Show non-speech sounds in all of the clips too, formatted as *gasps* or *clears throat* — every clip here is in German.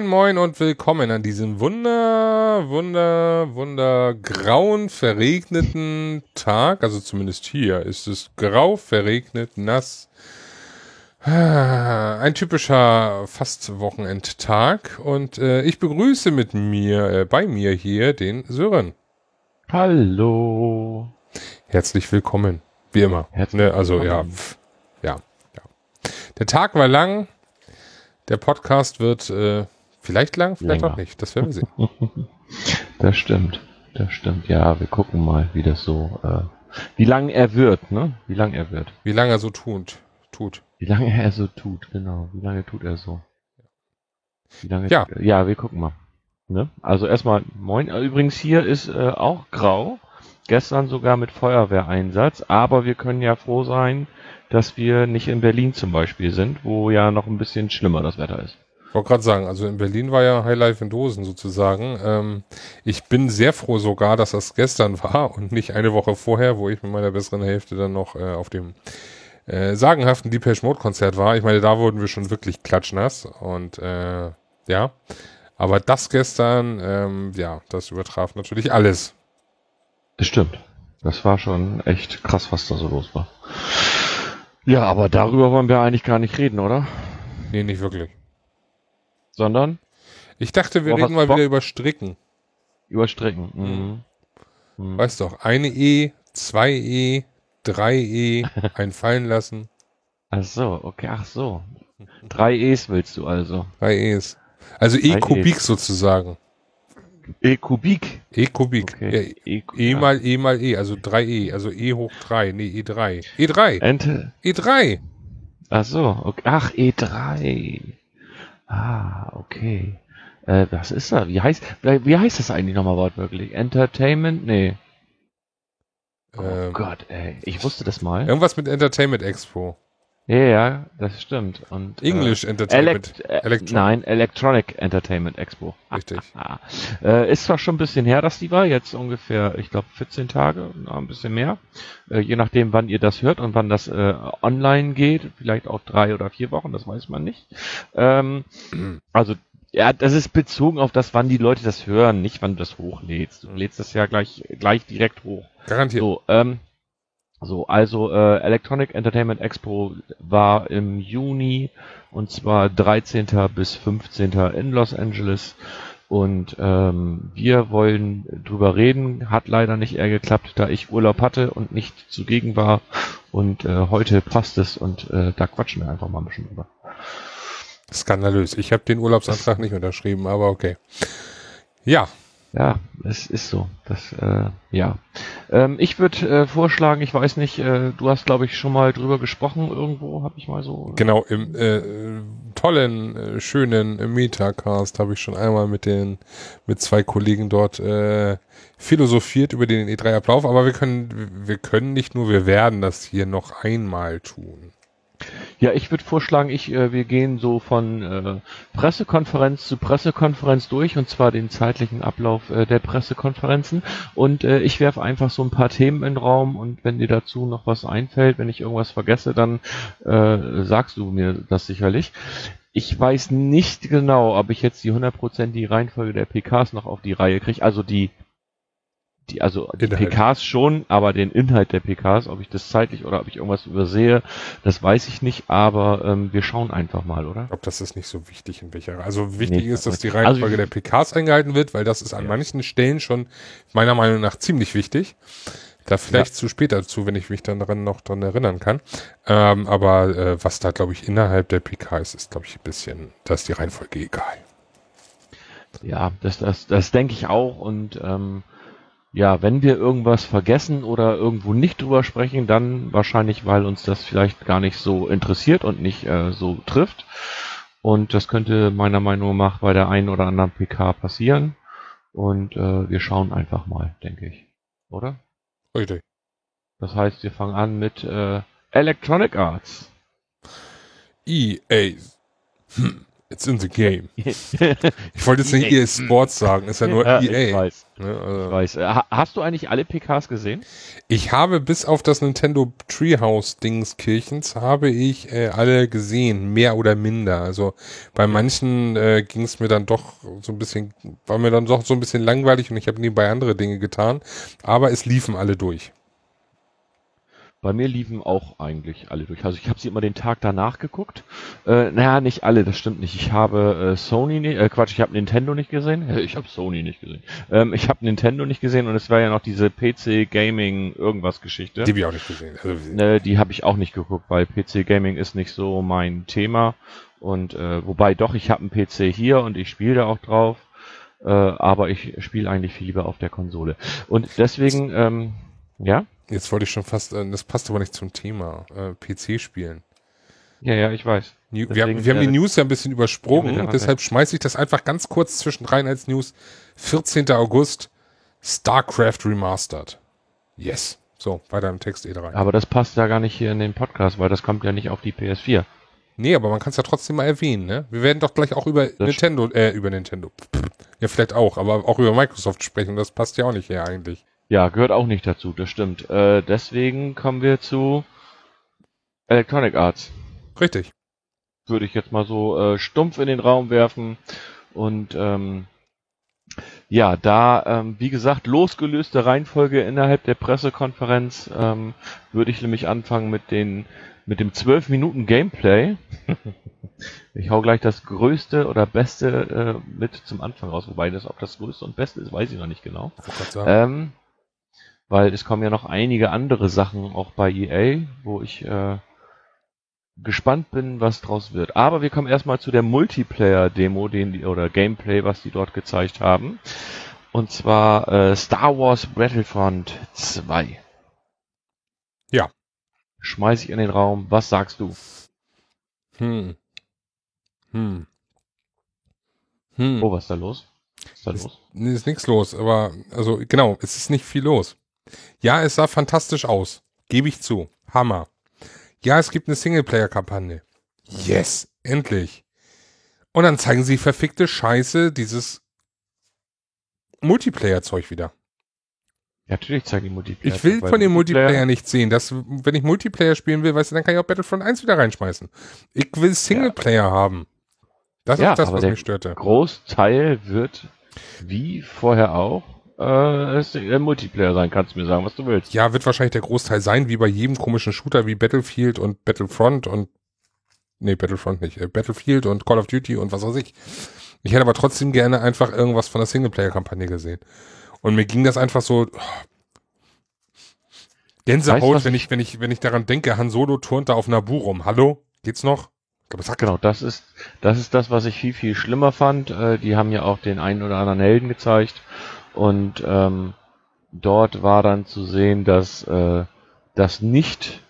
Moin, moin und willkommen an diesem wunder, wunder, wunder grauen, verregneten Tag. Also zumindest hier ist es grau, verregnet, nass. Ein typischer fast Wochenendtag und äh, ich begrüße mit mir, äh, bei mir hier den Sören. Hallo. Herzlich willkommen, wie immer. Herzlich ne, also ja, pf, ja, ja. Der Tag war lang, der Podcast wird äh, vielleicht lang, vielleicht Länger. auch nicht. Das werden wir sehen. *laughs* Das stimmt. Das stimmt. Ja, wir gucken mal, wie das so, äh, wie lang er wird, ne? Wie lang er wird. Wie lange er so tut. tut. Wie lange er so tut, genau. Wie lange tut er so? Wie lange Ja. tut ja, wir gucken mal. Ne? Also erstmal moin. Äh, Übrigens hier ist äh, auch grau. Gestern sogar mit Feuerwehreinsatz, aber wir können ja froh sein, dass wir nicht in Berlin zum Beispiel sind, wo ja noch ein bisschen schlimmer das Wetter ist. Ich wollte gerade sagen, also in Berlin war ja Highlife in Dosen sozusagen. Ähm, ich bin sehr froh sogar, dass das gestern *laughs* war und nicht eine Woche vorher, wo ich mit meiner besseren Hälfte dann noch äh, auf dem äh, sagenhaften Depeche Mode Konzert war. Ich meine, da wurden wir schon wirklich klatschnass und äh, ja. Aber das gestern, ähm, ja, das übertraf natürlich alles. Das stimmt. Das war schon echt krass, was da so los war. Ja, aber darüber wollen wir eigentlich gar nicht reden, oder? Nee, nicht wirklich. Sondern Ich dachte, wir reden mal Bock? wieder über Stricken. überstrecken. Mhm. Mhm. Weißt doch, eine E, zwei E, drei E, *laughs* ein fallen lassen, Ach so, okay, ach so. Drei E's willst du also. drei E's. Also E-Kubik E's. sozusagen. E-Kubik. E-Kubik. Okay. Ja, E, E mal E mal E, also 3E, also E hoch 3, nee, E3. E3, Ente. E3. Ach so, okay. Ach, E3. Ah, okay. Äh, was ist da? Wie heißt, wie heißt das eigentlich nochmal wortwörtlich? Entertainment? Nee. Oh Ähm, Gott, ey. Ich wusste das mal. Irgendwas mit Entertainment Expo. Ja, ja, das stimmt. Und, English Äh, Entertainment. Elect äh, Electron- nein, Electronic Entertainment Expo. Richtig. Ah, äh, ist zwar schon ein bisschen her, dass die war, jetzt ungefähr, ich glaube, 14 Tage, ein bisschen mehr. Äh, je nachdem, wann ihr das hört und wann das äh, online geht, vielleicht auch drei oder vier Wochen, das weiß man nicht. Ähm, *clears throat* also, ja, das ist bezogen auf das, wann die Leute das hören, nicht wann du das hochlädst. Du lädst das ja gleich, gleich direkt hoch. Garantiert. So, ähm, so, also äh, Electronic Entertainment Expo war im Juni und zwar 13. bis 15. in Los Angeles. Und ähm, wir wollen drüber reden. Hat leider nicht eher geklappt, da ich Urlaub hatte und nicht zugegen war. Und äh, heute passt es und äh, da quatschen wir einfach mal ein bisschen drüber. Skandalös. Ich habe den Urlaubsantrag nicht unterschrieben, aber okay. Ja, Ja, es ist so. Das, äh, ja. Ähm, ich würde äh, vorschlagen, ich weiß nicht, äh, du hast, glaube ich, schon mal drüber gesprochen irgendwo, habe ich mal so. genau, im äh, tollen, äh, schönen Metacast habe ich schon einmal mit den, mit zwei Kollegen dort äh, philosophiert über den E3-Ablauf, aber wir können, wir können nicht nur, wir werden das hier noch einmal tun. Ja, ich würde vorschlagen, ich, äh, wir gehen so von äh, Pressekonferenz zu Pressekonferenz durch und zwar den zeitlichen Ablauf äh, der Pressekonferenzen und äh, ich werfe einfach so ein paar Themen in den Raum und wenn dir dazu noch was einfällt, wenn ich irgendwas vergesse, dann äh, sagst du mir das sicherlich. Ich weiß nicht genau, ob ich jetzt die 100% die Reihenfolge der PKs noch auf die Reihe kriege, also die die, also die Inhalt. PKs schon, aber den Inhalt der PKs, ob ich das zeitlich oder ob ich irgendwas übersehe, das weiß ich nicht, aber ähm, wir schauen einfach mal, oder? Ich glaube, das ist nicht so wichtig in welcher. Also wichtig Nee, ist, dass die also- Reihenfolge der PKs eingehalten wird, weil das ist an Ja. manchen Stellen schon meiner Meinung nach ziemlich wichtig. Da vielleicht zu später dazu, wenn ich mich dann daran noch dran erinnern kann. Ähm, aber äh, was da, glaube ich, innerhalb der PK ist, ist, glaube ich, ein bisschen, da ist die Reihenfolge egal. Ja, das, das, das denke ich auch und ähm, ja, wenn wir irgendwas vergessen oder irgendwo nicht drüber sprechen, dann wahrscheinlich, weil uns das vielleicht gar nicht so interessiert und nicht äh, so trifft. Und das könnte meiner Meinung nach bei der einen oder anderen PK passieren. Und äh, wir schauen einfach mal, denke ich. Oder? Richtig. Das heißt, wir fangen an mit äh, Electronic Arts. EA. Hm. It's in the game. *laughs* ich wollte jetzt nicht EA Sports sagen, ist ja nur ja, EA. Ich weiß. Ne, also. ich weiß. Hast du eigentlich alle PKs gesehen? Ich habe bis auf das Nintendo Treehouse Dings Kirchens habe ich äh, alle gesehen, mehr oder minder. Also bei manchen äh, ging es mir dann doch so ein bisschen, war mir dann doch so ein bisschen langweilig und ich habe nebenbei andere Dinge getan. Aber es liefen alle durch. Bei mir liefen auch eigentlich alle durch. Also ich habe sie immer den Tag danach geguckt. Äh, naja, nicht alle, das stimmt nicht. Ich habe äh, Sony, nicht, äh, Quatsch, ich habe Nintendo nicht gesehen. *laughs* Ich habe Sony nicht gesehen. Ähm, ich habe Nintendo nicht gesehen und es war ja noch diese PC Gaming irgendwas Geschichte. Die habe ich auch nicht gesehen. Also, äh, die habe ich auch nicht geguckt, weil PC Gaming ist nicht so mein Thema. Und äh, wobei doch, ich habe einen PC hier und ich spiele da auch drauf. Äh, aber ich spiele eigentlich viel lieber auf der Konsole. Und deswegen, ähm, ja. Jetzt wollte ich schon fast, äh, das passt aber nicht zum Thema, äh, PC spielen. Ja, ja, ich weiß. New, wir, haben, wir haben die äh, News ja ein bisschen übersprungen, ja, deshalb schmeiße ich das einfach ganz kurz zwischendrin als News. 14. August, StarCraft Remastered. Yes. So, weiter im Text E3. Aber das passt ja gar nicht hier in den Podcast, weil das kommt ja nicht auf die PS4. Nee, aber man kann es ja trotzdem mal erwähnen, ne? Wir werden doch gleich auch über das Nintendo, äh, über Nintendo. Ja, vielleicht auch, aber auch über Microsoft sprechen. Das passt ja auch nicht her eigentlich. Ja, gehört auch nicht dazu, das stimmt. Äh, deswegen kommen wir zu Electronic Arts. Richtig. Würde ich jetzt mal so äh, stumpf in den Raum werfen. Und ähm, ja, da, ähm, wie gesagt, losgelöste Reihenfolge innerhalb der Pressekonferenz, ähm, würde ich nämlich anfangen mit den mit dem 12 Minuten Gameplay. *laughs* ich hau gleich das größte oder beste äh, mit zum Anfang raus, wobei das ob das größte und beste ist, weiß ich noch nicht genau. Ähm, weil es kommen ja noch einige andere Sachen auch bei EA, wo ich äh, gespannt bin, was draus wird. Aber wir kommen erstmal zu der Multiplayer-Demo, den die, oder Gameplay, was die dort gezeigt haben. Und zwar äh, Star Wars Battlefront 2. Ja. Schmeiß ich in den Raum. Was sagst du? Hm. Hm. Hm. Oh, was ist da los? Ist da ist, los? Nee, ist nichts los, aber also genau, es ist nicht viel los. Ja, es sah fantastisch aus. Gebe ich zu. Hammer. Ja, es gibt eine Singleplayer-Kampagne. Yes, endlich. Und dann zeigen sie verfickte Scheiße, dieses Multiplayer-Zeug wieder. Ja, natürlich zeigen die Multiplayer. Ich will von dem Multiplayer, Multiplayer nicht sehen. Das, wenn ich Multiplayer spielen will, weißt du, dann kann ich auch Battlefront 1 wieder reinschmeißen. Ich will Singleplayer ja. haben. Das ja, ist das, was mich störte. Großteil wird, wie vorher auch, äh, Multiplayer sein, kannst du mir sagen, was du willst. Ja, wird wahrscheinlich der Großteil sein, wie bei jedem komischen Shooter wie Battlefield und Battlefront und nee, Battlefront nicht, äh, Battlefield und Call of Duty und was weiß ich. Ich hätte aber trotzdem gerne einfach irgendwas von der Singleplayer-Kampagne gesehen. Und mir ging das einfach so oh, Gänsehaut, weißt, wenn ich, wenn ich, wenn ich daran denke, Han Solo turnt da auf Nabu rum. Hallo? Geht's noch? glaube, das genau, das ist, das ist das, was ich viel, viel schlimmer fand. Äh, die haben ja auch den einen oder anderen Helden gezeigt. Und ähm, dort war dann zu sehen, dass äh, das nicht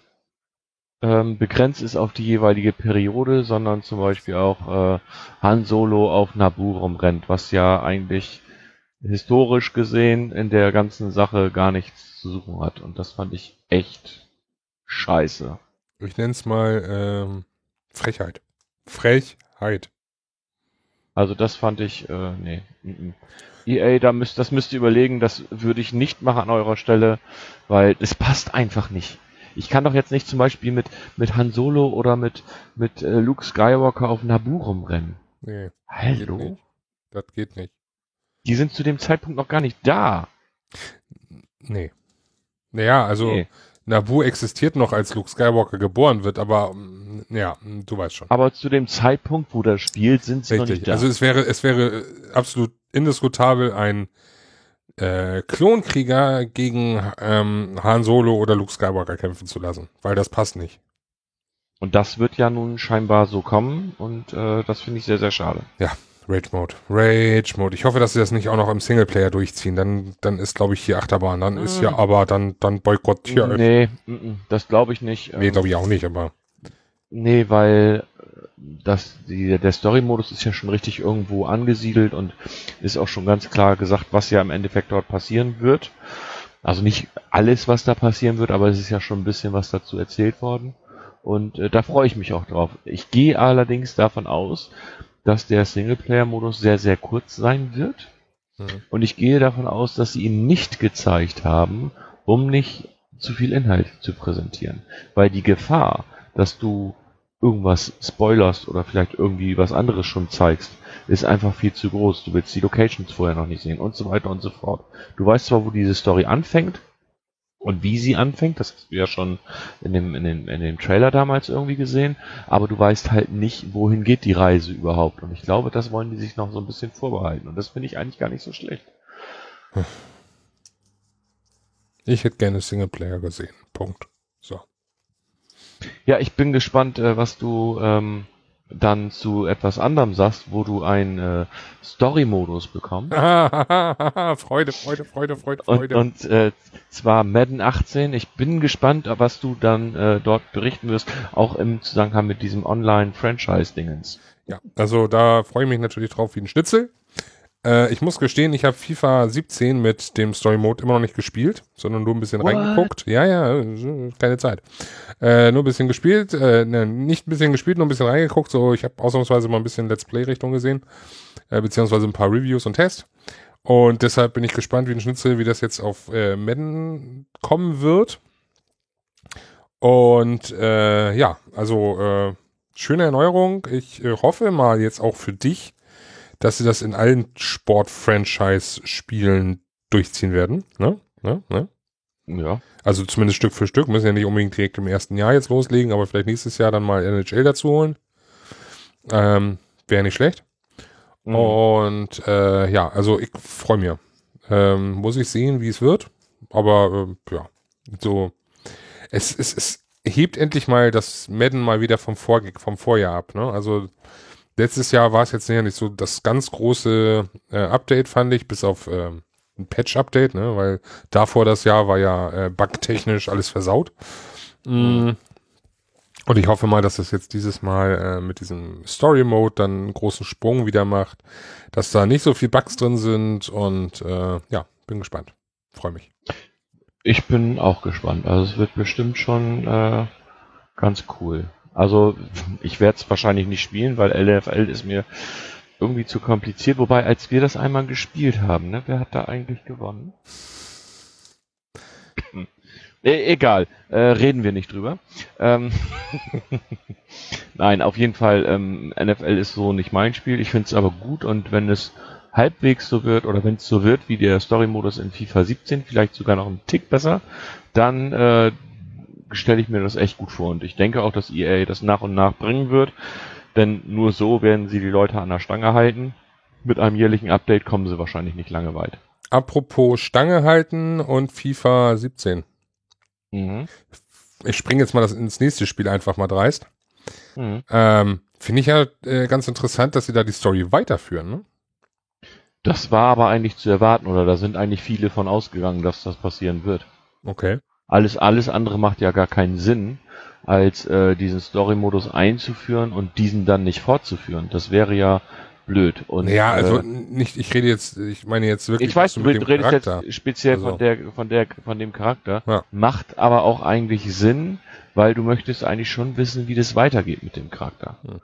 ähm, begrenzt ist auf die jeweilige Periode, sondern zum Beispiel auch äh, Han Solo auf Naboo rumrennt, was ja eigentlich historisch gesehen in der ganzen Sache gar nichts zu suchen hat. Und das fand ich echt scheiße. Ich nenne es mal ähm, Frechheit. Frechheit. Also das fand ich, äh, nee. M -m. EA, da müsst, das müsst ihr überlegen, das würde ich nicht machen an eurer Stelle, weil es passt einfach nicht. Ich kann doch jetzt nicht zum Beispiel mit, mit Han Solo oder mit, mit äh, Luke Skywalker auf Naboo rumrennen. Nee. Hallo? Geht das geht nicht. Die sind zu dem Zeitpunkt noch gar nicht da. Nee. Naja, also nee. Naboo existiert noch, als Luke Skywalker geboren wird, aber mm, ja, du weißt schon. Aber zu dem Zeitpunkt, wo das spielt, sind sie Richtig. noch nicht da. Also es wäre, es wäre absolut indiskutabel, ein äh, Klonkrieger gegen ähm, Han Solo oder Luke Skywalker kämpfen zu lassen, weil das passt nicht. Und das wird ja nun scheinbar so kommen und äh, das finde ich sehr, sehr schade. Ja, Rage Mode. Rage Mode. Ich hoffe, dass sie das nicht auch noch im Singleplayer durchziehen. Dann, dann ist, glaube ich, hier Achterbahn. Dann ist ja mm. aber, dann, dann boykottiert. Nee, das glaube ich nicht. Nee, glaube ich auch nicht, aber. Nee, weil das, die, der Story-Modus ist ja schon richtig irgendwo angesiedelt und ist auch schon ganz klar gesagt, was ja im Endeffekt dort passieren wird. Also nicht alles, was da passieren wird, aber es ist ja schon ein bisschen was dazu erzählt worden. Und äh, da freue ich mich auch drauf. Ich gehe allerdings davon aus, dass der Singleplayer-Modus sehr, sehr kurz sein wird. Mhm. Und ich gehe davon aus, dass sie ihn nicht gezeigt haben, um nicht zu viel Inhalt zu präsentieren. Weil die Gefahr, dass du irgendwas spoilerst oder vielleicht irgendwie was anderes schon zeigst, ist einfach viel zu groß. Du willst die Locations vorher noch nicht sehen und so weiter und so fort. Du weißt zwar, wo diese Story anfängt und wie sie anfängt, das hast du ja schon in dem, in dem, in dem Trailer damals irgendwie gesehen, aber du weißt halt nicht, wohin geht die Reise überhaupt. Und ich glaube, das wollen die sich noch so ein bisschen vorbehalten. Und das finde ich eigentlich gar nicht so schlecht. Ich hätte gerne Singleplayer gesehen. Punkt. So. Ja, ich bin gespannt, äh, was du ähm, dann zu etwas anderem sagst, wo du einen äh, Story-Modus bekommst. *laughs* Freude, Freude, Freude, Freude, Freude. Und, und äh, zwar Madden 18. Ich bin gespannt, was du dann äh, dort berichten wirst, auch im Zusammenhang mit diesem Online-Franchise-Dingens. Ja, also da freue ich mich natürlich drauf wie ein Schnitzel. Äh, ich muss gestehen, ich habe FIFA 17 mit dem Story Mode immer noch nicht gespielt, sondern nur ein bisschen What? reingeguckt. Ja, ja, keine Zeit. Äh, nur ein bisschen gespielt, äh, ne, nicht ein bisschen gespielt, nur ein bisschen reingeguckt. So, ich habe ausnahmsweise mal ein bisschen Let's Play Richtung gesehen, äh, beziehungsweise ein paar Reviews und Tests. Und deshalb bin ich gespannt, wie ein Schnitzel, wie das jetzt auf äh, Madden kommen wird. Und äh, ja, also äh, schöne Erneuerung. Ich äh, hoffe mal jetzt auch für dich, dass sie das in allen Sport-Franchise-Spielen durchziehen werden. Ne? Ne? Ne? Ja. Also zumindest Stück für Stück. Müssen ja nicht unbedingt direkt im ersten Jahr jetzt loslegen, aber vielleicht nächstes Jahr dann mal NHL dazu holen. Ähm, Wäre nicht schlecht. Mhm. Und äh, ja, also ich freue mich. Ähm, muss ich sehen, wie es wird. Aber äh, ja, so. Es, es, es hebt endlich mal das Madden mal wieder vom, Vor vom Vorjahr ab. Ne? Also Letztes Jahr war es jetzt nicht so das ganz große äh, Update, fand ich, bis auf äh, ein Patch-Update, ne? weil davor das Jahr war ja äh, bugtechnisch alles versaut. Mm. Und ich hoffe mal, dass es jetzt dieses Mal äh, mit diesem Story Mode dann einen großen Sprung wieder macht, dass da nicht so viel Bugs drin sind und äh, ja, bin gespannt. Freue mich. Ich bin auch gespannt. Also es wird bestimmt schon äh, ganz cool. Also ich werde es wahrscheinlich nicht spielen, weil LFL ist mir irgendwie zu kompliziert. Wobei, als wir das einmal gespielt haben, ne, wer hat da eigentlich gewonnen? e egal, äh, reden wir nicht drüber. Ähm *laughs* Nein, auf jeden Fall, ähm, NFL ist so nicht mein Spiel. Ich finde es aber gut und wenn es halbwegs so wird oder wenn es so wird wie der Story-Modus in FIFA 17, vielleicht sogar noch einen Tick besser, dann äh, stelle ich mir das echt gut vor und ich denke auch, dass EA das nach und nach bringen wird, denn nur so werden sie die Leute an der Stange halten. Mit einem jährlichen Update kommen sie wahrscheinlich nicht lange weit. Apropos Stange halten und FIFA 17. Mhm. Ich springe jetzt mal das ins nächste Spiel einfach mal dreist. Mhm. Ähm, Finde ich ja äh, ganz interessant, dass sie da die Story weiterführen. Ne? Das war aber eigentlich zu erwarten oder da sind eigentlich viele von ausgegangen, dass das passieren wird. Okay. Alles, alles andere macht ja gar keinen Sinn, als äh, diesen Story-Modus einzuführen und diesen dann nicht fortzuführen. Das wäre ja blöd. Und, ja, also äh, nicht, ich rede jetzt, ich meine jetzt wirklich. Ich weiß, du redest Charakter. jetzt speziell also. von der, von der, von dem Charakter. Ja. Macht aber auch eigentlich Sinn, weil du möchtest eigentlich schon wissen, wie das weitergeht mit dem Charakter. Hm.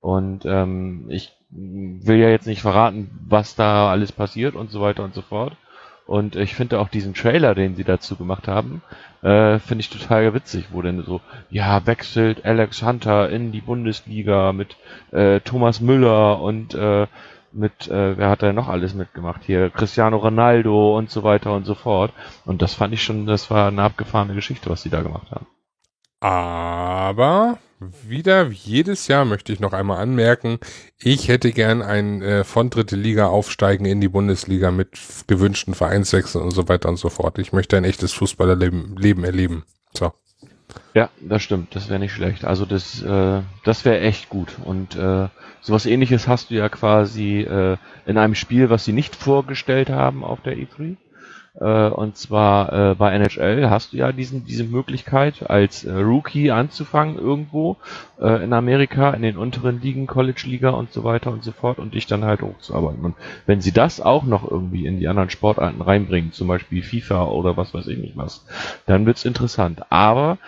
Und ähm, ich will ja jetzt nicht verraten, was da alles passiert und so weiter und so fort. Und ich finde auch diesen Trailer, den sie dazu gemacht haben, äh, finde ich total witzig, wo denn so, ja, wechselt Alex Hunter in die Bundesliga mit äh, Thomas Müller und äh, mit, äh, wer hat da noch alles mitgemacht hier? Cristiano Ronaldo und so weiter und so fort. Und das fand ich schon, das war eine abgefahrene Geschichte, was sie da gemacht haben. Aber wieder wie jedes Jahr möchte ich noch einmal anmerken, ich hätte gern ein äh, von dritte Liga aufsteigen in die Bundesliga mit gewünschten Vereinswechseln und so weiter und so fort. Ich möchte ein echtes Fußballerleben Leben erleben. So. Ja, das stimmt. Das wäre nicht schlecht. Also das, äh, das wäre echt gut. Und äh, sowas ähnliches hast du ja quasi äh, in einem Spiel, was sie nicht vorgestellt haben auf der E3. Äh, und zwar äh, bei NHL hast du ja diesen, diese Möglichkeit, als äh, Rookie anzufangen irgendwo äh, in Amerika, in den unteren Ligen, College-Liga und so weiter und so fort und dich dann halt hochzuarbeiten. Und wenn sie das auch noch irgendwie in die anderen Sportarten reinbringen, zum Beispiel FIFA oder was weiß ich nicht was, dann wird's interessant. Aber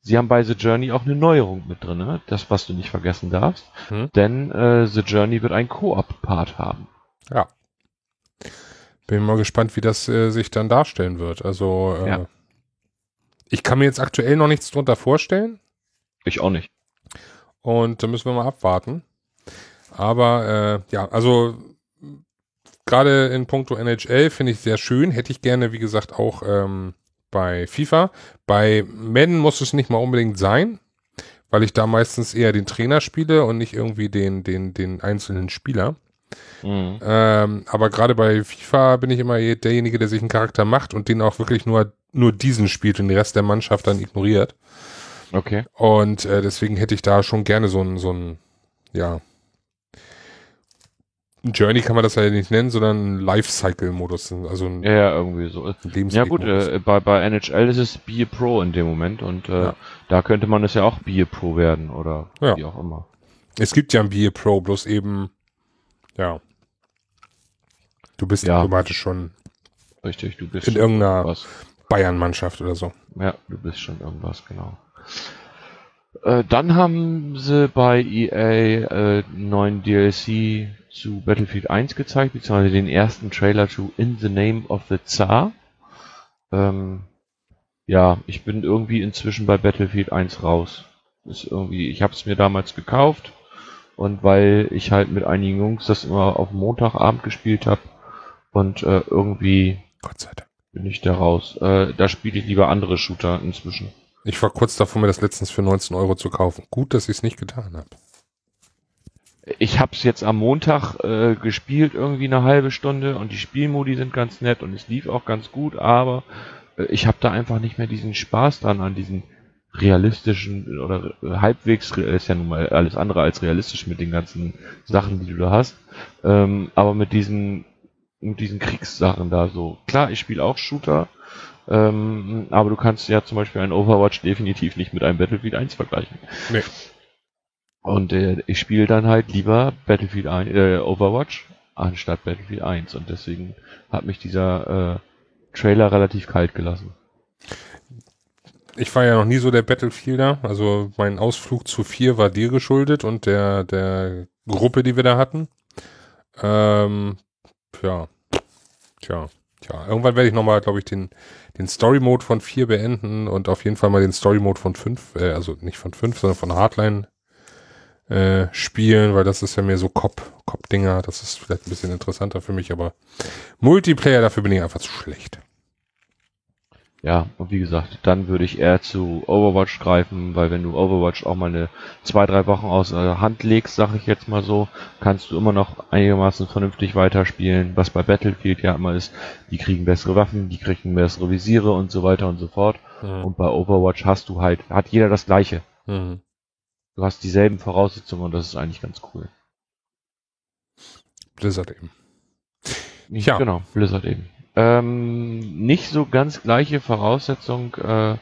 sie haben bei The Journey auch eine Neuerung mit drin, ne? das was du nicht vergessen darfst, hm. denn äh, The Journey wird einen Koop-Part haben. Ja. Bin mal gespannt, wie das äh, sich dann darstellen wird. Also äh, ja. ich kann mir jetzt aktuell noch nichts drunter vorstellen. Ich auch nicht. Und da müssen wir mal abwarten. Aber äh, ja, also gerade in puncto NHL finde ich sehr schön. Hätte ich gerne, wie gesagt, auch ähm, bei FIFA. Bei Madden muss es nicht mal unbedingt sein, weil ich da meistens eher den Trainer spiele und nicht irgendwie den, den, den einzelnen Spieler. Mhm. Ähm, aber gerade bei FIFA bin ich immer derjenige, der sich einen Charakter macht und den auch wirklich nur, nur diesen spielt und den Rest der Mannschaft dann ignoriert. Okay. Und äh, deswegen hätte ich da schon gerne so ein, so ein, ja, Journey kann man das ja nicht nennen, sondern ein Lifecycle-Modus. Also ein ja, ja, irgendwie so. Ja gut, äh, bei, bei NHL ist es Be a Pro in dem Moment und äh, ja. da könnte man es ja auch Be a Pro werden oder ja. wie auch immer. Es gibt ja ein Be a Pro, bloß eben, ja. Du bist ja. automatisch schon Richtig, du bist in irgendeiner Bayern-Mannschaft oder so. Ja, du bist schon irgendwas, genau. Äh, dann haben sie bei EA äh, neuen DLC zu Battlefield 1 gezeigt, beziehungsweise den ersten Trailer zu In the Name of the Tsar. Ähm, ja, ich bin irgendwie inzwischen bei Battlefield 1 raus. Ist irgendwie, ich habe es mir damals gekauft und weil ich halt mit einigen Jungs das immer auf Montagabend gespielt habe und äh, irgendwie Gott sei Dank. bin ich da raus. Äh, da spiele ich lieber andere Shooter inzwischen. Ich war kurz davor, mir das letztens für 19 Euro zu kaufen. Gut, dass ich es nicht getan habe. Ich habe es jetzt am Montag äh, gespielt, irgendwie eine halbe Stunde und die Spielmodi sind ganz nett und es lief auch ganz gut, aber äh, ich habe da einfach nicht mehr diesen Spaß dran an diesen realistischen oder äh, halbwegs ist ja nun mal alles andere als realistisch mit den ganzen Sachen, die du da hast. Ähm, aber mit diesen mit diesen Kriegssachen da so. Klar, ich spiele auch Shooter, ähm, aber du kannst ja zum Beispiel ein Overwatch definitiv nicht mit einem Battlefield 1 vergleichen. Nee. Und äh, ich spiele dann halt lieber Battlefield 1, äh, Overwatch anstatt Battlefield 1 und deswegen hat mich dieser äh, Trailer relativ kalt gelassen. Ich war ja noch nie so der Battlefielder, also mein Ausflug zu 4 war dir geschuldet und der, der Gruppe, die wir da hatten. Ähm, ja, tja, tja, irgendwann werde ich nochmal, glaube ich, den, den Story-Mode von 4 beenden und auf jeden Fall mal den Story-Mode von 5, äh, also nicht von 5, sondern von Hardline äh, spielen, weil das ist ja mehr so Cop-Dinger. Das ist vielleicht ein bisschen interessanter für mich, aber Multiplayer, dafür bin ich einfach zu schlecht. Ja, und wie gesagt, dann würde ich eher zu Overwatch greifen, weil wenn du Overwatch auch mal eine zwei, drei Wochen aus der Hand legst, sag ich jetzt mal so, kannst du immer noch einigermaßen vernünftig weiterspielen, was bei Battlefield ja immer ist, die kriegen bessere Waffen, die kriegen bessere Visiere und so weiter und so fort. Mhm. Und bei Overwatch hast du halt, hat jeder das gleiche. Mhm. Du hast dieselben Voraussetzungen und das ist eigentlich ganz cool. Blizzard eben. Ja. Genau, Blizzard eben. Ähm, nicht so ganz gleiche Voraussetzungen äh,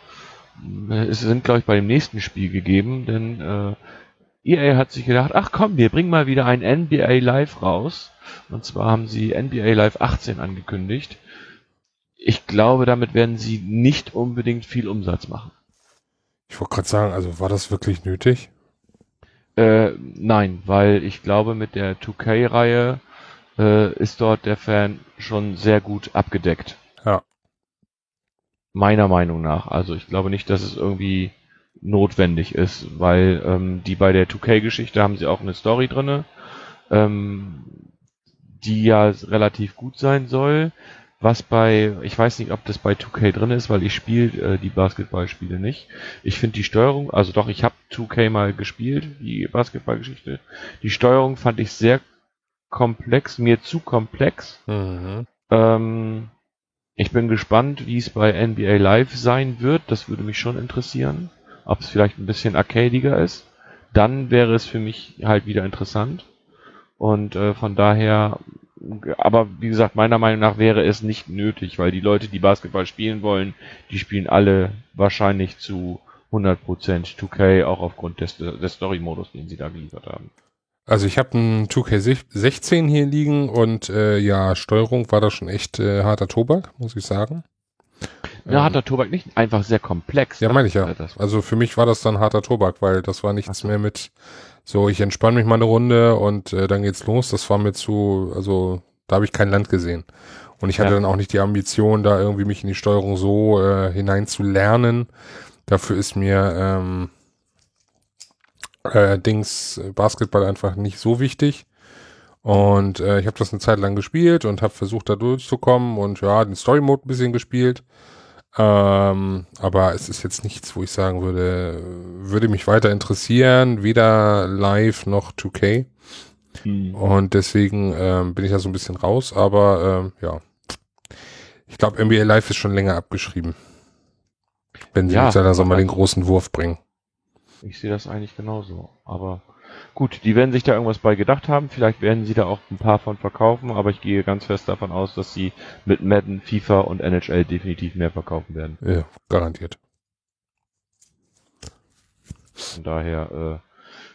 es sind, glaube ich, bei dem nächsten Spiel gegeben, denn äh, EA hat sich gedacht, ach komm, wir bringen mal wieder ein NBA Live raus. Und zwar haben sie NBA Live 18 angekündigt. Ich glaube, damit werden sie nicht unbedingt viel Umsatz machen. Ich wollte gerade sagen, also war das wirklich nötig? Äh, nein, weil ich glaube, mit der 2K-Reihe äh, ist dort der Fan schon sehr gut abgedeckt. Ja. Meiner Meinung nach. Also ich glaube nicht, dass es irgendwie notwendig ist, weil ähm, die bei der 2K-Geschichte haben sie auch eine Story drinne, ähm, die ja relativ gut sein soll. Was bei, ich weiß nicht, ob das bei 2K drin ist, weil ich spiele äh, die Basketballspiele nicht. Ich finde die Steuerung, also doch, ich habe 2K mal gespielt, die Basketballgeschichte. Die Steuerung fand ich sehr komplex, mir zu komplex. Mhm. Ähm, ich bin gespannt, wie es bei NBA Live sein wird. Das würde mich schon interessieren. Ob es vielleicht ein bisschen arcadiger ist. Dann wäre es für mich halt wieder interessant. Und äh, von daher aber wie gesagt, meiner Meinung nach wäre es nicht nötig, weil die Leute, die Basketball spielen wollen, die spielen alle wahrscheinlich zu 100% 2K, auch aufgrund des, des Story-Modus, den sie da geliefert haben. Also ich habe einen 2K16 hier liegen und äh, ja, Steuerung war da schon echt äh, harter Tobak, muss ich sagen. Ja, harter Tobak nicht, einfach sehr komplex. Ja, meine ich ja. Äh, Also für mich war das dann harter Tobak, weil das war nichts mehr mit so, ich entspanne mich mal eine Runde und äh, dann geht's los. Das war mir zu, also da habe ich kein Land gesehen. Und ich hatte Ja. dann auch nicht die Ambition, da irgendwie mich in die Steuerung so äh, hinein zu lernen. Dafür ist mir ähm, äh, Dings äh, Basketball einfach nicht so wichtig. Und äh, ich habe das eine Zeit lang gespielt und habe versucht, da durchzukommen und ja, den Story Mode ein bisschen gespielt. Ähm, aber es ist jetzt nichts, wo ich sagen würde, würde mich weiter interessieren, weder live noch 2K. Hm. Und deswegen ähm, bin ich da so ein bisschen raus, aber ähm, ja. Ich glaube, NBA Live ist schon länger abgeschrieben. Wenn sie Ja, jetzt ja langsam mal den großen Wurf bringen. Ich sehe das eigentlich genauso. Aber gut, die werden sich da irgendwas bei gedacht haben. Vielleicht werden sie da auch ein paar von verkaufen, aber ich gehe ganz fest davon aus, dass sie mit Madden, FIFA und NHL definitiv mehr verkaufen werden. Ja, garantiert. Von daher äh,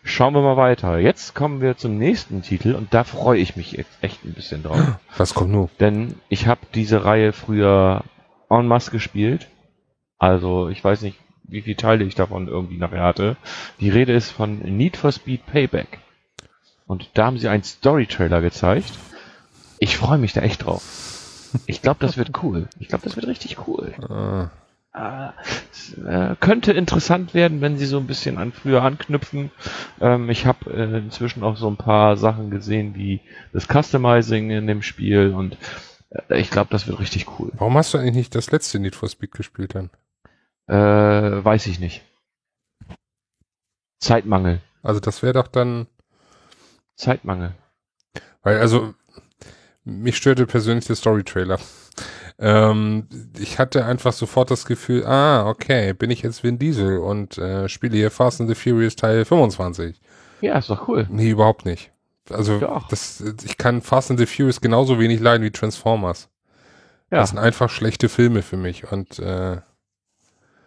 schauen wir mal weiter. Jetzt kommen wir zum nächsten Titel und da freue ich mich jetzt echt ein bisschen drauf. *gasps* Was kommt nun? Denn ich habe diese Reihe früher en masse gespielt. Also ich weiß nicht, wie viele Teile ich davon irgendwie nachher hatte. Die Rede ist von Need for Speed Payback. Und da haben sie einen Story-Trailer gezeigt. Ich freue mich da echt drauf. Ich glaube, das wird cool. Ich glaube, das wird richtig cool. Äh, Ah, es, äh, könnte interessant werden, wenn sie so ein bisschen an früher anknüpfen. Ähm, ich habe äh, inzwischen auch so ein paar Sachen gesehen, wie das Customizing in dem Spiel und äh, ich glaube, das wird richtig cool. warum hast du eigentlich nicht das letzte Need for Speed gespielt dann? Äh, weiß ich nicht. Zeitmangel. Also das wäre doch dann, Zeitmangel. weil also mich störte persönlich der Story-Trailer. Ähm, ich hatte einfach sofort das Gefühl, ah, okay, bin ich jetzt Vin Diesel und äh, spiele hier Fast and the Furious Teil 25. Ja, ist doch cool. Nee, überhaupt nicht. Also Doch. das, ich kann Fast and the Furious genauso wenig leiden wie Transformers. Ja. Das sind einfach schlechte Filme für mich und äh,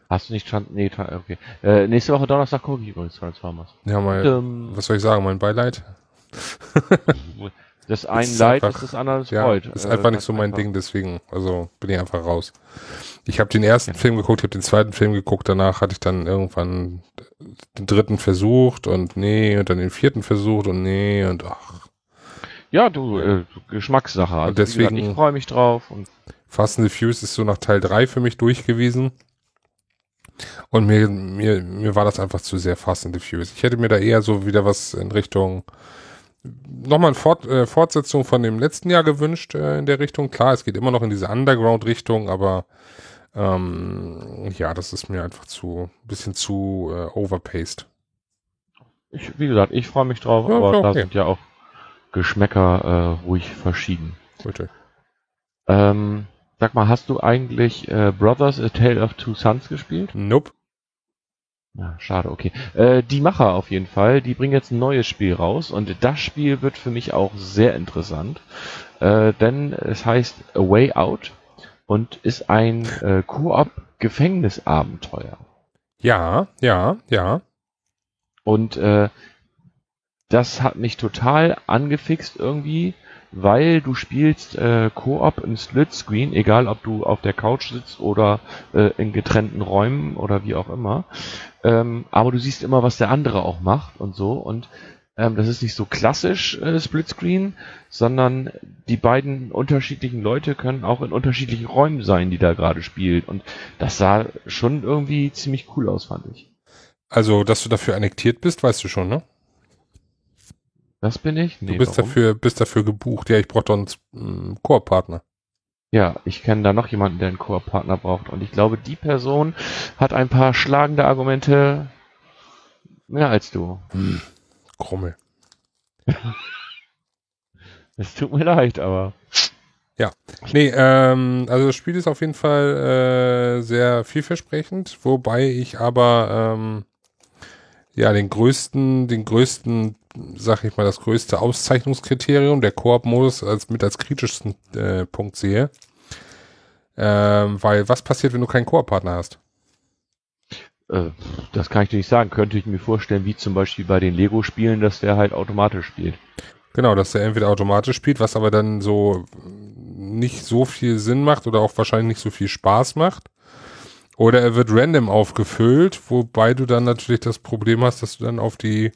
Hast du nicht schon. Nee, okay. Äh, nächste Woche Donnerstag gucke ich übrigens Transformers. ja mal, Ähm, was soll ich sagen, mein Beileid? *laughs* das ein ist Leid einfach- ist das andere Ja, Freud. ist Äh, einfach nicht ganz so mein einfach. Ding, deswegen, also bin ich einfach raus. Ich habe den ersten Ja. Film geguckt, ich habe den zweiten Film geguckt, danach hatte ich dann irgendwann den dritten versucht und nee, und dann den vierten versucht und nee und ach, Ja, du, äh, Geschmackssache. Also, Und deswegen- gesagt, ich freue mich drauf und Fast and the Furious ist so nach Teil 3 für mich durch gewesen. Und mir, mir, mir war das einfach zu sehr Fast and the Furious. Ich hätte mir da eher so wieder was in Richtung nochmal eine Fort, äh, Fortsetzung von dem letzten Jahr gewünscht äh, in der Richtung. Klar, es geht immer noch in diese Underground-Richtung, aber ähm, ja, das ist mir einfach zu ein bisschen zu äh, overpaced. ich, wie gesagt, ich freue mich drauf, Ja, aber ist da okay. sind ja auch Geschmäcker äh, ruhig verschieden. Bitte. Ähm, sag mal, hast du eigentlich äh, Brothers A Tale of Two Sons gespielt? Nope. Ja, schade, okay. Äh, die Macher auf jeden Fall, die bringen jetzt ein neues Spiel raus und das Spiel wird für mich auch sehr interessant, äh, denn es heißt A Way Out und ist ein äh, Koop-Gefängnisabenteuer. Ja, ja, ja. Und äh, das hat mich total angefixt irgendwie, weil du spielst äh, Koop im Splitscreen, egal ob du auf der Couch sitzt oder äh, in getrennten Räumen oder wie auch immer. Ähm, aber du siehst immer, was der andere auch macht und so. Und ähm, das ist nicht so klassisch äh, Splitscreen, sondern die beiden unterschiedlichen Leute können auch in unterschiedlichen Räumen sein, die da gerade spielen. Und das sah schon irgendwie ziemlich cool aus, fand ich. Also, dass du dafür annektiert bist, weißt du schon, ne? Das bin ich? Nee, du bist warum? dafür, bist dafür gebucht. Ja, ich brauche doch einen Koop-Partner. Ja, ich kenne da noch jemanden, der einen Koop-Partner braucht. Und ich glaube, die Person hat ein paar schlagende Argumente mehr als du. Krummel. *laughs* Es tut mir leid, aber. Nee, ähm, also das Spiel ist auf jeden Fall äh, sehr vielversprechend, wobei ich aber ähm, ja den größten, den größten, sag ich mal, das größte Auszeichnungskriterium der Koop-Modus als mit als kritischsten äh, Punkt sehe. Ähm, weil was passiert, wenn du keinen Koop-Partner hast? Äh, das kann ich dir nicht sagen. Könnte ich mir vorstellen, wie zum Beispiel bei den Lego-Spielen, dass der halt automatisch spielt. Genau, dass er entweder automatisch spielt, was aber dann so nicht so viel Sinn macht oder auch wahrscheinlich nicht so viel Spaß macht. Oder er wird random aufgefüllt, wobei du dann natürlich das Problem hast, dass du dann auf die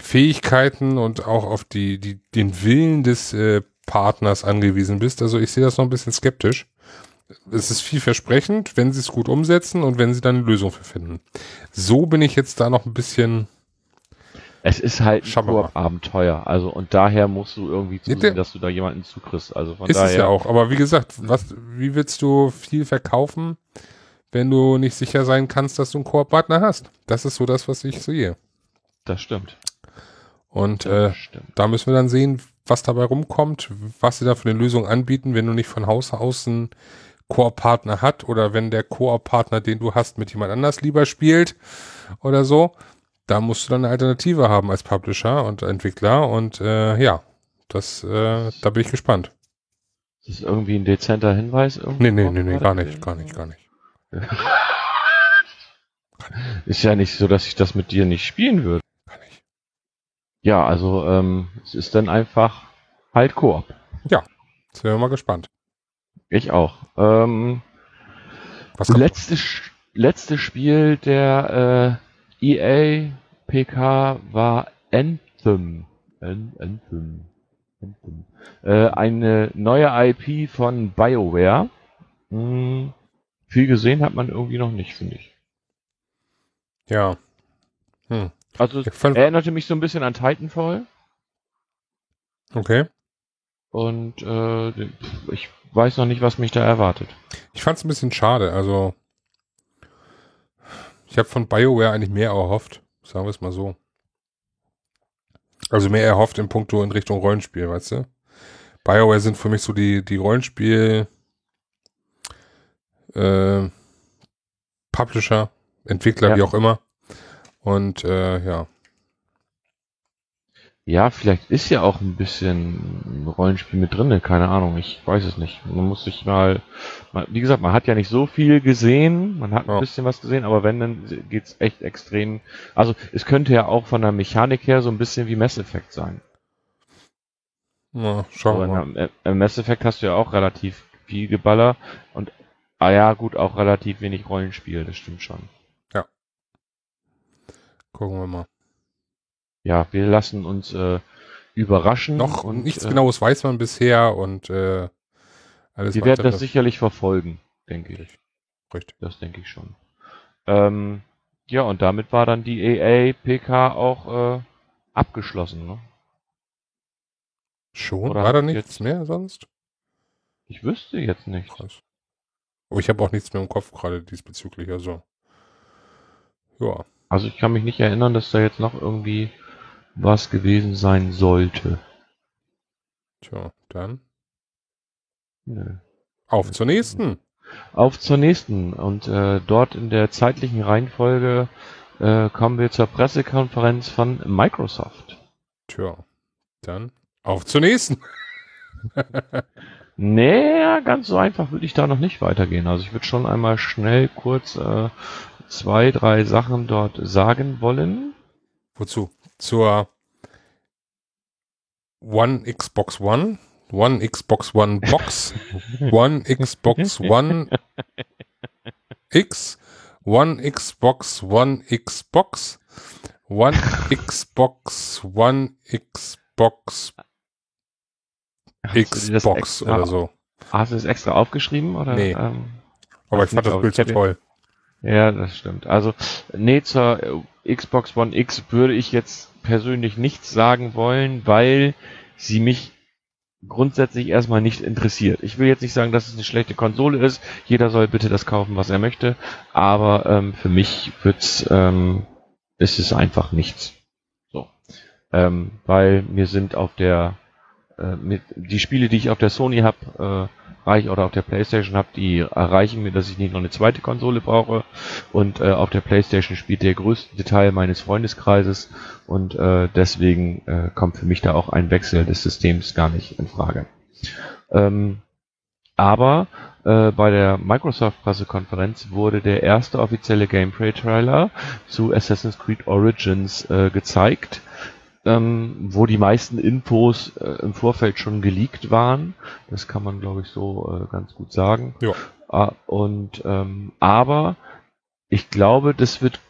Fähigkeiten und auch auf die, die, den Willen des äh, Partners angewiesen bist. Also ich sehe das noch ein bisschen skeptisch. Es ist vielversprechend, wenn sie es gut umsetzen und wenn sie dann eine Lösung für finden. So bin ich jetzt da noch ein bisschen. Es ist halt ein Abenteuer, also und daher musst du irgendwie zusehen, dass du da jemanden zukriegst. Also von ist daher. es ja auch. Aber wie gesagt, was, wie willst du viel verkaufen, wenn du nicht sicher sein kannst, dass du einen Koop-Partner hast? Das ist so das, was ich sehe. Das stimmt. Und äh, da müssen wir dann sehen, was dabei rumkommt, was sie da für eine Lösung anbieten, wenn du nicht von Haus aus einen Koop-Partner hat oder wenn der Koop-Partner, den du hast, mit jemand anders lieber spielt oder so. Da musst du dann eine Alternative haben als Publisher und Entwickler und äh, ja, das, äh, da bin ich gespannt. Ist das irgendwie ein dezenter Hinweis? Nee, nee, nee, nee, gar nicht, gar nicht, gar nicht. *laughs* Ist ja nicht so, dass ich das mit dir nicht spielen würde. Ja, also ähm, es ist dann einfach halt Koop. Ja, sind wir mal gespannt. Ich auch. Ähm, Was letzte, letzte Spiel der äh, EA PK war Anthem. Anthem. Anthem. Äh, eine neue IP von BioWare. Hm, viel gesehen hat man irgendwie noch nicht, finde ich. Ja. Hm. Also es erinnerte mich so ein bisschen an Titanfall. Okay. Und äh, ich weiß noch nicht, was mich da erwartet. Ich fand es ein bisschen schade. Also ich habe von BioWare eigentlich mehr erhofft, sagen wir es mal so. Also mehr erhofft in puncto in Richtung Rollenspiel, weißt du? BioWare sind für mich so die, die Rollenspiel äh, Publisher, Entwickler, ja. wie auch immer. Und äh, ja. Ja, vielleicht ist ja auch ein bisschen Rollenspiel mit drinne, keine Ahnung, ich weiß es nicht. Man muss sich mal, wie gesagt, man hat ja nicht so viel gesehen, man hat ein ja. bisschen was gesehen, aber wenn, dann geht's echt extrem. Also es könnte ja auch von der Mechanik her so ein bisschen wie Mass Effect sein. Ja, schauen wir mal. Im Mass Effect hast du ja auch relativ viel Geballer und, ah ja, gut, auch relativ wenig Rollenspiel, das stimmt schon. Gucken wir mal. Ja, wir lassen uns äh, überraschen. Noch und, nichts äh, Genaues weiß man bisher und äh, alles Wir werden das, das sicherlich verfolgen, denke ich. Richtig. Das denke ich schon. Ähm, ja, und damit war dann die EA PK auch äh, abgeschlossen, ne? Schon? Oder war da nichts mehr sonst? Ich wüsste jetzt nicht. Krass. Aber ich habe auch nichts mehr im Kopf gerade diesbezüglich, also. Ja. Also ich kann mich nicht erinnern, dass da jetzt noch irgendwie was gewesen sein sollte. Tja, dann. Nö. Auf zur nächsten. Auf zur nächsten. Und äh, dort in der zeitlichen Reihenfolge äh, kommen wir zur Pressekonferenz von Microsoft. Tja, dann auf zur nächsten. *laughs* naja, ganz so einfach würde ich da noch nicht weitergehen. Also ich würde schon einmal schnell kurz äh, zwei, drei Sachen dort sagen wollen. Wozu? Zur One Xbox One, One Xbox One Box, *laughs* One Xbox One X, One Xbox One Xbox, One Xbox One Xbox Xbox oder so. Hast du es extra aufgeschrieben? Oder, nee. Ähm, Aber ich fand das Bild so toll. Ja, das stimmt. Also, nee, zur Xbox One X würde ich jetzt persönlich nichts sagen wollen, weil sie mich grundsätzlich erstmal nicht interessiert. Ich will jetzt nicht sagen, dass es eine schlechte Konsole ist. Jeder soll bitte das kaufen, was er möchte. Aber ähm, für mich wird's, ähm, ist es einfach nichts. So, ähm, weil mir sind auf der äh, mit die Spiele, die ich auf der Sony habe, äh, reich oder auf der Playstation habe, die erreichen mir, dass ich nicht noch eine zweite Konsole brauche. Und äh, auf der Playstation spielt der größte Teil meines Freundeskreises und äh, deswegen äh, kommt für mich da auch ein Wechsel des Systems gar nicht in Frage. Ähm, aber äh, bei der Microsoft-Pressekonferenz wurde der erste offizielle Gameplay-Trailer zu Assassin's Creed Origins äh, gezeigt ähm, wo die meisten Infos äh, im Vorfeld schon geleakt waren. Das kann man, glaube ich, so äh, ganz gut sagen. Ja. Ah, und ähm, aber ich glaube, das wird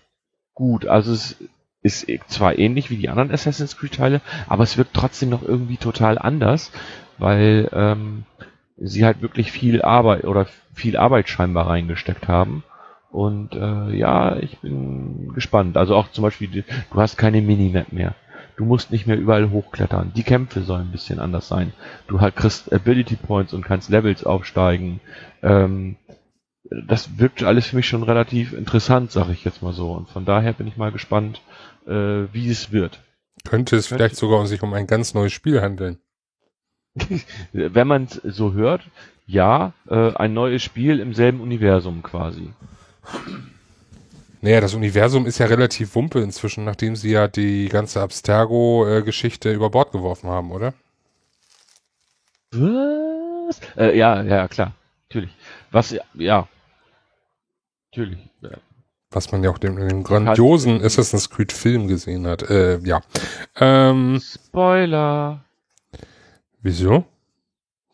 gut. Also es ist zwar ähnlich wie die anderen Assassin's Creed Teile, aber es wirkt trotzdem noch irgendwie total anders, weil ähm, sie halt wirklich viel Arbeit oder viel Arbeit scheinbar reingesteckt haben. Und äh, ja, ich bin gespannt. Also auch zum Beispiel, du hast keine Minimap mehr. Du musst nicht mehr überall hochklettern. Die Kämpfe sollen ein bisschen anders sein. Du halt kriegst Ability Points und kannst Levels aufsteigen. Ähm, das wirkt alles für mich schon relativ interessant, sag ich jetzt mal so. Und von daher bin ich mal gespannt, äh, wie es wird. Könnte es vielleicht sogar sich um ein ganz neues Spiel handeln. *laughs* Wenn man es so hört, ja, äh, ein neues Spiel im selben Universum quasi. Naja, das Universum ist ja relativ wumpe inzwischen, nachdem sie ja die ganze Abstergo-Geschichte über Bord geworfen haben, oder? Was? Äh, ja, ja, klar. Natürlich. Was, ja. Natürlich. Ja. Was man ja auch in dem grandiosen Assassin's Creed Film gesehen hat. Äh, ja. Ähm, Spoiler. Wieso?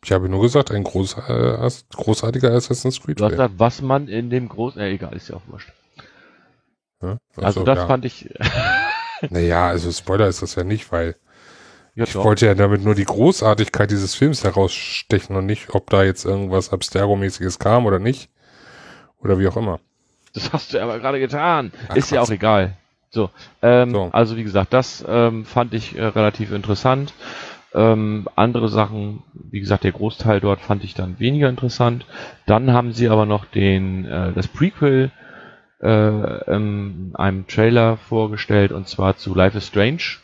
Ich habe nur gesagt, ein groß, äh, großartiger Assassin's Creed. Du hast gesagt, was man in dem großen, äh, egal, ist ja auch wurscht. Ja? Also, also das ja. fand ich. *laughs* naja, also Spoiler ist das ja nicht, weil ja, ich doch. wollte ja damit nur die Großartigkeit dieses Films herausstechen und nicht, ob da jetzt irgendwas Abstergo-mäßiges kam oder nicht. Oder wie auch immer. Das hast du aber gerade getan. Ach, ist ja auch egal. So, ähm, so, also wie gesagt, das ähm, fand ich äh, relativ interessant. Ähm, andere Sachen, wie gesagt, der Großteil dort fand ich dann weniger interessant. Dann haben sie aber noch den äh, das Prequel äh, in einem Trailer vorgestellt und zwar zu Life is Strange.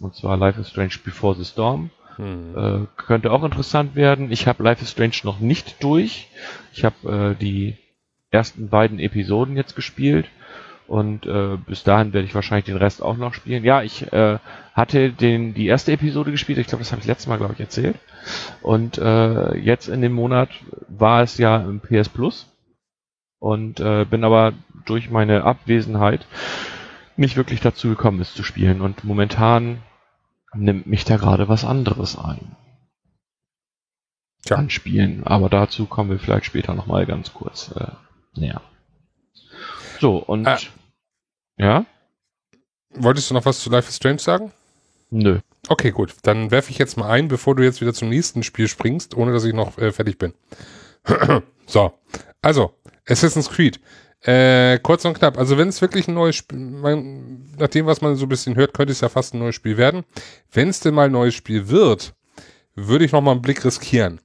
Und zwar Life is Strange Before the Storm. Hm. Äh, könnte auch interessant werden. Ich habe Life is Strange noch nicht durch. Ich habe äh, die ersten beiden Episoden jetzt gespielt und äh, bis dahin werde ich wahrscheinlich den Rest auch noch spielen. Ja, ich äh, hatte den die erste Episode gespielt. Ich glaube, das habe ich letztes Mal glaube ich erzählt. Und äh, jetzt in dem Monat war es ja im PS Plus und äh, bin aber durch meine Abwesenheit nicht wirklich dazu gekommen, es zu spielen. Und momentan nimmt mich da gerade was anderes ein. Tja. An Spielen. Aber dazu kommen wir vielleicht später nochmal ganz kurz äh, näher. So, und äh, ja? Wolltest du noch was zu Life is Strange sagen? Nö. Okay, gut. Dann werfe ich jetzt mal ein, bevor du jetzt wieder zum nächsten Spiel springst, ohne dass ich noch äh, fertig bin. *clears throat* so. Also, Assassin's Creed. Äh, kurz und knapp. Also wenn es wirklich ein neues Spiel, mein, nach dem, was man so ein bisschen hört, könnte es ja fast ein neues Spiel werden. Wenn es denn mal ein neues Spiel wird, würde ich noch mal einen Blick riskieren.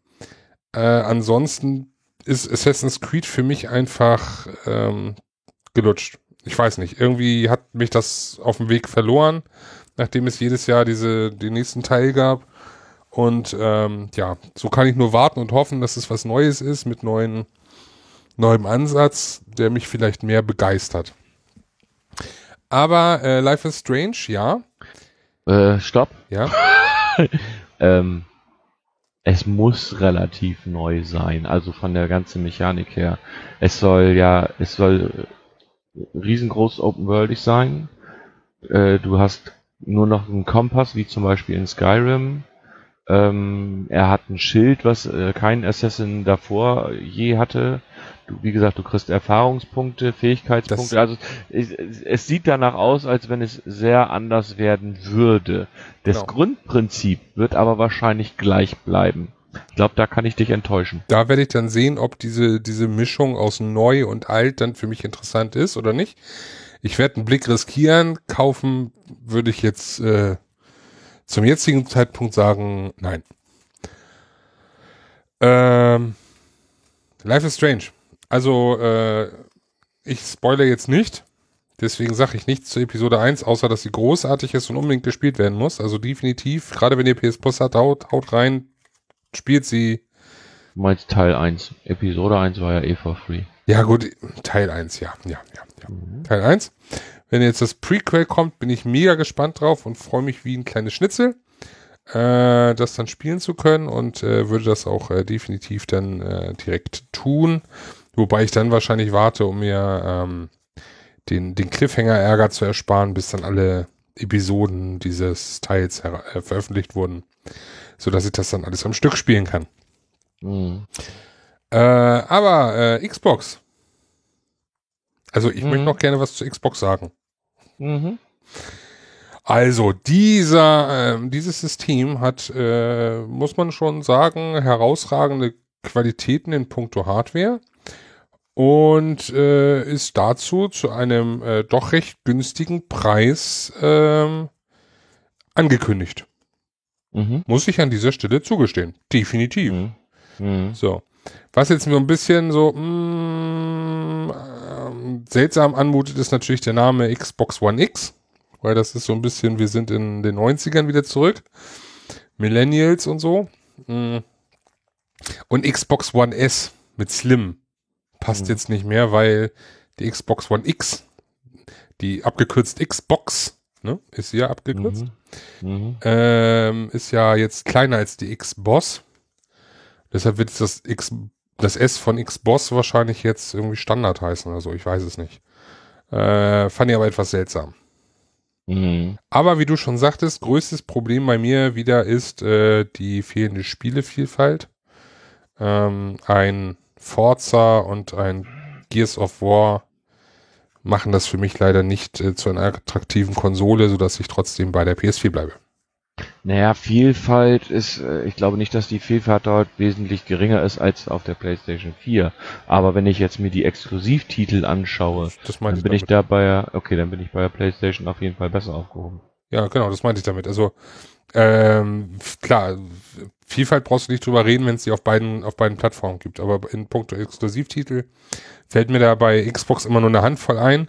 Äh, ansonsten ist Assassin's Creed für mich einfach ähm, gelutscht. Ich weiß nicht. Irgendwie hat mich das auf dem Weg verloren, nachdem es jedes Jahr diese den nächsten Teil gab. Und ähm, ja, so kann ich nur warten und hoffen, dass es was Neues ist mit neuen neuem Ansatz, der mich vielleicht mehr begeistert. Aber äh, Life is Strange, ja. Äh, stopp. Ja. *laughs* ähm, es muss relativ neu sein, also von der ganzen Mechanik her. Es soll ja, es soll riesengroß open worldig sein. Äh, du hast nur noch einen Kompass, wie zum Beispiel in Skyrim. Ähm, er hat ein Schild, was äh, kein Assassin davor je hatte. Du, wie gesagt, du kriegst Erfahrungspunkte, Fähigkeitspunkte. Das also es, es, sieht danach aus, als wenn es sehr anders werden würde. Das genau. Grundprinzip wird aber wahrscheinlich gleich bleiben. Ich glaube, da kann ich dich enttäuschen. Da werde ich dann sehen, ob diese, diese Mischung aus neu und alt dann für mich interessant ist oder nicht. Ich werde einen Blick riskieren. Kaufen würde ich jetzt äh, zum jetzigen Zeitpunkt sagen, nein. Ähm, Life is Strange. Also, äh, ich spoilere jetzt nicht. Deswegen sage ich nichts zu Episode 1, außer dass sie großartig ist und unbedingt gespielt werden muss. Also definitiv, gerade wenn ihr PS Plus habt, haut, haut rein, spielt sie. Du meinst Teil 1. Episode 1 war ja eh for free. Ja gut, Teil 1, ja, ja, ja, ja. Mhm. Teil 1. Wenn jetzt das Prequel kommt, bin ich mega gespannt drauf und freue mich wie ein kleines Schnitzel, äh, das dann spielen zu können und äh, würde das auch äh, definitiv dann äh, direkt tun. Wobei ich dann wahrscheinlich warte, um mir ähm, den, den Cliffhanger-Ärger zu ersparen, bis dann alle Episoden dieses Teils äh, veröffentlicht wurden, so dass ich das dann alles am Stück spielen kann. Mhm. Äh, aber äh, Xbox. Also ich mhm. möchte noch gerne was zu Xbox sagen. Mhm. Also dieser, äh, dieses System hat, äh, muss man schon sagen, herausragende Qualitäten in puncto Hardware und äh, ist dazu zu einem äh, doch recht günstigen Preis äh, angekündigt. Mhm. Muss ich an dieser Stelle zugestehen. Definitiv. Mhm. Mhm. So. Was jetzt mir ein bisschen so mh, äh, seltsam anmutet, ist natürlich der Name Xbox One X, weil das ist so ein bisschen, wir sind in den 90ern wieder zurück. Millennials und so. Mh. Und Xbox One S mit Slim passt mhm. jetzt nicht mehr, weil die Xbox One X, die abgekürzt Xbox, ne, ist ja abgekürzt, mhm. Mhm. Ähm, ist ja jetzt kleiner als die Xbox. Deshalb wird das X, das S von Xbox wahrscheinlich jetzt irgendwie Standard heißen oder so, ich weiß es nicht. Äh, fand ich aber etwas seltsam. Mhm. Aber wie du schon sagtest, größtes Problem bei mir wieder ist äh, die fehlende Spielevielfalt. Ähm, ein Forza und ein Gears of War machen das für mich leider nicht äh, zu einer attraktiven Konsole, sodass ich trotzdem bei der PS4 bleibe. Naja, Vielfalt ist, äh, ich glaube nicht, dass die Vielfalt dort wesentlich geringer ist als auf der PlayStation 4. Aber wenn ich jetzt mir die Exklusivtitel anschaue, dann bin ich, ich da bei, okay, dann bin ich bei der PlayStation auf jeden Fall besser aufgehoben. Ja, genau, das meinte ich damit. Also ähm, klar, Vielfalt brauchst du nicht drüber reden, wenn es die auf beiden, auf beiden Plattformen gibt. Aber in puncto Exklusivtitel fällt mir da bei Xbox immer nur eine Handvoll ein.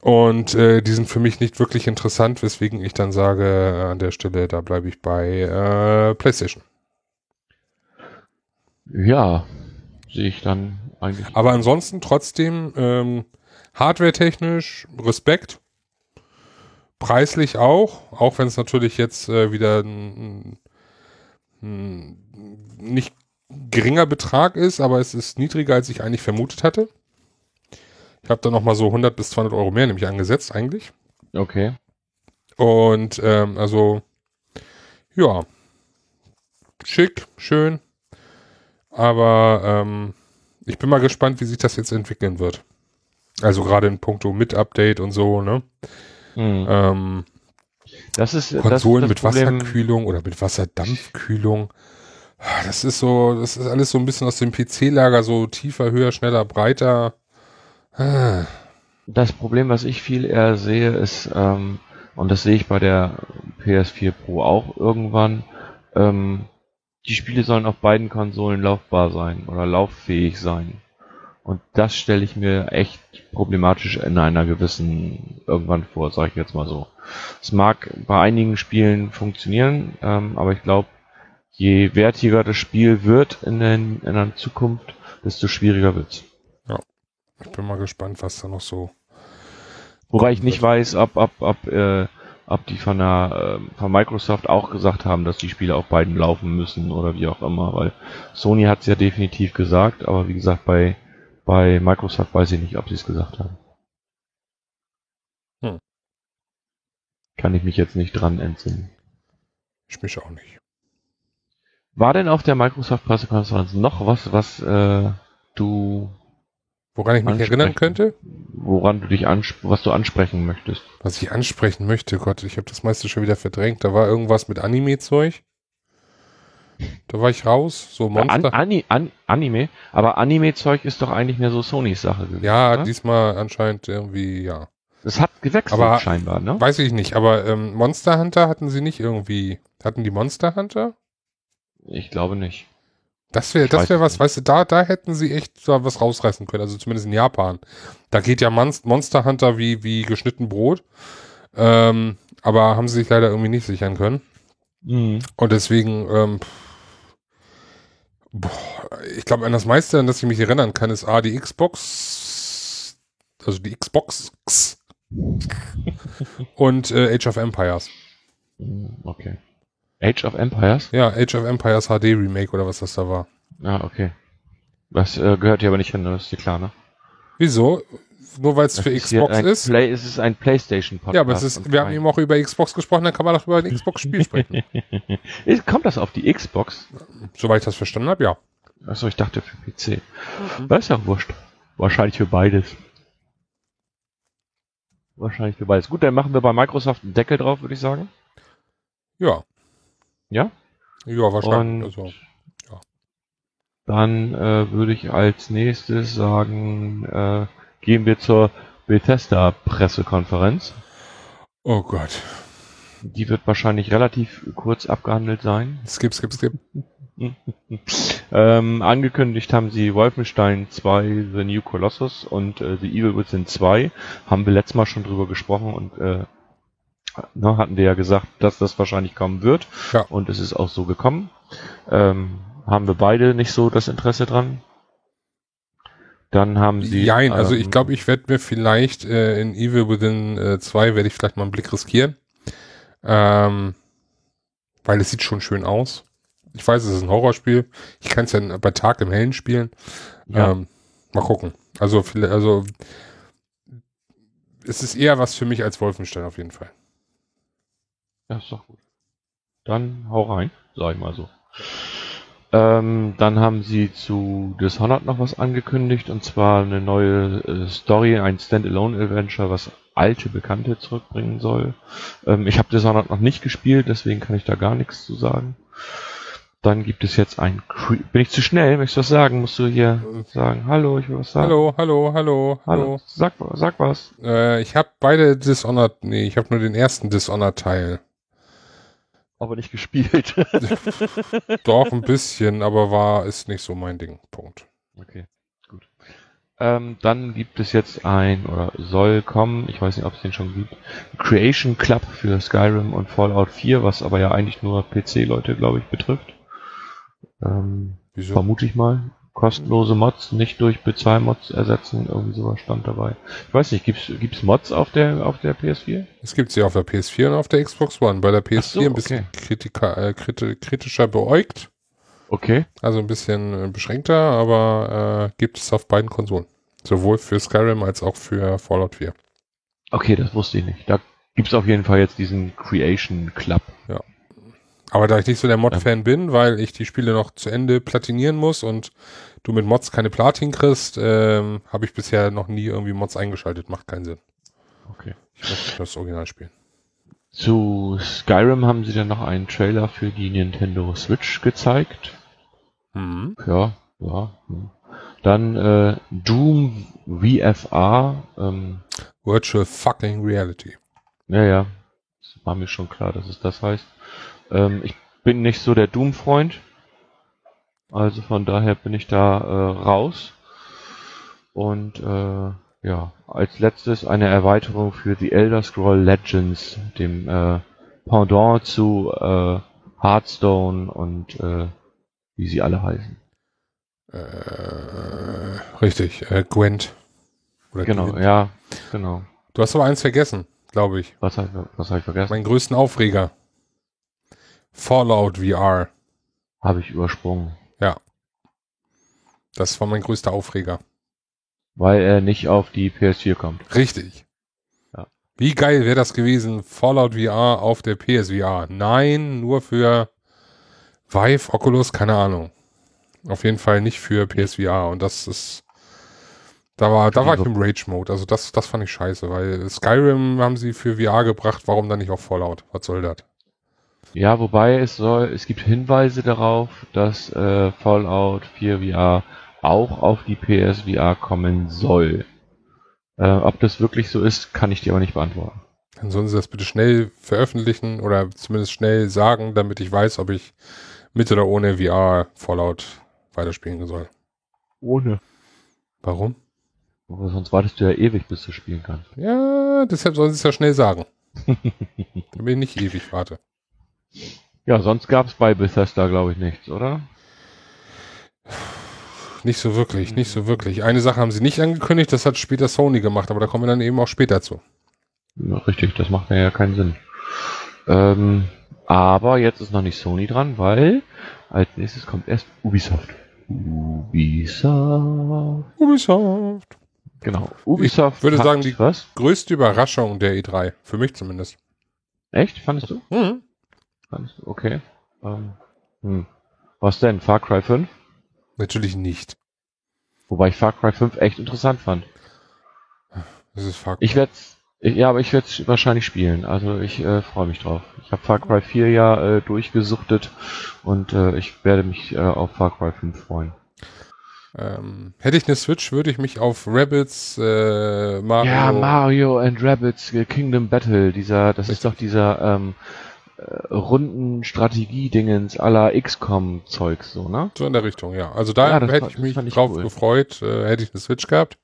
Und äh, die sind für mich nicht wirklich interessant, weswegen ich dann sage, äh, an der Stelle, da bleibe ich bei äh, PlayStation. Ja, sehe ich dann eigentlich. Aber ansonsten trotzdem ähm, hardware-technisch Respekt preislich auch, auch wenn es natürlich jetzt äh, wieder ein, ein, nicht geringer Betrag ist, aber es ist niedriger, als ich eigentlich vermutet hatte. Ich habe da nochmal so 100 bis 200 Euro mehr nämlich angesetzt eigentlich. Okay. Und ähm, also ja, schick, schön, aber ähm, ich bin mal gespannt, wie sich das jetzt entwickeln wird. Also gerade in puncto mit Update und so, ne? Mhm. Ähm, das ist Konsolen das mit Problem. Wasserkühlung oder mit Wasserdampfkühlung. Das ist so, das ist alles so ein bisschen aus dem PC-Lager, so tiefer, höher, schneller, breiter. Das Problem, was ich viel eher sehe, ist, ähm, und das sehe ich bei der PS4 Pro auch irgendwann, ähm, die Spiele sollen auf beiden Konsolen laufbar sein oder lauffähig sein. Und das stelle ich mir echt problematisch in einer gewissen irgendwann vor, sage ich jetzt mal so. Es mag bei einigen Spielen funktionieren, ähm, aber ich glaube, je wertiger das Spiel wird in, den, in der Zukunft, desto schwieriger wird's. Ja, ich bin mal gespannt, was da noch so. Wobei ich nicht weiß, ob, ob, ob, äh, ob die von, der, äh, von Microsoft auch gesagt haben, dass die Spiele auf beiden laufen müssen oder wie auch immer, weil Sony hat es ja definitiv gesagt, aber wie gesagt, bei bei Microsoft weiß ich nicht, ob sie es gesagt haben. Hm. Kann ich mich jetzt nicht dran entsinnen. Ich mich auch nicht. War denn auf der Microsoft Pressekonferenz noch was, was äh, du Woran ich mich erinnern könnte? Woran du dich was du ansprechen möchtest. Was ich ansprechen möchte, Gott, ich habe das meiste schon wieder verdrängt. Da war irgendwas mit Anime-Zeug. Da war ich raus, so Monster. An, an, an, Anime, aber Anime-Zeug ist doch eigentlich mehr so Sonys Sache gewesen. Ja, oder? diesmal anscheinend irgendwie, ja. Es hat gewechselt aber, scheinbar, ne? Weiß ich nicht, aber ähm, Monster Hunter hatten sie nicht irgendwie. Hatten die Monster Hunter? Ich glaube nicht. Das wäre, das wäre was, nicht. weißt du, da, da hätten sie echt so was rausreißen können, also zumindest in Japan. Da geht ja Monster Hunter wie, wie geschnitten Brot. Ähm, aber haben sie sich leider irgendwie nicht sichern können. Mhm. Und deswegen, ähm, boah, ich glaube, an das meiste, an das ich mich erinnern kann, ist A, die Xbox, also die Xbox und äh, Age of Empires. Mhm, okay. Age of Empires? Ja, Age of Empires HD Remake oder was das da war. Ah, okay. Das äh, gehört hier aber nicht hin, das ist dir klar, ne? Wieso? Nur weil es für Xbox ein ist. Play, es ist ein PlayStation-Podcast. Ja, aber es ist, wir haben eben auch über Xbox gesprochen, dann kann man auch über ein Xbox-Spiel sprechen. *laughs* Kommt das auf die Xbox? Soweit ich das verstanden habe, ja. Achso, ich dachte für PC. Das ist ja wurscht. Wahrscheinlich für beides. Wahrscheinlich für beides. Gut, dann machen wir bei Microsoft einen Deckel drauf, würde ich sagen. Ja. Ja? Ja, wahrscheinlich. Und also, dann äh, würde ich als nächstes sagen, äh, gehen wir zur Bethesda-Pressekonferenz. oh Gott. Die wird wahrscheinlich relativ kurz abgehandelt sein. Skip, skip, skip. *laughs* Ähm, angekündigt haben sie Wolfenstein 2 The New Colossus und äh, The Evil Within 2. Haben wir letztes Mal schon drüber gesprochen und äh, ne, hatten wir ja gesagt, dass das wahrscheinlich kommen wird. Ja. Und es ist auch so gekommen. Ähm, haben wir beide nicht so das Interesse dran. Dann haben sie. Jein, also ich ähm, glaube, ich werde mir vielleicht äh, in Evil Within äh, 2 werde ich vielleicht mal einen Blick riskieren. Ähm, weil es sieht schon schön aus. Ich weiß, es ist ein Horrorspiel. Ich kann es ja bei Tag im Hellen spielen. Ja. Ähm, mal gucken. Also, also es ist eher was für mich als Wolfenstein auf jeden Fall. Ja, ist doch gut. Dann hau rein, sag ich mal so. Ähm, dann haben sie zu Dishonored noch was angekündigt und zwar eine neue äh, Story, ein Standalone-Adventure, was alte Bekannte zurückbringen soll. Ähm, ich habe Dishonored noch nicht gespielt, deswegen kann ich da gar nichts zu sagen. Dann gibt es jetzt ein Cre Bin ich zu schnell? Möchtest du was sagen? Musst du hier sagen, hallo, ich will was sagen. Hallo, hallo, hallo, Hallo. hallo. Sag, sag was. Äh, ich habe beide Dishonored, nee, ich habe nur den ersten Dishonored-Teil. Aber nicht gespielt. *laughs* Doch, ein bisschen, aber war, ist nicht so mein Ding. Punkt. Okay, gut. Ähm, dann gibt es jetzt ein, oder soll kommen, ich weiß nicht, ob es den schon gibt, Creation Club für Skyrim und Fallout 4, was aber ja eigentlich nur PC-Leute, glaube ich, betrifft. Ähm, Wieso? vermute ich mal. Kostenlose Mods nicht durch Bezahlmods ersetzen, irgendwie sowas stand dabei. Ich weiß nicht, gibt's gibt's Mods auf der auf der PS4? Es gibt sie auf der PS4 und auf der Xbox One. Bei der PS4 Ach so, ein bisschen kritika, äh, kriti kritischer beäugt, Okay. also ein bisschen äh, beschränkter, aber äh, gibt es auf beiden Konsolen. Sowohl für Skyrim als auch für Fallout 4. Okay, das wusste ich nicht. Da gibt's auf jeden Fall jetzt diesen Creation Club. Aber da ich nicht so der Mod-Fan bin, weil ich die Spiele noch zu Ende platinieren muss und du mit Mods keine Platin kriegst, ähm, habe ich bisher noch nie irgendwie Mods eingeschaltet. Macht keinen Sinn. Okay. Ich möchte das Original spielen. Zu Skyrim haben sie dann noch einen Trailer für die Nintendo Switch gezeigt. Mhm. Ja, ja. hm. Dann äh, Doom VFR. Ähm, Virtual fucking Reality. ja, ja. Das war mir schon klar, dass es das heißt. Ähm, ich bin nicht so der Doom-Freund. Also von daher bin ich da äh, raus. Und äh, ja, als letztes eine Erweiterung für The Elder Scroll Legends, dem äh, Pendant zu äh, Hearthstone und äh, wie sie alle heißen. Äh, richtig, äh, Gwent. Oder Genau, Gwent. ja, genau. Du hast aber eins vergessen, glaube ich. Was habe ich, hab ich vergessen? Meinen größten Aufreger. Fallout VR. Habe ich übersprungen. Das war mein größter Aufreger. Weil er nicht auf die PS4 kommt. Richtig. Ja. Wie geil wäre das gewesen, Fallout VR auf der PSVR? Nein, nur für Vive, Oculus, keine Ahnung. Auf jeden Fall nicht für PSVR. Und das ist, da war, da war ich im Rage-Mode. Also das, das fand ich scheiße, weil Skyrim haben sie für VR gebracht. Warum dann nicht auf Fallout? Was soll das? Ja, wobei es soll, es gibt Hinweise darauf, dass äh, Fallout 4 VR auch auf die PSVR kommen soll. Äh, ob das wirklich so ist, kann ich dir aber nicht beantworten. Dann sollen sie das bitte schnell veröffentlichen oder zumindest schnell sagen, damit ich weiß, ob ich mit oder ohne VR Fallout weiterspielen soll. Ohne. Warum? Aber sonst wartest du ja ewig, bis du spielen kannst. Ja, deshalb sollen sie es ja schnell sagen. *laughs* Damit ich nicht ewig warte. Ja, sonst gab es bei Bethesda, glaube ich, nichts, oder? Nicht so wirklich, nicht so wirklich. Eine Sache haben sie nicht angekündigt, das hat später Sony gemacht, aber da kommen wir dann eben auch später zu. Ja, richtig, das macht ja keinen Sinn. Ähm, aber jetzt ist noch nicht Sony dran, weil als nächstes kommt erst Ubisoft. Ubisoft. Ubisoft. Genau. Ubisoft Ich würde sagen, die- was? Größte Überraschung der E3. Für mich zumindest. Echt? Fandest du? Mhm. Okay. Ähm, hm. Was denn? Far Cry 5? Natürlich nicht. Wobei ich Far Cry 5 echt interessant fand. Das ist Far Ich werde ja, aber ich werde es wahrscheinlich spielen. Also ich äh, freue mich drauf. Ich habe Far Cry 4 ja äh, durchgesuchtet und äh, ich werde mich äh, auf Far Cry 5 freuen. ähm, hätte ich eine Switch, würde ich mich auf Rabbits, äh, Mario. Ja, Mario and Rabbids äh, Kingdom Battle, dieser, das ist doch dieser ähm, äh, runden Strategie-Dingens la XCOM-Zeugs, so, ne? So in der Richtung, ja. Also da Ja, hätte war- ich mich ich drauf cool. gefreut, äh, hätte ich eine Switch gehabt.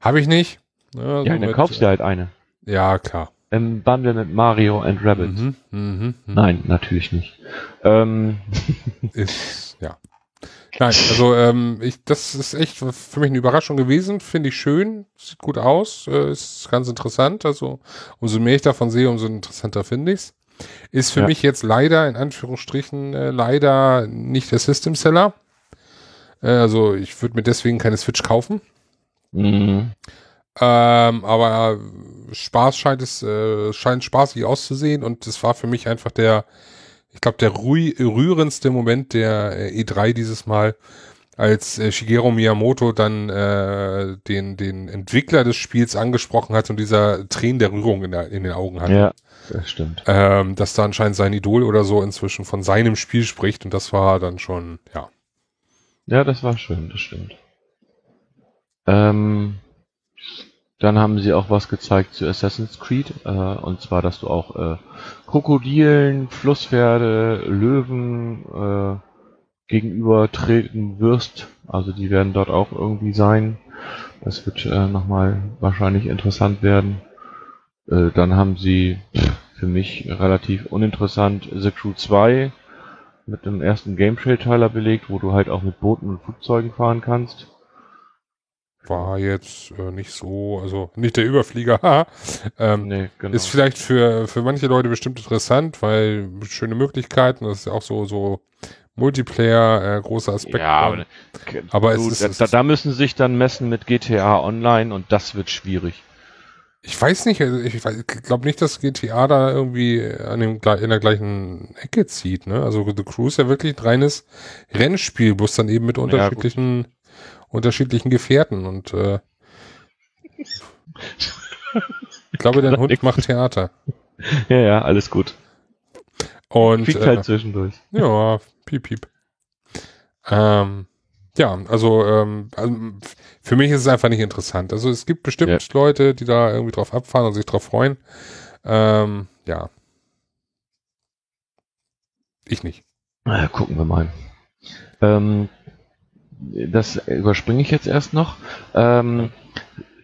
Habe ich nicht. Ja, Ja, dann somit, kaufst du halt eine. äh, Ja, klar. Im Bundle mit Mario and Rabbids. Mhm, mhm, mhm. Nein, natürlich nicht. Ähm, *laughs* Ist, ja. Nein, also ähm, ich, das ist echt für mich eine Überraschung gewesen. Finde ich schön, sieht gut aus, äh, ist ganz interessant. Also umso mehr ich davon sehe, umso interessanter finde ich's. Ist für Ja. mich jetzt leider, in Anführungsstrichen, äh, leider nicht der System Seller. Äh, also ich würde mir deswegen keine Switch kaufen. mh, Ähm, aber Spaß scheint es, äh, scheint spaßig auszusehen und es war für mich einfach der, ich glaube, der rüh- rührendste Moment der äh, E3 dieses Mal, als äh, Shigeru Miyamoto dann äh, den, den Entwickler des Spiels angesprochen hat und dieser Tränen der Rührung in, der, in den Augen hat. ja, das stimmt. Ähm, dass da anscheinend sein Idol oder so inzwischen von seinem Spiel spricht und das war dann schon, ja. Ja, das war schön, das stimmt. Ähm, dann haben sie auch was gezeigt zu Assassin's Creed, äh, und zwar, dass du auch äh, Krokodilen, Flusspferde, Löwen äh, gegenübertreten wirst. Also die werden dort auch irgendwie sein. Das wird äh, nochmal wahrscheinlich interessant werden. Äh, dann haben sie für mich relativ uninteressant The Crew 2 mit dem ersten Game Trailer belegt, wo du halt auch mit Booten und Flugzeugen fahren kannst. War jetzt äh, nicht so, also nicht der Überflieger, *laughs* ähm, Nee, genau. Ist vielleicht für, für manche Leute bestimmt interessant, weil schöne Möglichkeiten, das ist ja auch so, so Multiplayer, äh, großer Aspekt. ja, aber, aber du, es ist, da, da, müssen sie sich dann messen mit GTA Online und das wird schwierig. ich weiß nicht, also ich, ich glaube nicht, dass GTA da irgendwie an dem, in der gleichen Ecke zieht, ne? Also The Crew ist ja wirklich ein reines Rennspiel, bloß dann eben mit unterschiedlichen, unterschiedlichen Gefährten und äh, ich glaube, dein *laughs* Hund macht Theater. Ja, ja, alles gut. Und Fliegt äh, halt zwischendurch. Ja, piep, piep. Ähm, ja, also, ähm, also für mich ist es einfach nicht interessant. Also es gibt bestimmt Ja. Leute, die da irgendwie drauf abfahren und sich drauf freuen. Ähm, ja. Ich nicht. Na, gucken wir mal. Ähm, das überspringe ich jetzt erst noch. Ähm,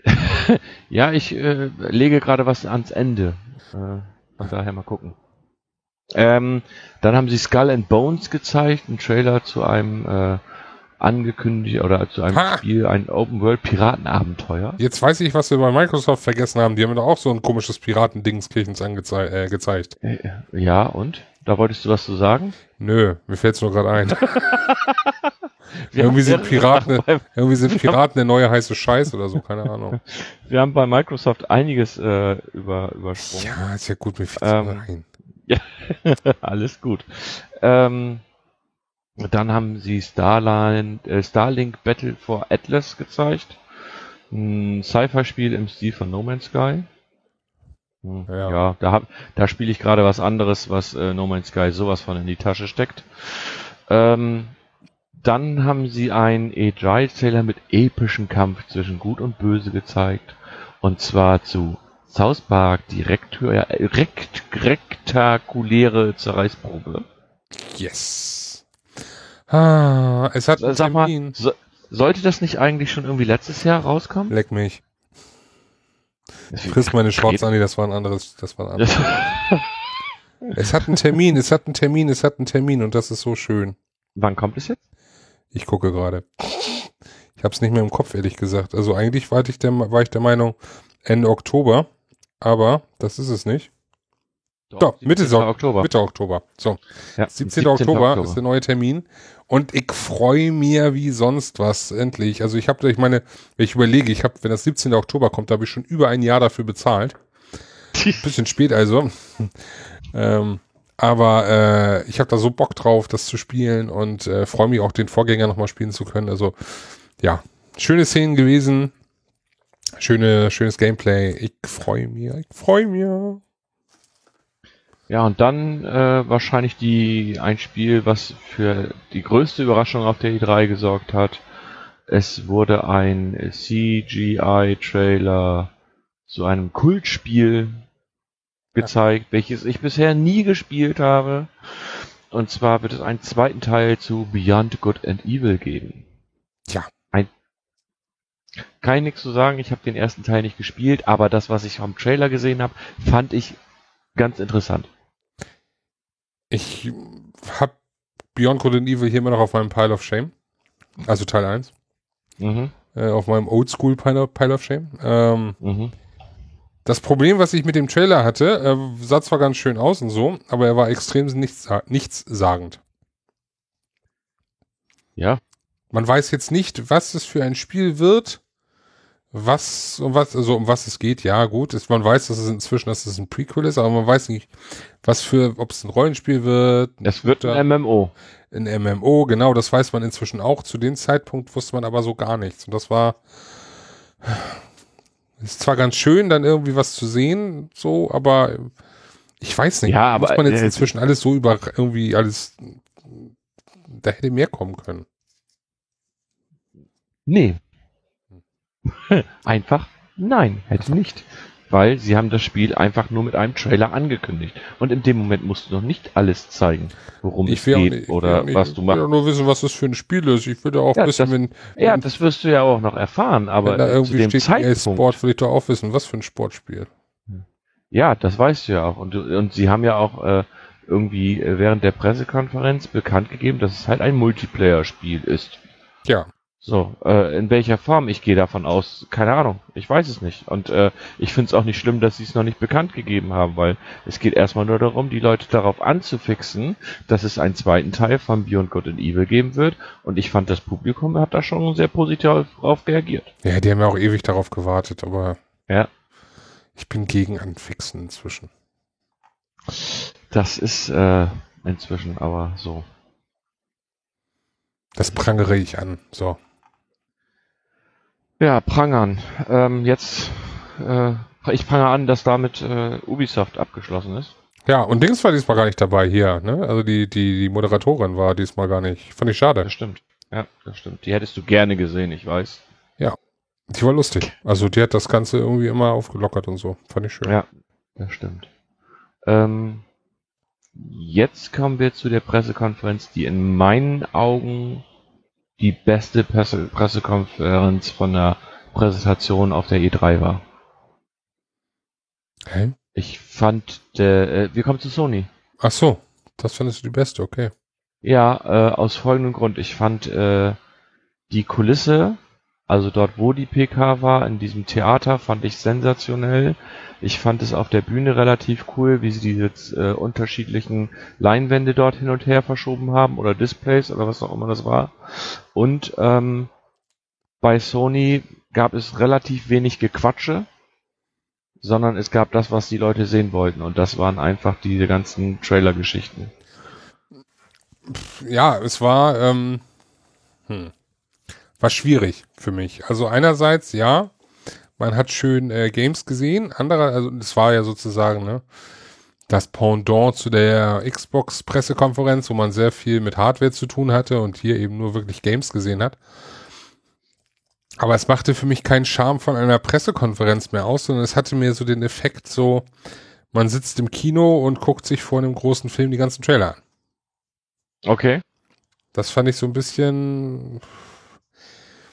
*laughs* ja, ich äh, lege gerade was ans Ende. Äh, von daher mal gucken. Ähm, dann haben sie Skull and Bones gezeigt, einen Trailer zu einem äh, angekündigt oder zu einem Ha! Spiel, ein Open World Piratenabenteuer. Jetzt weiß ich, was wir bei Microsoft vergessen haben. Die haben doch auch so ein komisches Piratendingskirchens angezei äh, gezeigt. Äh, Ja, und? Da wolltest du was zu sagen? Nö, mir fällt's nur gerade ein. *laughs* *laughs* Irgendwie, sind Piraten, irgendwie sind Piraten der neue heiße Scheiß oder so, keine Ahnung. Wir haben bei Microsoft einiges äh, über, übersprungen. Ja, ist ja gut, mir fällt's Ähm, nur ein. *laughs* Alles gut. Ähm, dann haben sie Starline, äh, Starlink Battle for Atlas gezeigt. Ein Sci-Fi-Spiel im Stil von No Man's Sky. Hm, Ja. ja. da, hab, da spiele ich gerade was anderes, was äh, No Man's Sky sowas von in die Tasche steckt. Ähm, dann haben sie einen E3-Trailer mit epischem Kampf zwischen Gut und Böse gezeigt. Und zwar zu South Park, die rektu- ja, rekt, rektakuläre Zerreißprobe. Yes. Ah, es hat einen Sag mal, Termin. so, sollte das nicht eigentlich schon irgendwie letztes Jahr rauskommen? Leck mich. Friss meine Shorts an, das war ein anderes, das war ein *laughs* anderes. Es hat einen Termin, es hat einen Termin, es hat einen Termin und das ist so schön. Wann kommt es jetzt? Ich gucke gerade. Ich habe es nicht mehr im Kopf, ehrlich gesagt. Also eigentlich war ich, der, war ich der Meinung Ende Oktober, aber das ist es nicht. Doch, Mitte Oktober. Mitte Oktober. So. Ja, 17. 17. Oktober, Oktober, ist der neue Termin. Und ich freue mir wie sonst was, endlich. Also ich habe, ich meine, wenn ich überlege, ich habe, wenn das 17. Oktober kommt, da habe ich schon über ein Jahr dafür bezahlt. *laughs* Bisschen spät also. ähm, aber äh, ich habe da so Bock drauf, das zu spielen und äh, freue mich auch, den Vorgänger nochmal spielen zu können. Also ja, schöne Szenen gewesen. Schöne, schönes Gameplay. Ich freue mich, ich freue mich. Ja, und dann äh, wahrscheinlich die ein Spiel, was für die größte Überraschung auf der E3 gesorgt hat. Es wurde ein CGI-Trailer zu einem Kultspiel gezeigt, ja. welches ich bisher nie gespielt habe. Und zwar wird es einen zweiten Teil zu Beyond Good and Evil geben. Tja. Kann ich nichts zu sagen, ich habe den ersten Teil nicht gespielt, aber das, was ich vom Trailer gesehen habe, fand ich ganz interessant. Ich habe Beyond Good and Evil hier immer noch auf meinem Pile of Shame. Also Teil 1. Mhm. Äh, auf meinem Oldschool Pile, Pile of Shame. Ähm, mhm. Das Problem, was ich mit dem Trailer hatte, er sah zwar ganz schön aus und so, aber er war extrem nichts, nichtssagend. Ja. Man weiß jetzt nicht, was es für ein Spiel wird was, um was, also um was es geht, ja, gut. Ist, man weiß, dass es inzwischen, dass es ein Prequel ist, aber man weiß nicht, was für, ob es ein Rollenspiel wird. Es wird ein MMO. Ein MMO, genau, das weiß man inzwischen auch. Zu dem Zeitpunkt wusste man aber so gar nichts. Und das war, ist zwar ganz schön, dann irgendwie was zu sehen, so, aber ich weiß nicht. Ja, aber muss man jetzt äh, inzwischen alles so über, irgendwie alles, da hätte mehr kommen können. Nee, *laughs* einfach nein, hätte nicht. Weil sie haben das Spiel einfach nur mit einem Trailer angekündigt. Und in dem Moment musst du noch nicht alles zeigen, worum ich es geht nicht, oder nicht, was du machst. Ich will nur wissen, was das für ein Spiel ist. Ich würde auch ja, wissen, das, wenn, Ja, das wirst du ja auch noch erfahren, aber da irgendwie zu dem steht, Zeitpunkt, Sport, will ich doch auch wissen, was für ein Sportspiel. Ja, das weißt du ja auch. Und, und sie haben ja auch äh, irgendwie äh, während der Pressekonferenz bekannt gegeben, dass es halt ein Multiplayer-Spiel ist. Ja. So, äh, in welcher Form? Ich gehe davon aus, keine Ahnung, ich weiß es nicht. Und äh, ich finde es auch nicht schlimm, dass sie es noch nicht bekannt gegeben haben, weil es geht erstmal nur darum, die Leute darauf anzufixen, dass es einen zweiten Teil von Beyond Good and Evil geben wird. Und ich fand, das Publikum hat da schon sehr positiv darauf reagiert. Ja, die haben ja auch ewig darauf gewartet, aber ja. ich bin gegen Anfixen inzwischen. Das ist äh, inzwischen aber so. Das prangere ich an, so. Ja, prangern. Ähm, jetzt, äh, ich fange an, dass damit äh, Ubisoft abgeschlossen ist. Ja, und Dings war diesmal gar nicht dabei hier, ne? Also die, die, die Moderatorin war diesmal gar nicht. Fand ich schade. Das stimmt. Ja, das stimmt. Die hättest du gerne gesehen, ich weiß. Ja. Die war lustig. Also die hat das Ganze irgendwie immer aufgelockert und so. Fand ich schön. Ja, das stimmt. Ähm, jetzt kommen wir zu der Pressekonferenz, die in meinen Augen die beste Presse Pressekonferenz von der Präsentation auf der E3 war. Hä? Ich fand, der, äh, wir kommen zu Sony. Ach so, das fandest du die beste, okay. Ja, äh, aus folgendem Grund. Ich fand äh, die Kulisse, also dort, wo die PK war, in diesem Theater, fand ich sensationell. Ich fand es auf der Bühne relativ cool, wie sie diese äh, unterschiedlichen Leinwände dort hin und her verschoben haben oder Displays oder was auch immer das war. Und ähm, bei Sony gab es relativ wenig Gequatsche, sondern es gab das, was die Leute sehen wollten. Und das waren einfach diese ganzen Trailer-Geschichten. Ja, es war, ähm, hm, war schwierig für mich. Also einerseits, ja, man hat schön äh, Games gesehen. Anderer, also das war ja sozusagen ne, das Pendant zu der Xbox-Pressekonferenz, wo man sehr viel mit Hardware zu tun hatte und hier eben nur wirklich Games gesehen hat. Aber es machte für mich keinen Charme von einer Pressekonferenz mehr aus, sondern es hatte mir so den Effekt so, man sitzt im Kino und guckt sich vor einem großen Film die ganzen Trailer an. Okay. Das fand ich so ein bisschen,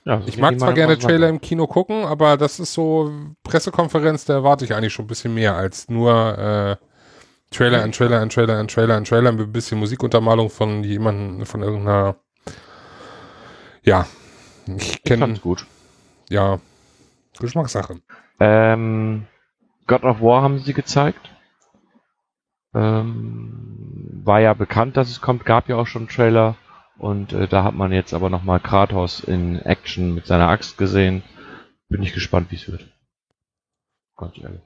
ja, ich mag zwar gerne Trailer im Kino gucken, aber das ist so Pressekonferenz, da erwarte ich eigentlich schon ein bisschen mehr als nur äh, Trailer an Trailer an Trailer an Trailer an Trailer mit ein bisschen Musikuntermalung von jemandem, von irgendeiner ja, ich kenne gut. Ja, Geschmackssache. Ähm, God of War haben sie gezeigt. Ähm, war ja bekannt, dass es kommt, gab ja auch schon einen Trailer. Und äh, da hat man jetzt aber nochmal Kratos in Action mit seiner Axt gesehen. Bin ich gespannt, wie es wird. Ganz ehrlich.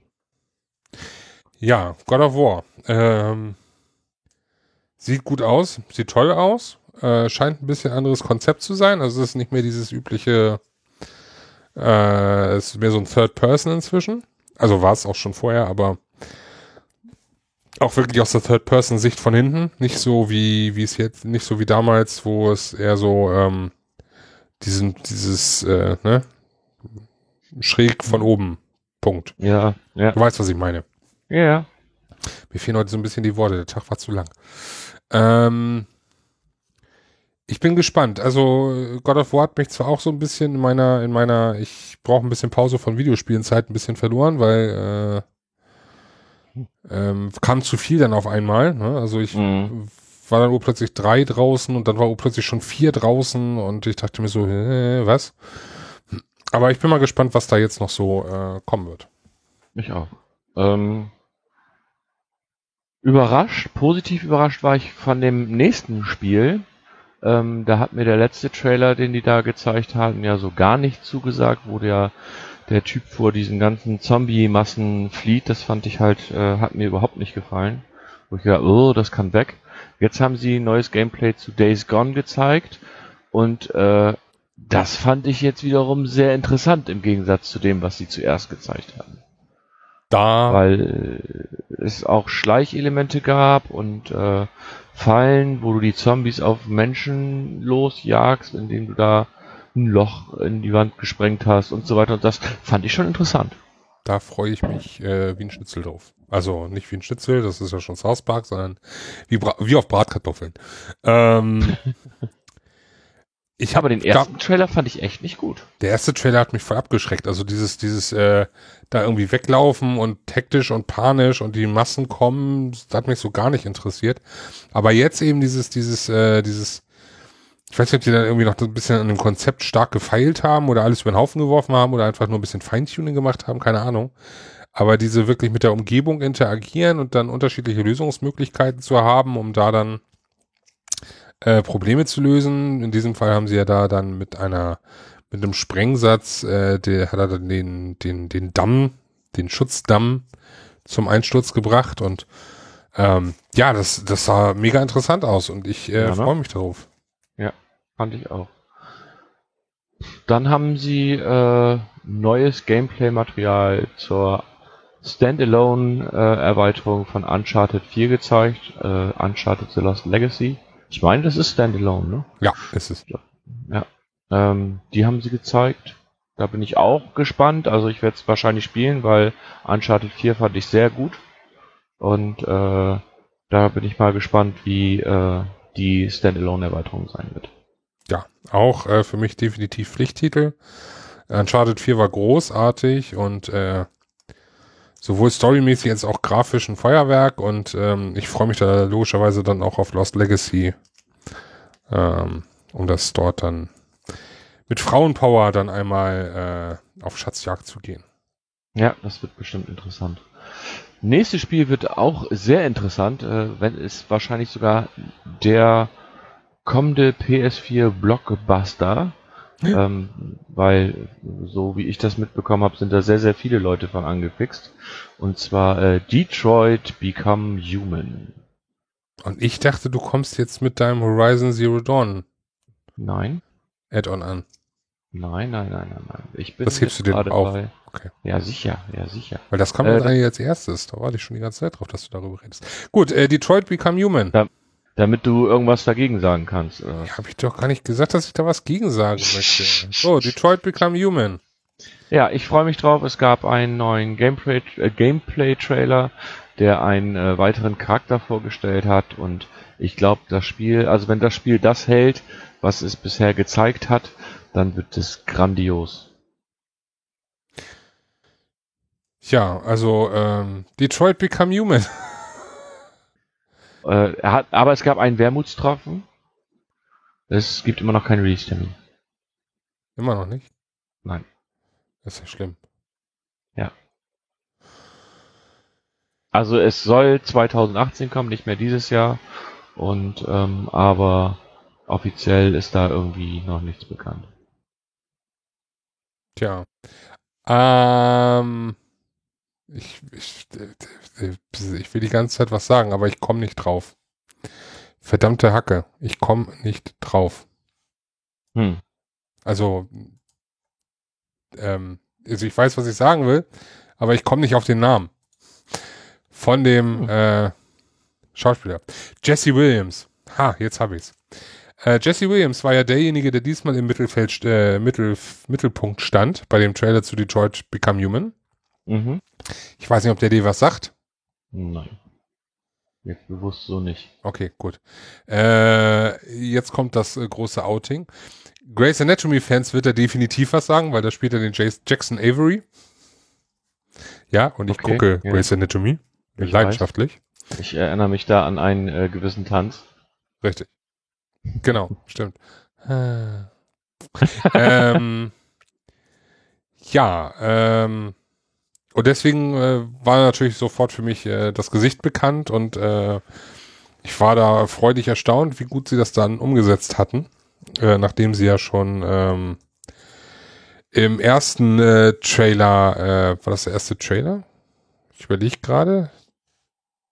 Ja, God of War. Ähm, sieht gut aus, sieht toll aus. Äh, scheint ein bisschen anderes Konzept zu sein. Also es ist nicht mehr dieses übliche, äh, es ist mehr so ein Third Person inzwischen. Also war es auch schon vorher, aber auch wirklich aus der Third Person Sicht von hinten. Nicht so wie, wie es jetzt, nicht so wie damals, wo es eher so, ähm, diesen, dieses, äh, ne, schräg von oben. Punkt. Ja, ja. Du weißt, was ich meine. Ja. Mir fehlen heute so ein bisschen die Worte. Der Tag war zu lang. Ähm, ich bin gespannt. Also God of War hat mich zwar auch so ein bisschen in meiner, in meiner, ich brauche ein bisschen Pause von Videospielenzeit ein bisschen verloren, weil äh, ähm, kam zu viel dann auf einmal. Ne? Also ich Mhm. war dann urplötzlich drei draußen und dann war urplötzlich schon vier draußen und ich dachte mir so, äh, was? Aber ich bin mal gespannt, was da jetzt noch so äh, kommen wird. Ich auch. Ähm, überrascht, positiv überrascht war ich von dem nächsten Spiel. Ähm, da hat mir der letzte Trailer, den die da gezeigt hatten, ja so gar nicht zugesagt, wo der, der Typ vor diesen ganzen Zombie-Massen flieht. Das fand ich halt, äh, hat mir überhaupt nicht gefallen. Wo ich gedacht, oh, das kann weg. Jetzt haben sie neues Gameplay zu Days Gone gezeigt und äh, das fand ich jetzt wiederum sehr interessant im Gegensatz zu dem, was sie zuerst gezeigt haben Da weil es auch Schleichelemente gab und äh, Fallen, wo du die Zombies auf Menschen losjagst, indem du da ein Loch in die Wand gesprengt hast und so weiter. Und das fand ich schon interessant. Da freue ich mich äh, wie ein Schnitzel drauf. Also nicht wie ein Schnitzel, das ist ja schon South Park, sondern wie, Bra wie auf Bratkartoffeln. Ähm, *laughs* ich Aber habe den ersten Trailer fand ich echt nicht gut. Der erste Trailer hat mich voll abgeschreckt. Also dieses, dieses, äh, da irgendwie weglaufen und hektisch und panisch und die Massen kommen, das hat mich so gar nicht interessiert. Aber jetzt eben dieses, dieses, äh, dieses, ich weiß nicht, ob die dann irgendwie noch ein bisschen an dem Konzept stark gefeilt haben oder alles über den Haufen geworfen haben oder einfach nur ein bisschen Feintuning gemacht haben, keine Ahnung. Aber diese wirklich mit der Umgebung interagieren und dann unterschiedliche Lösungsmöglichkeiten zu haben, um da dann äh, Probleme zu lösen. In diesem Fall haben sie ja da dann mit einer, mit einem Sprengsatz, äh, der hat er dann den, den, den Damm, den Schutzdamm zum Einsturz gebracht und ähm, ja, das, das sah mega interessant aus und ich äh, Ja, ne? freue mich darauf. Fand ich auch. Dann haben sie äh, neues Gameplay-Material zur Standalone-Erweiterung von Uncharted 4 gezeigt. Äh, Uncharted The Lost Legacy. Ich meine, das ist Standalone, ne? Ja, ist es. Ja. Ähm, die haben sie gezeigt. Da bin ich auch gespannt. Also ich werde es wahrscheinlich spielen, weil Uncharted 4 fand ich sehr gut. Und äh, da bin ich mal gespannt, wie äh, die Standalone-Erweiterung sein wird. Ja, auch äh, für mich definitiv Pflichttitel. Uncharted 4 war großartig und äh, sowohl storymäßig als auch grafisch ein Feuerwerk und ähm, ich freue mich da logischerweise dann auch auf Lost Legacy, ähm, um das dort dann mit Frauenpower dann einmal äh, auf Schatzjagd zu gehen. Ja, das wird bestimmt interessant. Nächstes Spiel wird auch sehr interessant, äh, wenn es wahrscheinlich sogar der kommende PS4 Blockbuster, ähm, weil so wie ich das mitbekommen habe, sind da sehr, sehr viele Leute von angefixt. Und zwar äh, Detroit Become Human. Und ich dachte, du kommst jetzt mit deinem Horizon Zero Dawn Nein, Add-on an. nein, nein, nein, nein, nein. Ich bin Das hebst du dir auf. bei- Okay. Ja, sicher, ja, sicher. Weil das kam Äh, eigentlich als erstes. Da warte ich schon die ganze Zeit drauf, dass du darüber redest. Gut, äh, Detroit Become Human. Ja. Damit du irgendwas dagegen sagen kannst. Äh, Ja, habe ich doch gar nicht gesagt, dass ich da was gegen sagen möchte. So, Detroit Become Human. Ja, ich freue mich drauf. Es gab einen neuen Gameplay, äh, Gameplay-Trailer, der einen äh, weiteren Charakter vorgestellt hat. Und ich glaube, das Spiel, also wenn das Spiel das hält, was es bisher gezeigt hat, dann wird es grandios. Ja, also ähm, Detroit Become Human. *laughs* Äh, er hat, aber es gab einen Wermutstropfen. Es gibt immer noch keinen Release-Termin. Immer noch nicht. Nein. Das ist ja schlimm. Ja. Also es soll 2018 kommen, nicht mehr dieses Jahr. Und ähm, aber offiziell ist da irgendwie noch nichts bekannt. Tja. Ähm, ich, ich, ich will die ganze Zeit was sagen, aber ich komme nicht drauf. Verdammte Hacke, ich komme nicht drauf. Hm. Also, ähm, also ich weiß, was ich sagen will, aber ich komme nicht auf den Namen. Von dem hm. äh, Schauspieler. Jesse Williams. Ha, jetzt habe ich's. Äh, Jesse Williams war ja derjenige, der diesmal im Mittelfeld, äh, Mittel, Mittelpunkt stand bei dem Trailer zu Detroit Become Human. Mhm. Ich weiß nicht, ob der dir was sagt. Nein. Jetzt bewusst so nicht. Okay, gut. Äh, jetzt kommt das äh, große Outing. Grace Anatomy-Fans wird er definitiv was sagen, weil da spielt er den Jason Avery. Ja, und ich okay, gucke ja. Grey's Anatomy. Ich leidenschaftlich. Weiß. Ich erinnere mich da an einen äh, gewissen Tanz. Richtig. Genau, stimmt. *laughs* ähm, ja, ähm, und deswegen äh, war natürlich sofort für mich äh, das Gesicht bekannt und äh, ich war da freudig erstaunt, wie gut sie das dann umgesetzt hatten, äh, nachdem sie ja schon ähm, im ersten äh, Trailer, äh, war das der erste Trailer? Ich überlege gerade,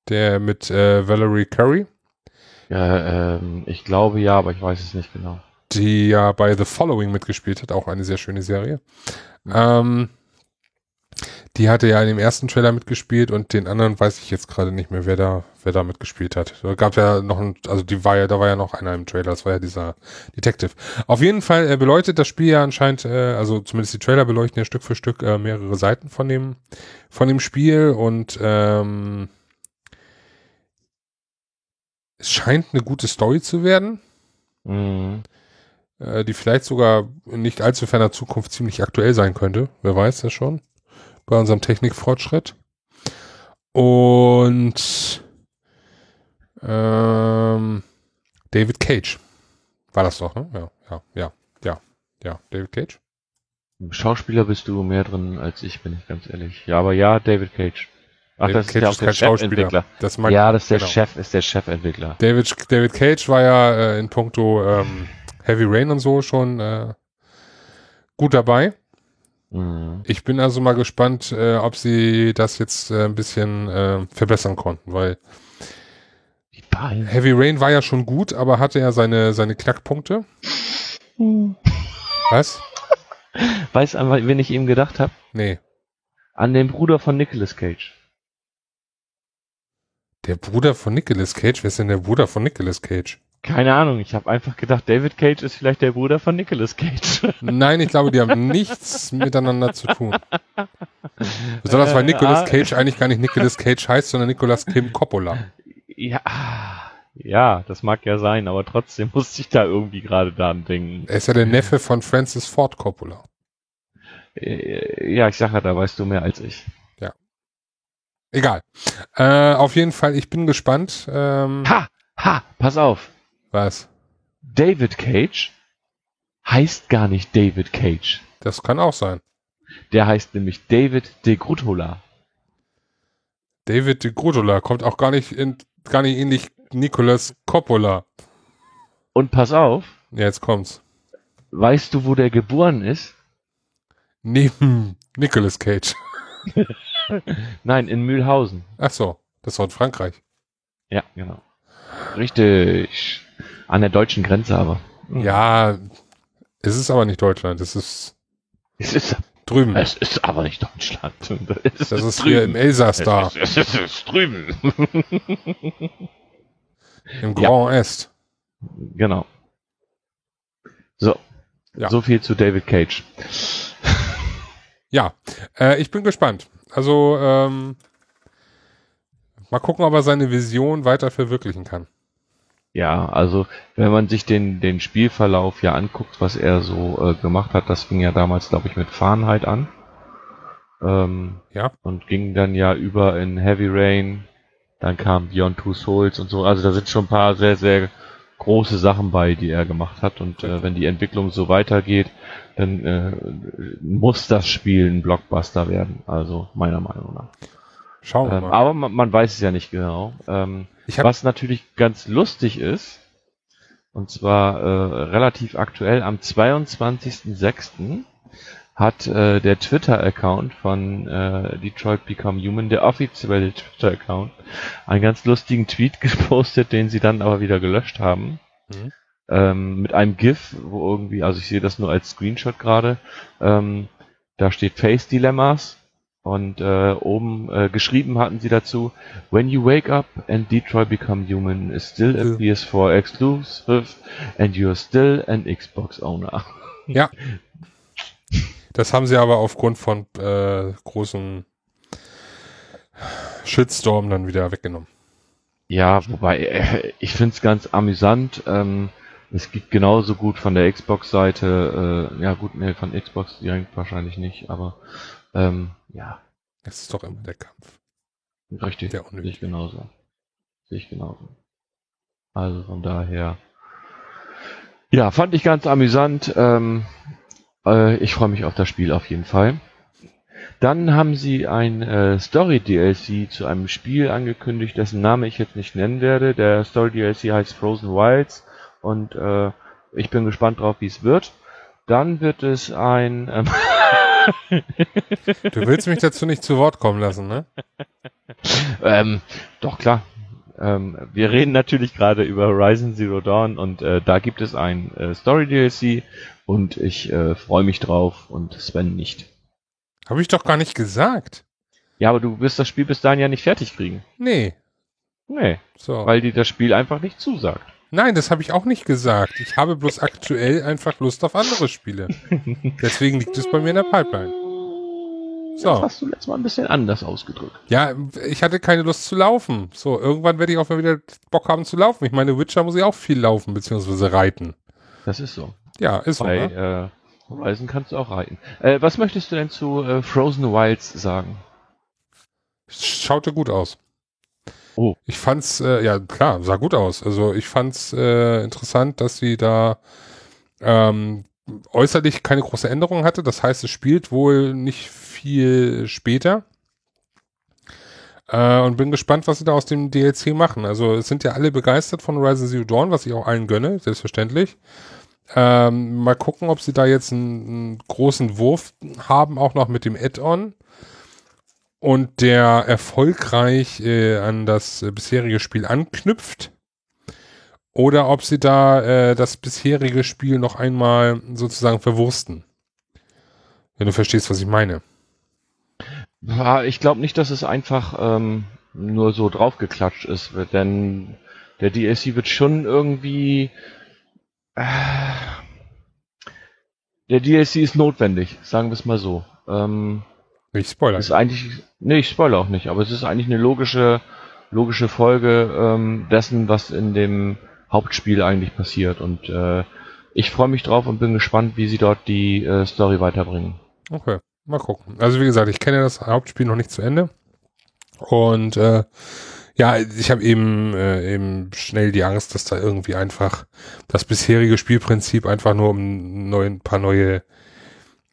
der mit äh, Valerie Curry. Ja, ähm, ich glaube ja, aber ich weiß es nicht genau. Die ja bei The Following mitgespielt hat, auch eine sehr schöne Serie. Mhm. Ähm, die hatte ja in dem ersten Trailer mitgespielt und den anderen weiß ich jetzt gerade nicht mehr, wer da, wer da mitgespielt hat. Da gab ja noch ein, also die war ja, da war ja noch einer im Trailer, das war ja dieser Detective. Auf jeden Fall äh, beleuchtet das Spiel ja anscheinend, äh, also zumindest die Trailer beleuchten ja Stück für Stück äh, mehrere Seiten von dem, von dem Spiel und ähm, es scheint eine gute Story zu werden. Mhm. Äh, die vielleicht sogar nicht allzu ferner Zukunft ziemlich aktuell sein könnte. Wer weiß das schon bei unserem Technikfortschritt. Und ähm, David Cage. War das doch, ne? Ja, ja, ja, ja, ja, David Cage. Schauspieler bist du mehr drin als ich, bin ich ganz ehrlich. Ja, aber ja, David Cage. Ach, David das Cage ist ja auch der Chefentwickler. Das mag, ja, das ist der genau. Chef, ist der Chefentwickler. David, David Cage war ja äh, in puncto ähm, Heavy Rain und so schon äh, gut dabei. Mhm. Ich bin also mal gespannt, äh, ob sie das jetzt äh, ein bisschen äh, verbessern konnten, weil Heavy Rain war ja schon gut, aber hatte ja seine, seine Knackpunkte. Mhm. Was? *laughs* Weißt du, an wen ich eben gedacht habe? Nee. An den Bruder von Nicolas Cage. Der Bruder von Nicolas Cage? Wer ist denn der Bruder von Nicolas Cage? Keine Ahnung, ich habe einfach gedacht, David Cage ist vielleicht der Bruder von Nicolas Cage. Nein, ich glaube, die haben nichts miteinander zu tun. Besonders weil Nicolas äh, Cage eigentlich gar nicht Nicolas Cage heißt, sondern Nicolas Kim Coppola. Ja, ja, das mag ja sein, aber trotzdem musste ich da irgendwie gerade dran denken. Er ist ja der Neffe von Francis Ford Coppola. Äh, ja, ich sage ja, da weißt du mehr als ich. Ja. Egal. Äh, auf jeden Fall, ich bin gespannt. Ähm, ha! Ha! Pass auf! Was? David Cage heißt gar nicht David Cage. Das kann auch sein. Der heißt nämlich David de Grutola. David de Grutola kommt auch gar nicht in, gar nicht ähnlich Nicolas Coppola. Und pass auf. Ja, jetzt kommt's. Weißt du, wo der geboren ist? Neben Nicolas Cage. *laughs* Nein, in Mühlhausen. Ach so, das war in Frankreich. Ja, genau. Richtig. An der deutschen Grenze aber. Ja, es ist aber nicht Deutschland, es ist, es ist drüben. Es ist aber nicht Deutschland. Es das ist, ist hier im Elsass da. Es ist, es ist drüben. *laughs* Im Grand ja. Est. Genau. So. Ja. So viel zu David Cage. Ja, äh, ich bin gespannt. Also, ähm, mal gucken, ob er seine Vision weiter verwirklichen kann. Ja, also wenn man sich den, den Spielverlauf ja anguckt, was er so äh, gemacht hat, das fing ja damals, glaube ich, mit Fahrenheit an. Ähm, ja. Und ging dann ja über in Heavy Rain, dann kam Beyond Two Souls und so. Also da sind schon ein paar sehr, sehr große Sachen bei, die er gemacht hat. Und äh, wenn die Entwicklung so weitergeht, dann äh, muss das Spiel ein Blockbuster werden. Also meiner Meinung nach. Schauen wir Ähm, mal. aber man, man weiß es ja nicht genau. Ähm, was natürlich ganz lustig ist, und zwar äh, relativ aktuell, am 22.06. hat äh, der Twitter-Account von äh, Detroit Become Human, der offizielle Twitter-Account, einen ganz lustigen Tweet *laughs* gepostet, den sie dann aber wieder gelöscht haben. Mhm. Ähm, mit einem GIF, wo irgendwie, also ich sehe das nur als Screenshot gerade, ähm, da steht Face Dilemmas und äh, oben äh, geschrieben hatten sie dazu, When you wake up and Detroit Become Human is still a Ja. PS4 exclusive and you're still an Xbox owner. *laughs* ja. Das haben sie aber aufgrund von äh, großen Shitstorm dann wieder weggenommen. Ja, wobei, äh, ich find's ganz amüsant. Ähm, es gibt genauso gut von der Xbox-Seite, äh, ja gut, nee, von Xbox direkt wahrscheinlich nicht, aber ähm, ja, Es ist doch immer der Kampf. richtig, Der sehe ich genauso. Sehe ich genauso. Also von daher, ja, fand ich ganz amüsant. Ähm, äh, ich freue mich auf das Spiel auf jeden Fall. Dann haben sie ein äh, Story-DLC zu einem Spiel angekündigt, dessen Name ich jetzt nicht nennen werde. Der Story-DLC heißt Frozen Wilds und äh, ich bin gespannt drauf, wie es wird. Dann wird es ein... Ähm, *laughs* *laughs* Du willst mich dazu nicht zu Wort kommen lassen, ne? ähm, doch klar. Ähm, wir reden natürlich gerade über Horizon Zero Dawn und äh, da gibt es ein äh, Story-DLC und ich äh, freue mich drauf und Sven nicht. Habe ich doch gar nicht gesagt. Ja, aber du wirst das Spiel bis dahin ja nicht fertig kriegen. Nee. Nee, So. weil dir das Spiel einfach nicht zusagt. Nein, das habe ich auch nicht gesagt. Ich habe bloß aktuell einfach Lust auf andere Spiele. *laughs* Deswegen liegt es bei mir in der Pipeline. So. Das hast du letztes Mal ein bisschen anders ausgedrückt. Ja, ich hatte keine Lust zu laufen. So, irgendwann werde ich auch mal wieder Bock haben zu laufen. Ich meine, Witcher muss ich auch viel laufen, beziehungsweise reiten. Das ist so. Ja, ist so. Bei Ne? äh, Horizon kannst du auch reiten. Äh, was möchtest du denn zu äh, Frozen Wilds sagen? Schaute gut aus. Oh. Ich fand's, äh, ja klar, sah gut aus. Also ich fand's äh, interessant, dass sie da ähm, äußerlich keine große Änderung hatte. Das heißt, es spielt wohl nicht viel später. Äh, und bin gespannt, was sie da aus dem DLC machen. Also es sind ja alle begeistert von Horizon Zero Dawn, was ich auch allen gönne, selbstverständlich. Ähm, mal gucken, ob sie da jetzt einen, einen großen Wurf haben, auch noch mit dem Add-on und der erfolgreich äh, an das bisherige Spiel anknüpft. Oder ob sie da äh, das bisherige Spiel noch einmal sozusagen verwursten. Wenn du verstehst, was ich meine. Ich glaube nicht, dass es einfach ähm, nur so draufgeklatscht ist, denn der DLC wird schon irgendwie. Äh, der DLC ist notwendig, sagen wir es mal so. Ähm, Ich spoiler. ist eigentlich. Nee, ich spoilere auch nicht, aber es ist eigentlich eine logische, logische Folge ähm, dessen, was in dem Hauptspiel eigentlich passiert. Und äh, ich freue mich drauf und bin gespannt, wie sie dort die äh, Story weiterbringen. Okay, mal gucken. Also wie gesagt, ich kenne das Hauptspiel noch nicht zu Ende. Und äh, ja, ich habe eben, äh, eben schnell die Angst, dass da irgendwie einfach das bisherige Spielprinzip einfach nur um neu, ein paar neue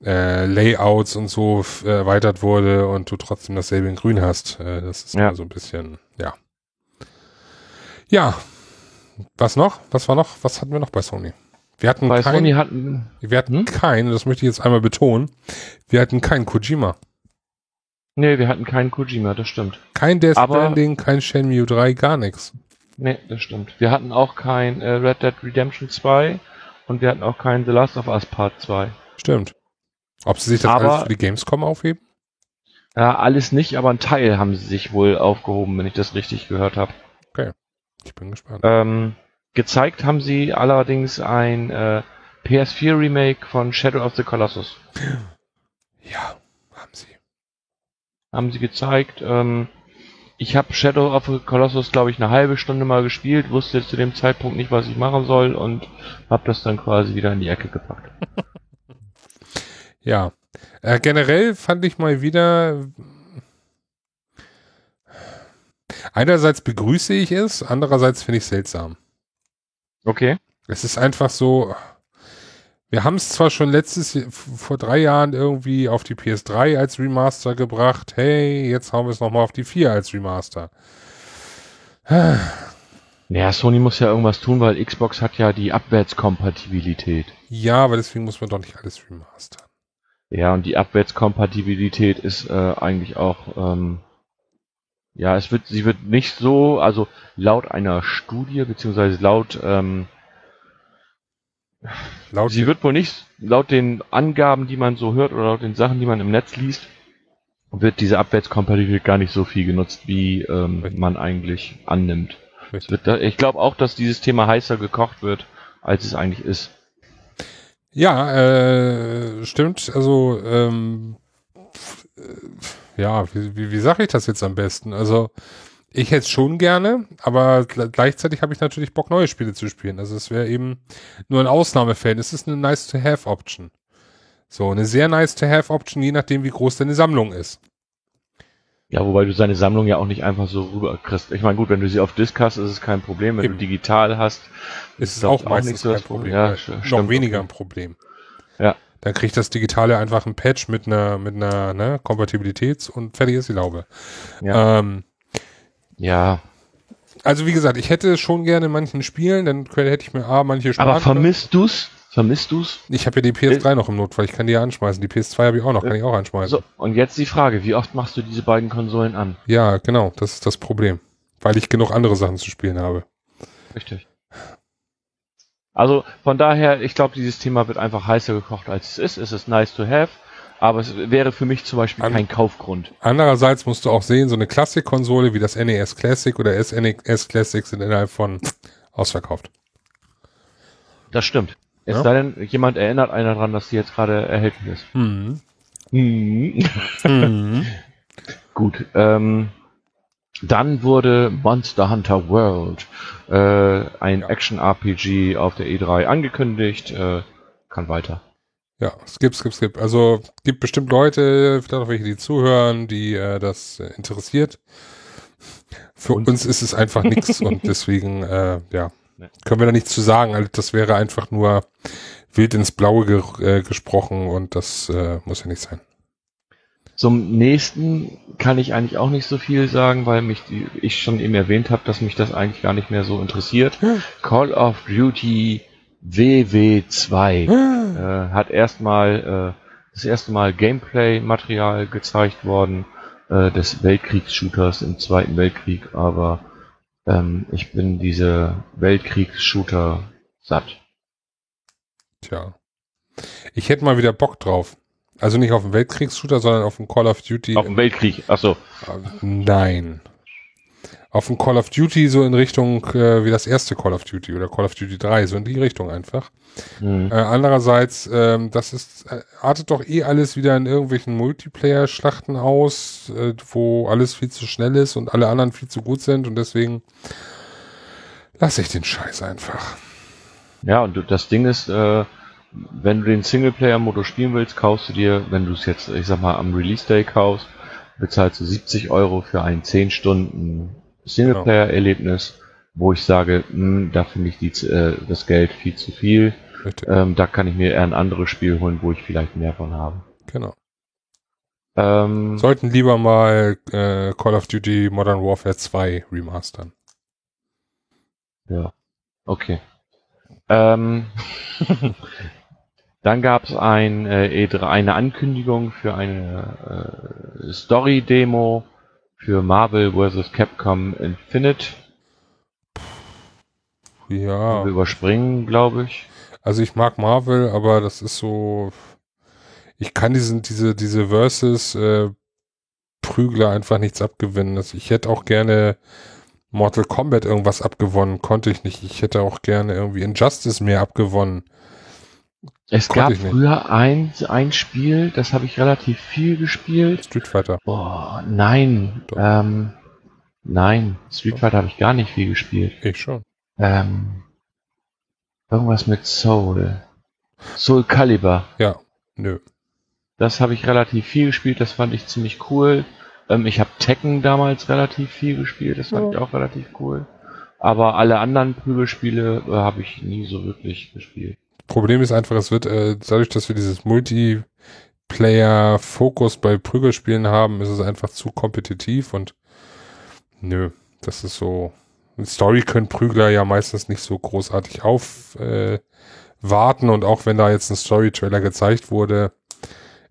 äh, Layouts und so äh, erweitert wurde und du trotzdem dasselbe in Grün hast. Äh, das ist Ja. immer so ein bisschen, ja. Ja. Was noch? Was war noch? Was hatten wir noch bei Sony? Wir hatten Bei kein, Sony hatten. wir hatten Hm? kein, das möchte ich jetzt einmal betonen, wir hatten kein Kojima. Nee, wir hatten keinen Kojima, das stimmt. Kein Death Aber- Stranding, kein Shenmue 3, gar nichts. Nee, das stimmt. Wir hatten auch kein äh, Red Dead Redemption 2 und wir hatten auch kein The Last of Us Part 2. Stimmt. Ob sie sich das Aber- alles für die Gamescom aufheben? Ja, alles nicht, aber ein Teil haben sie sich wohl aufgehoben, wenn ich das richtig gehört habe. Ich bin gespannt. Ähm, gezeigt haben sie allerdings ein äh, PS4 Remake von Shadow of the Colossus. *gasps* Ja, haben sie. Haben sie gezeigt. Ähm, ich habe Shadow of the Colossus, glaube ich, eine halbe Stunde mal gespielt, wusste zu dem Zeitpunkt nicht, was ich machen soll und habe das dann quasi wieder in die Ecke gepackt. *laughs* Ja. Äh, generell fand ich mal wieder. Einerseits begrüße ich es, andererseits finde ich es seltsam. Okay. Es ist einfach so, Wir haben es zwar schon letztes vor drei Jahren irgendwie auf die PS3 als Remaster gebracht. Hey, jetzt haben wir es nochmal auf die 4 als Remaster. Ja, Sony muss ja irgendwas tun, weil Xbox hat ja die Abwärtskompatibilität. Ja, aber deswegen muss man doch nicht alles remastern. Ja, und die Abwärtskompatibilität ist äh, eigentlich auch, ähm, ja, es wird, sie wird nicht so, also laut einer Studie, beziehungsweise laut, ähm, laut sie wird wohl nicht, laut den Angaben, die man so hört oder laut den Sachen, die man im Netz liest, wird diese Abwärtskompatibilität gar nicht so viel genutzt, wie ähm, man eigentlich annimmt. Da, ich glaube auch, dass dieses Thema heißer gekocht wird, als es eigentlich ist. Ja, äh, stimmt. Also, ähm, ja, wie, wie, wie sage ich das jetzt am besten? Also, ich hätte es schon gerne, aber gleichzeitig habe ich natürlich Bock, neue Spiele zu spielen. Also es wäre eben nur ein Ausnahmefällen. Es ist eine Nice-to-Have-Option. So, eine sehr Nice-to-Have-Option, je nachdem, wie groß deine Sammlung ist. Ja, wobei du seine Sammlung ja auch nicht einfach so rüber kriegst. Ich meine, gut, wenn du sie auf Disk hast, ist es kein Problem. Wenn Eben. du digital hast, ist es auch, auch meistens so kein Problem. Ja, noch weniger ein Problem. Ja. Dann kriegt das Digitale einfach ein Patch mit einer, mit einer ne, Kompatibilitäts- und fertig ist die Laube. Ja. Ähm, ja. Also wie gesagt, ich hätte schon gerne in manchen Spielen, dann hätte ich mir A, manche Sprachen. Aber vermisst du's? Vermisst du's? Ich habe ja die PS3 äh, noch im Notfall, ich kann die ja anschmeißen. Die PS2 habe ich auch noch, kann ich auch anschmeißen. So, und jetzt die Frage, wie oft machst du diese beiden Konsolen an? Ja, genau, das ist das Problem. Weil ich genug andere Sachen zu spielen habe. Richtig. Also von daher, ich glaube, dieses Thema wird einfach heißer gekocht, als es ist. Es ist nice to have, aber es wäre für mich zum Beispiel An kein Kaufgrund. Andererseits musst du auch sehen, so eine Klassik-Konsole wie das NES Classic oder SNES Classic sind innerhalb von *tsk* ausverkauft. Das stimmt. Es ja. sei denn, jemand erinnert einer daran, dass sie jetzt gerade erhältlich ist. Mhm. Mhm. mhm. *laughs* Gut. Ähm, dann wurde Monster Hunter World, äh, ein ja. Action-RPG auf der E3 angekündigt. Äh, kann weiter. Ja, skip, skip, skip. Also gibt bestimmt Leute, vielleicht auch welche, die zuhören, die äh, das interessiert. Für und? uns ist es einfach nichts und *laughs* deswegen, äh, ja, Nee. Können wir da nichts zu sagen. Also das wäre einfach nur wild ins Blaue ge äh, gesprochen und das äh, muss ja nicht sein. Zum nächsten kann ich eigentlich auch nicht so viel sagen, weil mich die, ich schon eben erwähnt habe, dass mich das eigentlich gar nicht mehr so interessiert. Hm. Call of Duty WW2 hm. äh, hat erstmal äh, das erste Mal Gameplay-Material gezeigt worden äh, des Weltkriegsshooters im Zweiten Weltkrieg, aber ähm, ich bin diese Weltkriegs-Shooter satt. Tja. Ich hätte mal wieder Bock drauf. Also nicht auf einen Weltkriegs-Shooter, sondern auf einen Call of Duty. Auf einen Weltkrieg, achso. Nein auf ein Call of Duty so in Richtung äh, wie das erste Call of Duty oder Call of Duty 3, so in die Richtung einfach. Mhm. Äh, andererseits, ähm, das ist, äh, artet doch eh alles wieder in irgendwelchen Multiplayer-Schlachten aus, äh, wo alles viel zu schnell ist und alle anderen viel zu gut sind und deswegen lasse ich den Scheiß einfach. Ja, und das Ding ist, äh, wenn du den Singleplayer-Modus spielen willst, kaufst du dir, wenn du es jetzt, ich sag mal, am Release-Day kaufst, bezahlst du 70 Euro für einen 10 Stunden Singleplayer-Erlebnis, wo ich sage, mh, hm, da finde ich die, äh, das Geld viel zu viel. Ähm, da kann ich mir eher ein anderes Spiel holen, wo ich vielleicht mehr von habe. Genau. Ähm, Sollten lieber mal äh, Call of Duty Modern Warfare 2 remastern. Ja, okay. Ähm, *laughs* dann gab es ein, äh, E3, eine Ankündigung für eine äh, Story-Demo für Marvel vs. Capcom Infinite. Ja. Wir überspringen, glaube ich. Also ich mag Marvel, aber das ist so. Ich kann diesen, diese, diese Versus äh, Prügler einfach nichts abgewinnen. Also ich hätte auch gerne Mortal Kombat irgendwas abgewonnen, konnte ich nicht. Ich hätte auch gerne irgendwie Injustice mehr abgewonnen. Es gab früher ein, ein Spiel, das habe ich relativ viel gespielt. Street Fighter. Boah, nein. Ähm, nein, Street Fighter habe ich gar nicht viel gespielt. Ich schon. Ähm, irgendwas mit Soul. Soul Calibur. Ja, nö. Das habe ich relativ viel gespielt, das fand ich ziemlich cool. Ähm, ich habe Tekken damals relativ viel gespielt, das fand ja. ich auch relativ cool. Aber alle anderen Prügelspiele äh, habe ich nie so wirklich gespielt. Problem ist einfach, es wird, äh, dadurch, dass wir dieses Multiplayer-Fokus bei Prügelspielen haben, ist es einfach zu kompetitiv und nö, das ist so. Story können Prügler ja meistens nicht so großartig aufwarten äh, und auch wenn da jetzt ein Story-Trailer gezeigt wurde,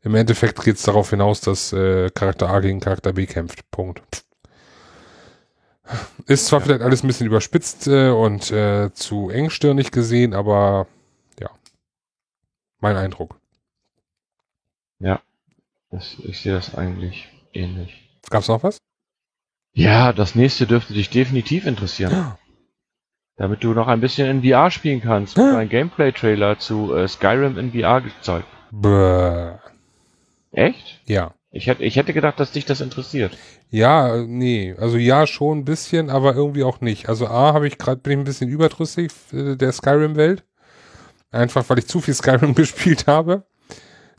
im Endeffekt geht es darauf hinaus, dass äh, Charakter A gegen Charakter B kämpft. Punkt. Ist zwar ja. vielleicht alles ein bisschen überspitzt äh, und äh, zu engstirnig gesehen, aber ja, mein Eindruck. Ja, das, ich sehe das eigentlich ähnlich. Gab's noch was? Ja, das nächste dürfte dich definitiv interessieren. Damit du noch ein bisschen in VR spielen kannst. ein Gameplay-Trailer zu äh, Skyrim in VR gezeigt. Bäh. Echt? Ja. Ich hätte, ich hätte gedacht, dass dich das interessiert. Ja, nee, also ja schon ein bisschen, aber irgendwie auch nicht. Also A habe ich gerade bin ich ein bisschen überdrüssig äh, der Skyrim-Welt, einfach weil ich zu viel Skyrim *laughs* gespielt habe.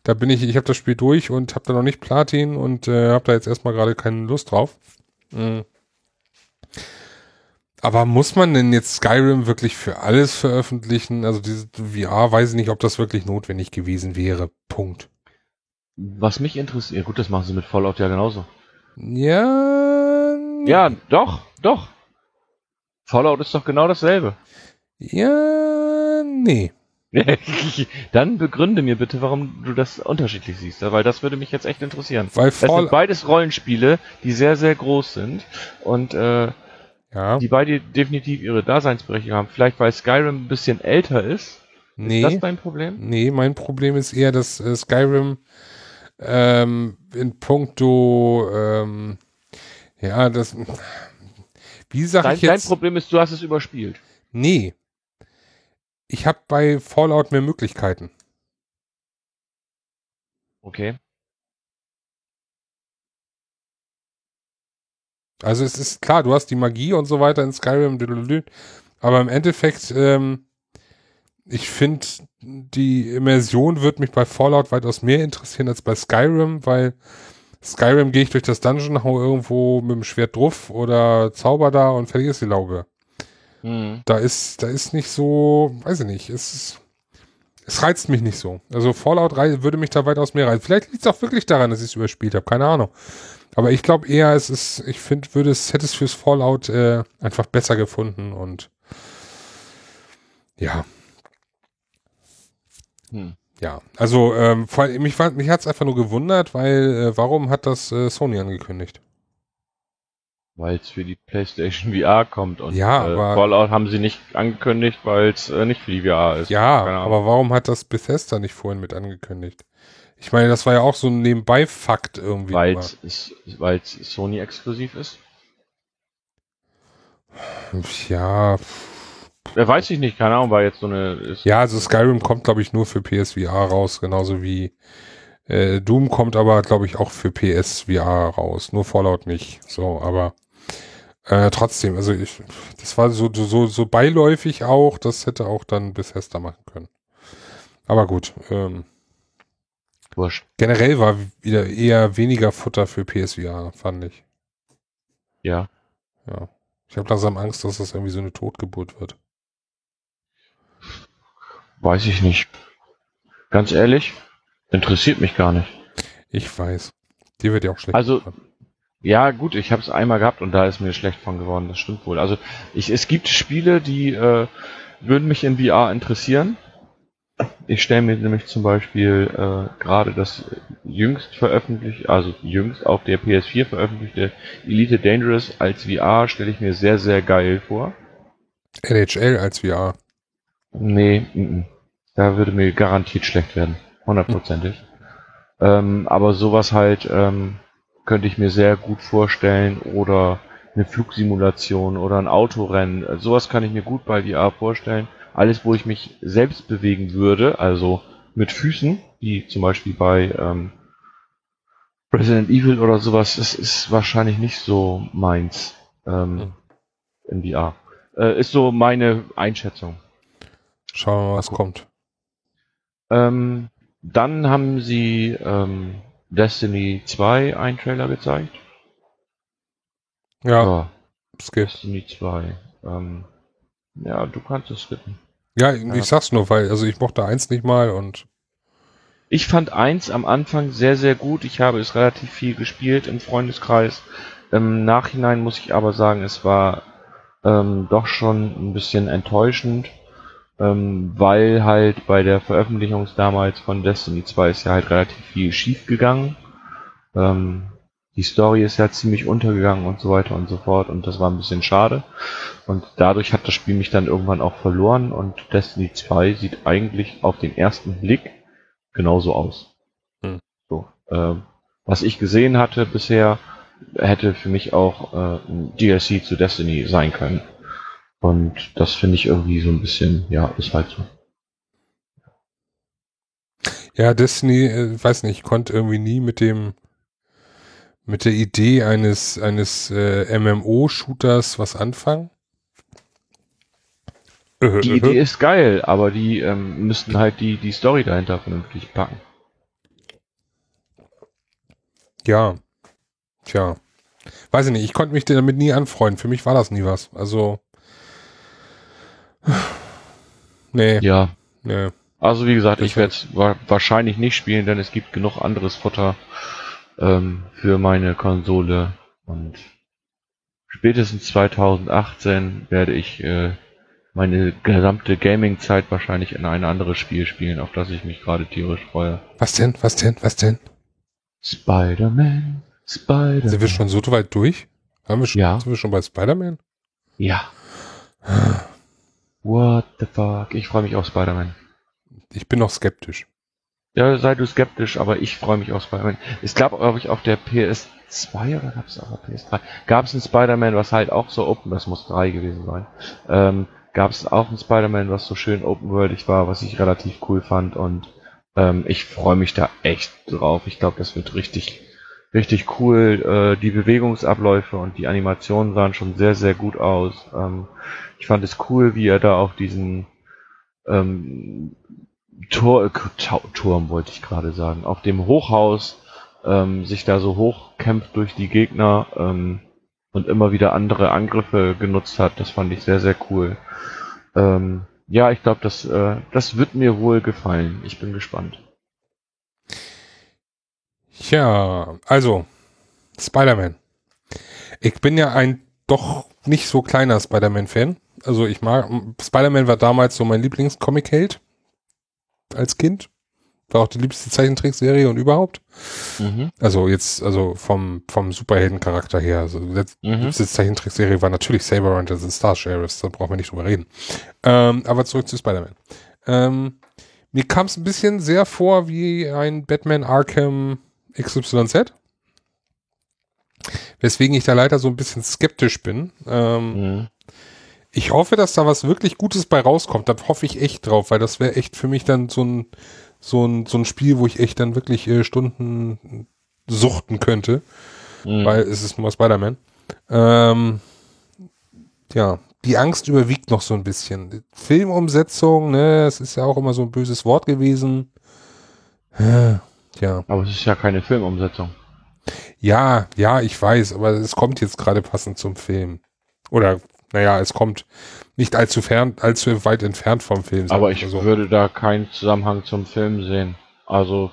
Da bin ich, ich habe das Spiel durch und habe da noch nicht Platin und äh, habe da jetzt erstmal gerade keine Lust drauf. Mhm. Aber muss man denn jetzt Skyrim wirklich für alles veröffentlichen? Also diese VR, weiß ich nicht, ob das wirklich notwendig gewesen wäre. Punkt. Was mich interessiert, ja gut, das machen sie mit Fallout ja genauso. Ja. Ja, doch, doch. Fallout ist doch genau dasselbe. Ja, nee. *laughs* Dann begründe mir bitte, warum du das unterschiedlich siehst, weil das würde mich jetzt echt interessieren. Weil Fall das sind beides Rollenspiele, die sehr, sehr groß sind und äh, ja. die beide definitiv ihre Daseinsberechtigung haben. Vielleicht weil Skyrim ein bisschen älter ist. Nee, ist das dein Problem? Nee, mein Problem ist eher, dass äh, Skyrim ähm, in puncto, ähm, ja, das, wie sag ich jetzt? Dein Problem ist, du hast es überspielt. Nee. Ich habe bei Fallout mehr Möglichkeiten. Okay. Also es ist klar, du hast die Magie und so weiter in Skyrim, aber im Endeffekt ähm, ich finde, die Immersion wird mich bei Fallout weitaus mehr interessieren als bei Skyrim, weil Skyrim gehe ich durch das Dungeon, hau irgendwo mit dem Schwert drauf oder Zauber da und ist die Laube. Mhm. Da ist, da ist nicht so, weiß ich nicht, es, es reizt mich nicht so. Also Fallout würde mich da weitaus mehr reizen. Vielleicht liegt es auch wirklich daran, dass ich es überspielt habe, keine Ahnung. Aber ich glaube eher, es ist, ich finde, würde es, hätte es fürs Fallout äh, einfach besser gefunden und ja, hm. Ja, also ähm, vor allem, mich, mich hat es einfach nur gewundert, weil äh, warum hat das äh, Sony angekündigt? Weil es für die PlayStation *laughs* VR kommt und ja, äh, aber, Fallout haben sie nicht angekündigt, weil es äh, nicht für die VR ist. Ja, aber warum hat das Bethesda nicht vorhin mit angekündigt? Ich meine, das war ja auch so ein Nebenbei-Fakt irgendwie. Weil es Sony exklusiv ist? Ja, ja, weiß ich nicht, keine Ahnung, war jetzt so eine. ja, also Skyrim kommt, glaube ich, nur für PSVR raus, genauso wie äh, Doom kommt aber, glaube ich, auch für PSVR raus. Nur Fallout nicht. So, aber äh, trotzdem, also ich, das war so, so, so beiläufig auch, das hätte auch dann Bethesda machen können. Aber gut, ähm, Wurscht. Generell war wieder eher weniger Futter für PSVR, fand ich. Ja. Ja. Ich habe langsam Angst, dass das irgendwie so eine Totgeburt wird. Weiß ich nicht. Ganz ehrlich, interessiert mich gar nicht. Ich weiß. Dir wird ja auch schlecht. Also, von. Ja gut, ich habe es einmal gehabt und da ist mir schlecht von geworden. Das stimmt wohl. Also, ich, es gibt Spiele, die äh, würden mich in VR interessieren. Ich stelle mir nämlich zum Beispiel äh, gerade das jüngst veröffentlicht, also jüngst auf der PS4 veröffentlichte Elite Dangerous als VR stelle ich mir sehr, sehr geil vor. NHL als VR. Nee, m -m. da würde mir garantiert schlecht werden. Hundertprozentig. Ähm, aber sowas halt ähm, könnte ich mir sehr gut vorstellen oder eine Flugsimulation oder ein Autorennen. Sowas kann ich mir gut bei VR vorstellen. Alles, wo ich mich selbst bewegen würde, also mit Füßen, wie zum Beispiel bei ähm, Resident Evil oder sowas, das ist wahrscheinlich nicht so meins ähm, in VR. Äh, ist so meine Einschätzung. Schauen wir mal, was kommt. Ähm, dann haben sie ähm, Destiny 2 einen Trailer gezeigt. Ja. ja Destiny 2. Ähm, ja, du kannst es skippen. Ja, ich sag's nur, weil, also ich mochte eins nicht mal und. Ich fand eins am Anfang sehr, sehr gut. Ich habe es relativ viel gespielt im Freundeskreis. Im Nachhinein muss ich aber sagen, es war ähm, doch schon ein bisschen enttäuschend, ähm, weil halt bei der Veröffentlichung damals von Destiny 2 ist ja halt relativ viel schief gegangen. Ähm, die Story ist ja ziemlich untergegangen und so weiter und so fort und das war ein bisschen schade. Und dadurch hat das Spiel mich dann irgendwann auch verloren und Destiny 2 sieht eigentlich auf den ersten Blick genauso aus. Hm. So, äh, was ich gesehen hatte bisher, hätte für mich auch äh, ein DLC zu Destiny sein können. Und das finde ich irgendwie so ein bisschen, ja, ist halt so. Ja, Destiny, äh, weiß nicht, konnte irgendwie nie mit dem mit der Idee eines, eines äh, MMO-Shooters was anfangen? Äh, die Idee ist geil, aber die ähm, müssten halt die, die Story dahinter vernünftig packen. Ja. Tja. Weiß ich nicht, ich konnte mich damit nie anfreunden. Für mich war das nie was. Also. *sighs* Nee. Ja. Nee. Also wie gesagt, ich werde es wa wahrscheinlich nicht spielen, denn es gibt genug anderes Futter ähm, für meine Konsole und spätestens 2018 werde ich äh, meine gesamte Gaming-Zeit wahrscheinlich in ein anderes Spiel spielen, auf das ich mich gerade tierisch freue. Was denn? Was denn? Was denn? Spider-Man, Spider-Man. Sind wir schon so weit durch? Haben wir schon, ja. Sind wir schon bei Spider-Man? Ja. *sighs* What the fuck? Ich freue mich auf Spider-Man. Ich bin noch skeptisch. Ja, sei du skeptisch, aber ich freue mich auf Spider-Man. Es gab, glaube ich, auf der PS2 oder gab es auf der PS3? Gab es ein Spider-Man, was halt auch so open, das muss 3 gewesen sein. Ähm, gab es auch ein Spider-Man, was so schön open-worldig war, was ich relativ cool fand und ähm, ich freue mich da echt drauf. Ich glaube, das wird richtig, richtig cool. Äh, die Bewegungsabläufe und die Animationen sahen schon sehr, sehr gut aus. Ähm, ich fand es cool, wie er da auf diesen ähm, Tor, äh, Turm wollte ich gerade sagen, auf dem Hochhaus ähm, sich da so hochkämpft durch die Gegner ähm, und immer wieder andere Angriffe genutzt hat. Das fand ich sehr, sehr cool. Ähm, ja, ich glaube, das, äh, das wird mir wohl gefallen. Ich bin gespannt. Ja, also, Spider-Man. Ich bin ja ein doch nicht so kleiner Spider-Man-Fan. Also ich mag, Spider-Man war damals so mein Lieblingscomic-Held als Kind. War auch die liebste Zeichentrickserie und überhaupt. Mhm. Also jetzt, also vom, vom Superheldencharakter her. Also die mhm. liebste Zeichentrickserie war natürlich Saber Hunters und Star Sheriffs, da brauchen wir nicht drüber reden. Ähm, aber zurück zu Spider-Man. Ähm, mir kam es ein bisschen sehr vor wie ein Batman Arkham XYZ. Weswegen ich da leider so ein bisschen skeptisch bin. Ähm, mhm. Ich hoffe, dass da was wirklich Gutes bei rauskommt. Da hoffe ich echt drauf, weil das wäre echt für mich dann so ein, so ein, so ein Spiel, wo ich echt dann wirklich äh, Stunden suchten könnte. Mhm. Weil es ist nur Spider-Man. Ähm, ja, die Angst überwiegt noch so ein bisschen. Filmumsetzung, ne, es ist ja auch immer so ein böses Wort gewesen. Ja. Aber es ist ja keine Filmumsetzung. Ja, ja, ich weiß, aber es kommt jetzt gerade passend zum Film. Oder naja, es kommt nicht allzu fern, allzu weit entfernt vom Film. Aber ich so. würde da keinen Zusammenhang zum Film sehen. Also,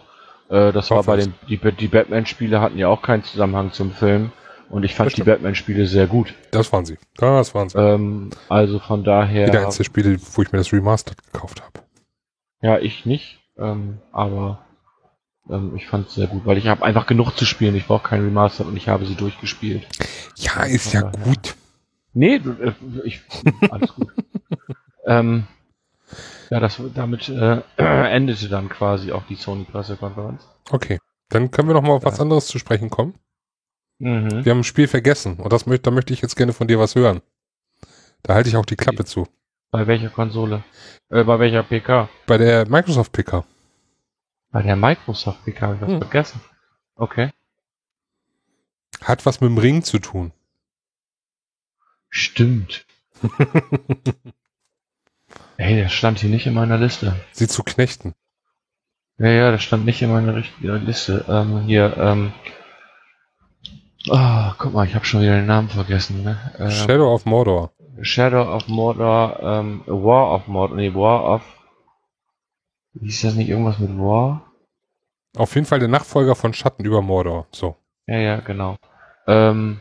äh, das war bei den, die, die Batman-Spiele hatten ja auch keinen Zusammenhang zum Film. Und ich fand die Batman-Spiele sehr gut. Das waren sie. Das waren sie. Ähm, also von daher. Wieder eins der Spiele, wo ich mir das Remastered gekauft habe. Ja, ich nicht. Ähm, aber ähm, ich fand es sehr gut, weil ich habe einfach genug zu spielen. Ich brauche kein Remastered und ich habe sie durchgespielt. Ja, ist ja gut. Nee, du, äh, ich, alles gut. *laughs* ähm, ja, das, damit äh, *clears throat* endete dann quasi auch die Sony-Pressekonferenz. Okay, dann können wir noch mal auf ja. was anderes zu sprechen kommen. Mhm. Wir haben ein Spiel vergessen und das, da möchte ich jetzt gerne von dir was hören. Da halte ich auch die Klappe zu. Bei welcher Konsole? Äh, bei welcher PK? Bei der Microsoft PK. Bei der Microsoft PK habe ich was hm. vergessen. Okay. Hat was mit dem Ring zu tun. Stimmt. *laughs* Ey, der stand hier nicht in meiner Liste. Sie zu knechten. Ja, ja, das stand nicht in meiner Liste. Ähm, hier, ähm. Oh, guck mal, ich habe schon wieder den Namen vergessen. Ne? Ähm, Shadow of Mordor. Shadow of Mordor, ähm, War of Mordor, nee, War of. Wie ist das nicht irgendwas mit War? Auf jeden Fall der Nachfolger von Schatten über Mordor. So. Ja, ja, genau. Ähm,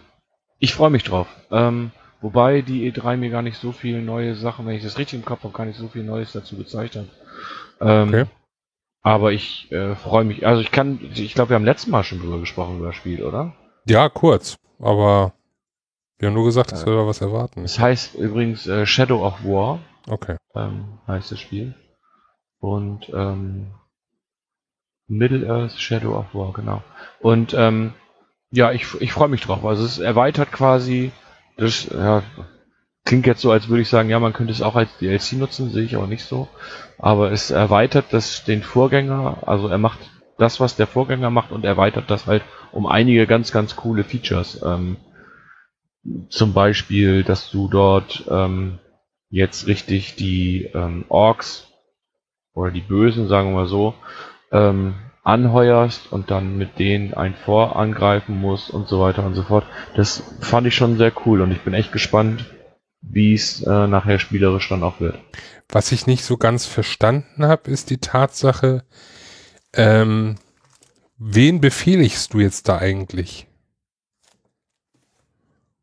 ich freue mich drauf. Ähm, wobei die E3 mir gar nicht so viele neue Sachen, wenn ich das richtig im Kopf habe, gar nicht so viel Neues dazu gezeigt hat. Ähm, okay. Aber ich äh, freue mich. Also ich kann, ich glaube, wir haben letztes Mal schon drüber gesprochen über das Spiel, oder? Ja, kurz. Aber wir haben nur gesagt, dass wir da was erwarten. Es heißt übrigens äh, Shadow of War. Okay. Ähm, heißt das Spiel. Und ähm, Middle Earth Shadow of War, genau. Und ähm, ja, ich, ich freue mich drauf. Also es erweitert quasi das, ja, klingt jetzt so, als würde ich sagen, ja, man könnte es auch als DLC nutzen, sehe ich aber nicht so. Aber es erweitert das den Vorgänger, also er macht das, was der Vorgänger macht und erweitert das halt um einige ganz, ganz coole Features. Ähm, zum Beispiel, dass du dort ähm, jetzt richtig die ähm, Orks oder die Bösen, sagen wir mal so, ähm, anheuerst und dann mit denen ein Vor angreifen musst und so weiter und so fort. Das fand ich schon sehr cool und ich bin echt gespannt, wie es äh, nachher spielerisch dann auch wird. Was ich nicht so ganz verstanden habe, ist die Tatsache, ähm, wen befehligst du jetzt da eigentlich?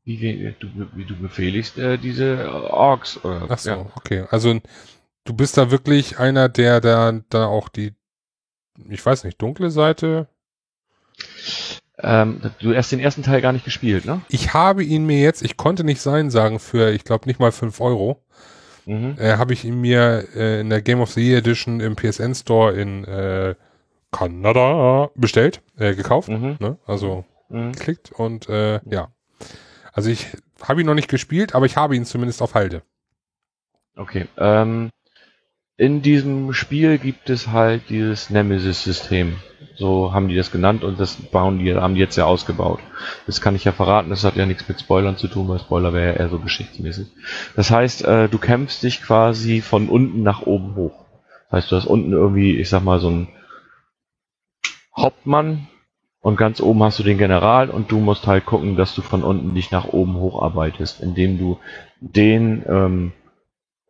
Wie, du, wie du befehligst äh, diese Orks. Äh, Ach so, ja. okay. Also du bist da wirklich einer, der da, da auch die, ich weiß nicht, dunkle Seite. Ähm, du hast den ersten Teil gar nicht gespielt, ne? Ich habe ihn mir jetzt, ich konnte nicht sein sagen, für, ich glaube, nicht mal 5 Euro. Mhm. Äh, habe ich ihn mir äh, in der Game of the Year Edition im PSN Store in äh, Kanada bestellt, äh, gekauft. Mhm. Ne? Also mhm. geklickt und äh, ja. Also ich habe ihn noch nicht gespielt, aber ich habe ihn zumindest auf Halde. Okay. Ähm, in diesem Spiel gibt es halt dieses Nemesis-System. So haben die das genannt und das bauen die, haben die jetzt ja ausgebaut. Das kann ich ja verraten, das hat ja nichts mit Spoilern zu tun, weil Spoiler wäre ja eher so geschichtsmäßig. Das heißt, äh, du kämpfst dich quasi von unten nach oben hoch. Das heißt, du hast unten irgendwie, ich sag mal, so ein Hauptmann, und ganz oben hast du den General und du musst halt gucken, dass du von unten dich nach oben hocharbeitest, indem du den ähm,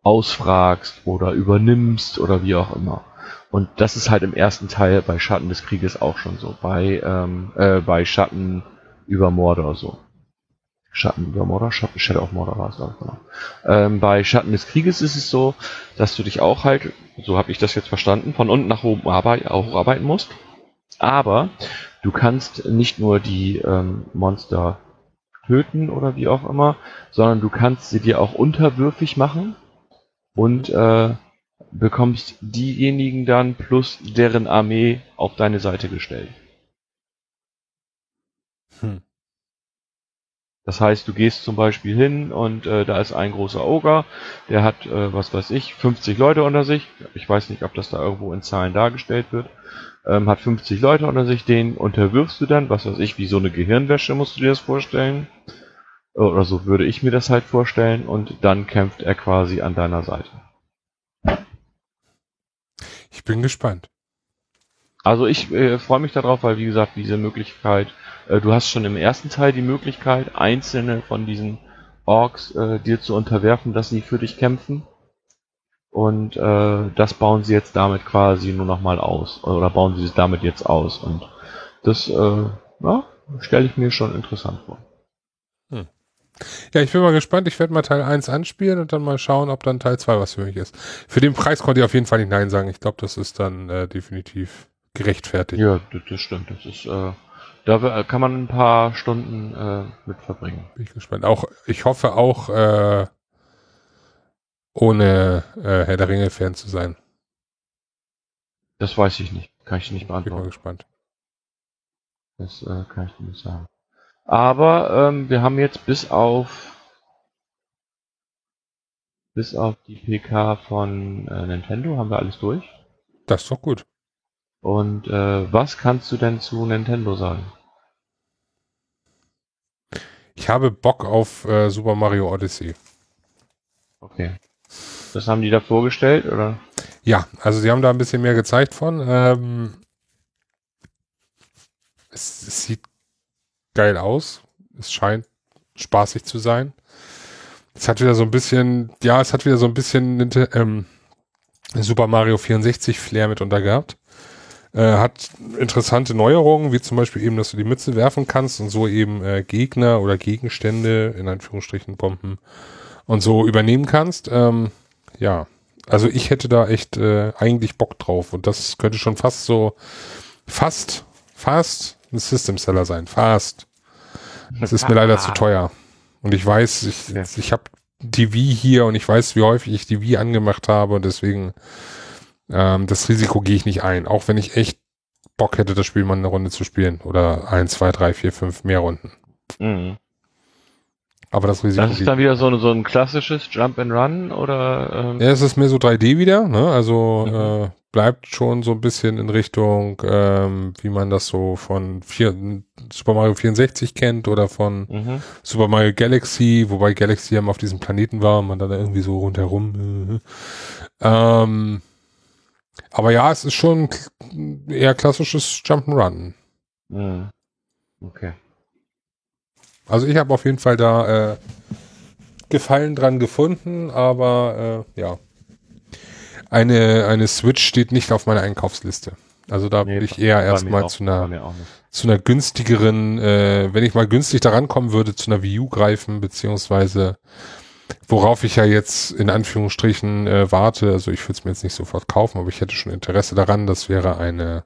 ausfragst oder übernimmst oder wie auch immer. Und das ist halt im ersten Teil bei Schatten des Krieges auch schon so. Bei, ähm, äh, bei Schatten über Mordor so. Schatten über Mordor, Schatten, Shadow of Mordor war es auch, genau. Ähm, bei Schatten des Krieges ist es so, dass du dich auch halt, so habe ich das jetzt verstanden, von unten nach oben arbeit, hocharbeiten musst. Aber Du kannst nicht nur die ähm, Monster töten oder wie auch immer, sondern du kannst sie dir auch unterwürfig machen und äh, bekommst diejenigen dann plus deren Armee auf deine Seite gestellt. Hm. Das heißt, du gehst zum Beispiel hin und äh, da ist ein großer Ogre, der hat, äh, was weiß ich, 50 Leute unter sich. Ich weiß nicht, ob das da irgendwo in Zahlen dargestellt wird ähm, hat 50 Leute unter sich, den unterwirfst du dann, was weiß ich, wie so eine Gehirnwäsche musst du dir das vorstellen. Oder so würde ich mir das halt vorstellen und dann kämpft er quasi an deiner Seite. Ich bin gespannt. Also ich äh, freue mich darauf, weil wie gesagt, diese Möglichkeit, äh, du hast schon im ersten Teil die Möglichkeit, einzelne von diesen Orks äh, dir zu unterwerfen, dass sie für dich kämpfen. Und äh, das bauen sie jetzt damit quasi nur nochmal aus. Oder bauen sie es damit jetzt aus. Und das äh, ja, stelle ich mir schon interessant vor. Ja, ich bin mal gespannt. Ich werde mal Teil 1 anspielen und dann mal schauen, ob dann Teil 2 was für mich ist. Für den Preis konnte ich auf jeden Fall nicht Nein sagen. Ich glaube, das ist dann äh, definitiv gerechtfertigt. Ja, das, das stimmt. Das ist, äh, da kann man ein paar Stunden äh, mit verbringen. Bin ich gespannt. Auch, ich hoffe auch, äh, ohne äh, Herr der Ringe-Fan zu sein? Das weiß ich nicht. Kann ich nicht beantworten. Bin mal gespannt. Das äh, kann ich nicht sagen. Aber ähm, wir haben jetzt bis auf bis auf die PK von äh, Nintendo haben wir alles durch. Das ist doch gut. Und äh, was kannst du denn zu Nintendo sagen? Ich habe Bock auf äh, Super Mario Odyssey. Okay. Das haben die da vorgestellt, oder? Ja, also sie haben da ein bisschen mehr gezeigt von. Ähm, es, es, sieht geil aus. Es scheint spaßig zu sein. es hat wieder so ein bisschen, ja, es hat wieder so ein bisschen ähm, Super Mario 64 Flair mit unter gehabt. Äh, hat interessante Neuerungen, wie zum Beispiel eben, dass du die Mütze werfen kannst und so eben äh, Gegner oder Gegenstände, in Anführungsstrichen Bomben, und so übernehmen kannst. Ähm, ja, also ich hätte da echt äh, eigentlich Bock drauf und das könnte schon fast so, fast, fast ein System Seller sein. Fast. Das ist mir leider zu teuer. Und ich weiß, ich, ja. ich habe die Wii hier und ich weiß, wie häufig ich die Wii angemacht habe und deswegen ähm, das Risiko gehe ich nicht ein. Auch wenn ich echt Bock hätte, das Spiel mal eine Runde zu spielen. Oder ein, zwei, drei, vier, fünf mehr Runden. Mhm. Aber das Risiko. Das ist dann wieder so, ein, so ein klassisches Jump and Run oder? Ähm? Ja, es ist mehr so 3D wieder, ne? Also mhm. äh, bleibt schon so ein bisschen in Richtung, ähm, wie man das so von vier, Super Mario 64 kennt oder von mhm. Super Mario Galaxy, wobei Galaxy ja auf diesem Planeten war und man dann irgendwie so rundherum. Äh, ähm, aber ja, es ist schon eher klassisches Jump'n'Run. Mhm. Okay. Also ich habe auf jeden Fall da äh, Gefallen dran gefunden, aber äh, ja. Eine, eine Switch steht nicht auf meiner Einkaufsliste. Also da nee, würde ich eher erstmal zu einer, zu einer günstigeren, äh, wenn ich mal günstig daran kommen würde, zu einer Wii U greifen, beziehungsweise worauf ich ja jetzt in Anführungsstrichen äh, warte. Also ich würde es mir jetzt nicht sofort kaufen, aber ich hätte schon Interesse daran. Das wäre eine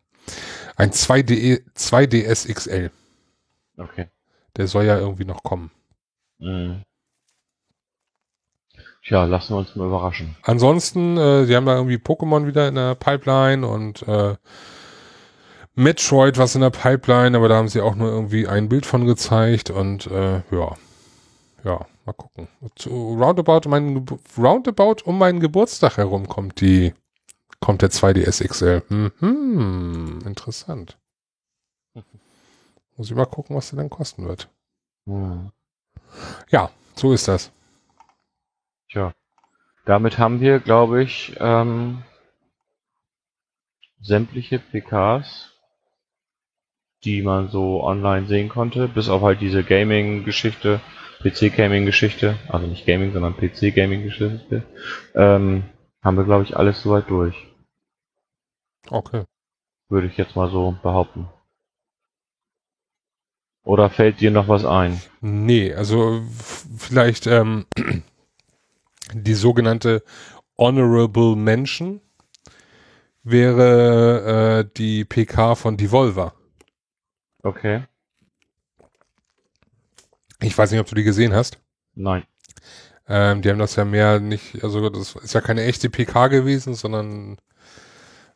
ein 2D, 2DS XL. Okay. Der soll ja irgendwie noch kommen. Mhm. Tja, lassen wir uns mal überraschen. Ansonsten, äh, sie haben da irgendwie Pokémon wieder in der Pipeline und äh, Metroid was in der Pipeline, aber da haben sie auch nur irgendwie ein Bild von gezeigt und äh, ja, ja, mal gucken. Zu roundabout, mein, roundabout um meinen Geburtstag herum kommt die, kommt der 2DS XL. Mhm, interessant. Muss ich mal gucken, was der dann kosten wird. Hm. Ja, so ist das. Tja. Damit haben wir, glaube ich, ähm, sämtliche PKs, die man so online sehen konnte, bis auf halt diese Gaming-Geschichte, PC-Gaming-Geschichte, also nicht Gaming, sondern PC-Gaming-Geschichte, ähm, haben wir, glaube ich, alles soweit durch. Okay. Würde ich jetzt mal so behaupten. Oder fällt dir noch was ein? Nee, also vielleicht ähm, die sogenannte Honorable Mention wäre äh, die PK von Devolver. Okay. Ich weiß nicht, ob du die gesehen hast. Nein. Ähm, die haben das ja mehr nicht, also das ist ja keine echte PK gewesen, sondern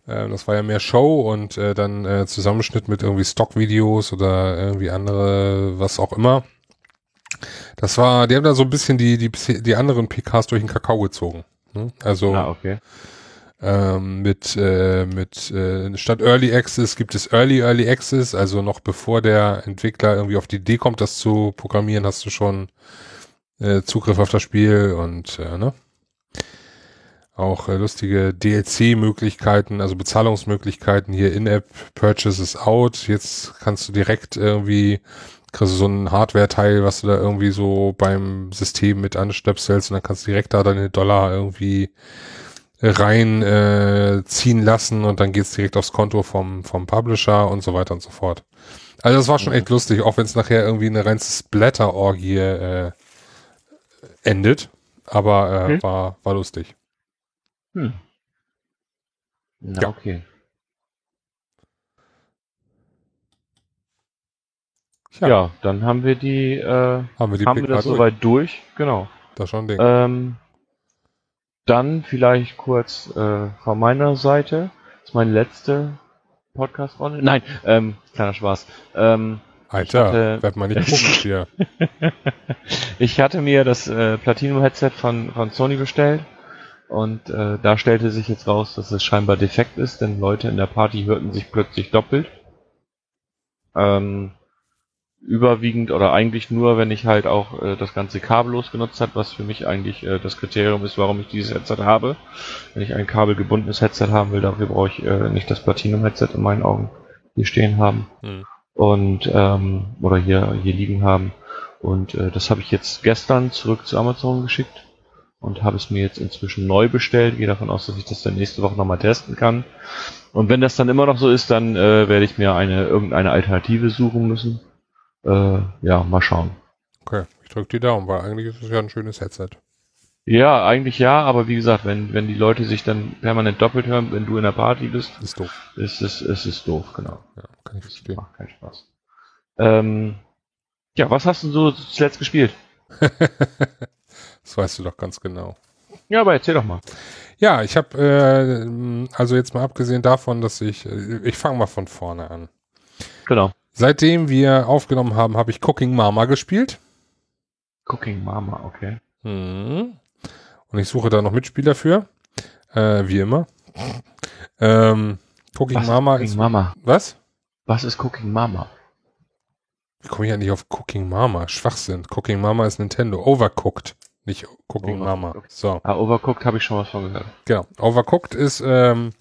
äh, das war ja mehr Show und äh, dann äh, Zusammenschnitt mit irgendwie Stockvideos oder irgendwie andere, was auch immer. Das war, die haben da so ein bisschen die, die, die anderen PKs durch den Kakao gezogen. Ne? Also ah, okay. ähm, mit, äh, mit äh, statt Early Access gibt es Early Early Access, also noch bevor der Entwickler irgendwie auf die Idee kommt, das zu programmieren, hast du schon äh, Zugriff auf das Spiel und äh, ne? auch äh, lustige DLC-Möglichkeiten, also Bezahlungsmöglichkeiten hier In-App-Purchases out. Jetzt kannst du direkt irgendwie, kriegst du so ein Hardware-Teil, was du da irgendwie so beim System mit anstöpselst und dann kannst du direkt da deine Dollar irgendwie rein äh, ziehen lassen und dann geht's direkt aufs Konto vom, vom Publisher und so weiter und so fort. Also das war schon echt lustig, auch wenn es nachher irgendwie eine reine Splatter-Orgie äh, endet. Aber äh, hm? war, war lustig. Hm. Na, ja. okay. Ja. ja. dann haben wir die, äh, haben wir, die haben wir das soweit durch. Genau. Das schon Ding. Ähm, dann vielleicht kurz äh, von meiner Seite. Das ist meine letzte Podcast-Runde. Nein, ähm, kleiner Spaß. Ähm, Alter, hatte, werd mal nicht komisch hier. *laughs* ich hatte mir das äh, Platinum-Headset von, von Sony bestellt und äh, da stellte sich jetzt raus, dass es scheinbar defekt ist, denn Leute in der Party hörten sich plötzlich doppelt. Ähm, überwiegend oder eigentlich nur, wenn ich halt auch äh, das ganze kabellos genutzt habe, was für mich eigentlich äh, das Kriterium ist, warum ich dieses Headset habe. Wenn ich ein kabelgebundenes Headset haben will, dafür brauche ich äh, nicht das Platinum-Headset in meinen Augen hier stehen haben. Hm. Und ähm, oder hier, hier liegen haben. Und äh, das habe ich jetzt gestern zurück zu Amazon geschickt und habe es mir jetzt inzwischen neu bestellt. Gehe davon aus, dass ich das dann nächste Woche nochmal testen kann. Und wenn das dann immer noch so ist, dann äh, werde ich mir eine irgendeine Alternative suchen müssen. Äh, ja, mal schauen. Okay, ich drücke die Daumen, weil eigentlich ist es ja ein schönes Headset. Ja, eigentlich ja, aber wie gesagt, wenn, wenn die Leute sich dann permanent doppelt hören, wenn du in der Party bist, Ist doof. ist es, ist es doof, genau. Ja, kann ich verstehen. macht keinen Spaß. Ähm, ja, was hast du so zuletzt gespielt? *laughs* das weißt du doch ganz genau. Ja, aber erzähl doch mal. Ja, ich habe, äh, also jetzt mal abgesehen davon, dass ich, äh, ich fange mal von vorne an. Genau. Seitdem wir aufgenommen haben, habe ich Cooking Mama gespielt. Cooking Mama, okay. Mhm. Und ich suche da noch Mitspieler für. Äh, wie immer. Ähm, Cooking Was Mama ist Cooking ist. Mama? Was? Was ist Cooking Mama? Wie komme ich nicht auf Cooking Mama? Schwachsinn. Cooking Mama ist Nintendo. Overcooked. Nicht Cooking Overcooked, Mama. So, Ah, Overcooked habe ich schon was von gehört. genau. Overcooked ist, ähm,